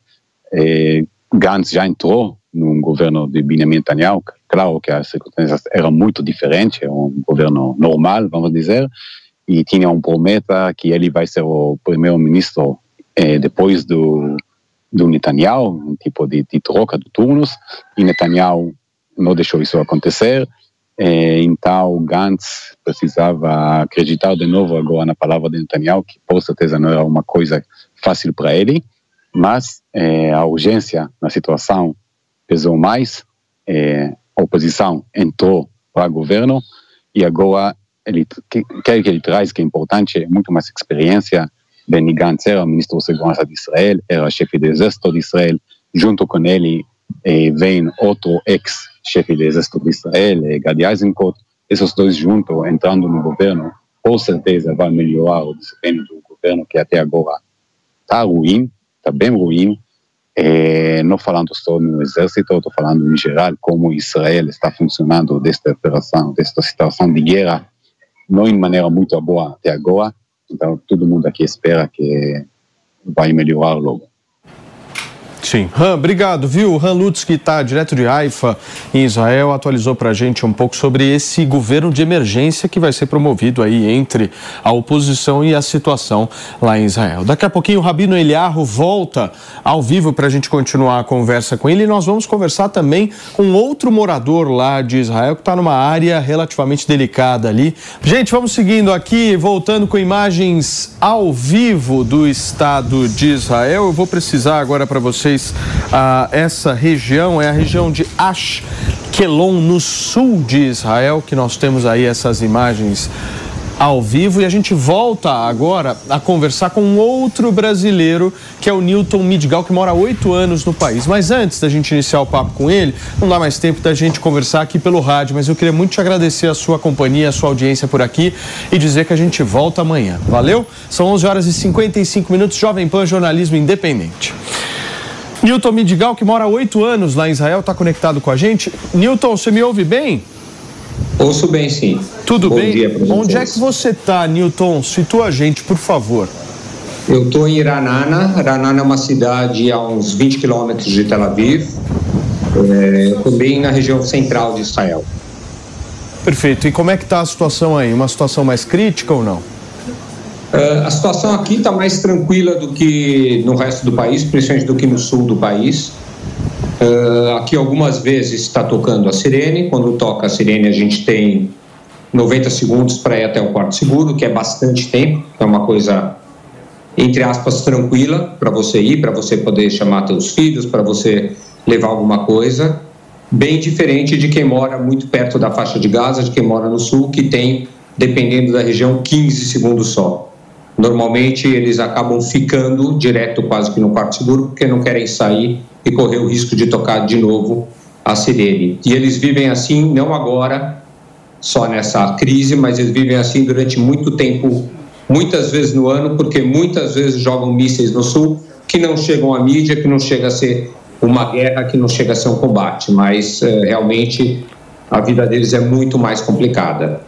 é, Gantz já entrou num governo de Benjamin Netanyahu, claro que as circunstâncias eram muito diferentes, é um governo normal, vamos dizer, e tinha um promessa que ele vai ser o primeiro-ministro eh, depois do, do Netanyahu, um tipo de, de, troca de turnos, e Netanyahu não deixou isso acontecer. Eh, então Gantz precisava acreditar de novo agora na palavra de Netanyahu, que por certeza não era uma coisa fácil para ele, mas eh, a urgência na situação pesou mais, a oposição entrou para o governo e agora ele quer que ele traz, que é importante, muito mais experiência, Benny Gantz era ministro da Segurança de Israel, era chefe do Exército de Israel. Junto com ele eh, vem outro ex-chefe do Exército de Israel, eh, Gadi Eisenkot. Esses dois juntos, entrando no governo, com certeza vai melhorar o desempenho do governo, que até agora está ruim, está bem ruim. Não falando só no Exército, estou falando em geral como Israel está funcionando desta operação, desta situação de guerra, não em maneira muito boa até agora então, todo mundo aqui espera que vai melhorar logo. Sim. Han, obrigado, viu? Han Lutz, que está direto de Haifa, em Israel, atualizou para a gente um pouco sobre esse governo de emergência que vai ser promovido aí entre a oposição e a situação lá em Israel. Daqui a pouquinho o Rabino Eliarro volta ao vivo para a gente continuar a conversa com ele e nós vamos conversar também com outro morador lá de Israel que está numa área relativamente delicada ali. Gente, vamos seguindo aqui, voltando com imagens ao vivo do estado de Israel. Eu vou precisar agora para vocês ah, essa região, é a região de Ashkelon, no sul de Israel, que nós temos aí essas imagens ao vivo e a gente volta agora a conversar com um outro brasileiro que é o Newton Midgal, que mora há oito anos no país. Mas antes da gente iniciar o papo com ele, não dá mais tempo da gente conversar aqui pelo rádio, mas eu queria muito te agradecer a sua companhia, a sua audiência por aqui e dizer que a gente volta amanhã. Valeu? São 11 horas e 55 minutos, Jovem Pan Jornalismo Independente. Newton Midigal, que mora há oito anos lá em Israel, está conectado com a gente. Newton, você me ouve bem? Ouço bem, sim. Tudo Bom bem? Onde é que você está, Newton? Situa a gente, por favor. Eu estou em Iranana. Iranana é uma cidade a uns 20 quilômetros de Tel Aviv, é, também na região central de Israel. Perfeito. E como é que está a situação aí? Uma situação mais crítica ou não? Uh, a situação aqui está mais tranquila do que no resto do país, principalmente do que no sul do país. Uh, aqui algumas vezes está tocando a sirene. Quando toca a sirene, a gente tem 90 segundos para ir até o quarto seguro, que é bastante tempo. É uma coisa, entre aspas, tranquila para você ir, para você poder chamar seus filhos, para você levar alguma coisa. Bem diferente de quem mora muito perto da faixa de Gaza, de quem mora no sul, que tem, dependendo da região, 15 segundos só. Normalmente eles acabam ficando direto quase que no quarto seguro porque não querem sair e correr o risco de tocar de novo a sirene. E eles vivem assim não agora, só nessa crise, mas eles vivem assim durante muito tempo, muitas vezes no ano, porque muitas vezes jogam mísseis no sul que não chegam à mídia, que não chega a ser uma guerra, que não chega a ser um combate, mas eh, realmente a vida deles é muito mais complicada.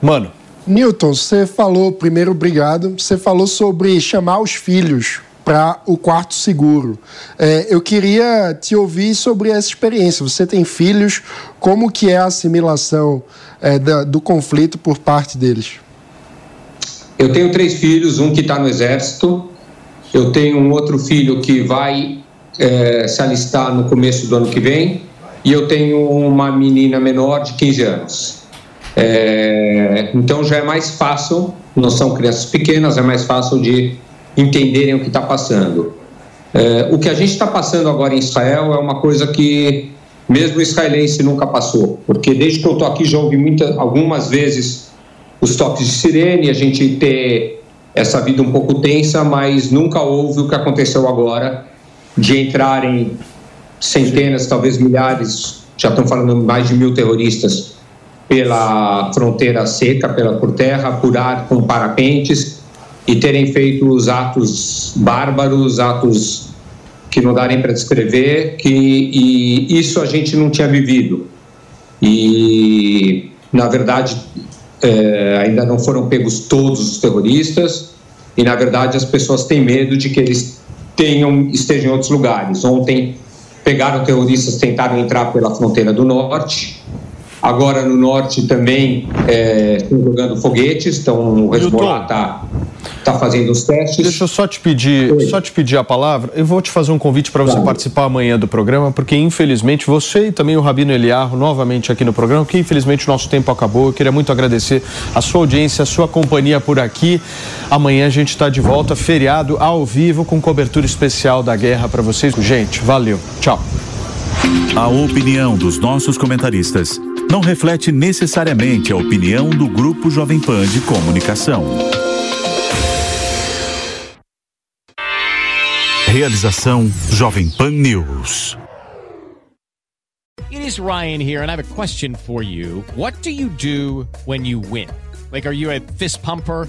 Mano. Newton, você falou, primeiro, obrigado. Você falou sobre chamar os filhos para o quarto seguro. É, eu queria te ouvir sobre essa experiência. Você tem filhos, como que é a assimilação é, da, do conflito por parte deles? Eu tenho três filhos, um que está no exército, eu tenho um outro filho que vai é, se alistar no começo do ano que vem, e eu tenho uma menina menor de 15 anos. É, então já é mais fácil, não são crianças pequenas, é mais fácil de entenderem o que está passando. É, o que a gente está passando agora em Israel é uma coisa que mesmo o israelense nunca passou, porque desde que eu estou aqui já ouvi muitas, algumas vezes os toques de sirene, a gente ter essa vida um pouco tensa, mas nunca houve o que aconteceu agora de entrarem centenas, talvez milhares, já estão falando mais de mil terroristas pela fronteira seca, pela por terra, por ar com parapentes e terem feito os atos bárbaros, atos que não dá nem para descrever, que e isso a gente não tinha vivido. E na verdade é, ainda não foram pegos todos os terroristas e na verdade as pessoas têm medo de que eles tenham estejam em outros lugares. Ontem pegaram terroristas, tentaram entrar pela fronteira do norte. Agora no norte também é, estão jogando foguetes, então o Hezbollah está tá fazendo os testes. Deixa eu só te pedir, Oi. só te pedir a palavra. Eu vou te fazer um convite para você claro. participar amanhã do programa, porque infelizmente você e também o Rabino Eliarro novamente aqui no programa, que infelizmente o nosso tempo acabou. Eu queria muito agradecer a sua audiência, a sua companhia por aqui. Amanhã a gente está de volta, feriado ao vivo, com cobertura especial da guerra para vocês. Gente, valeu. Tchau. A opinião dos nossos comentaristas não reflete necessariamente a opinião do Grupo Jovem Pan de Comunicação. Realização Jovem Pan News. It is Ryan here and I have a question for you. What do you do when you win? Like are you a fist pumper?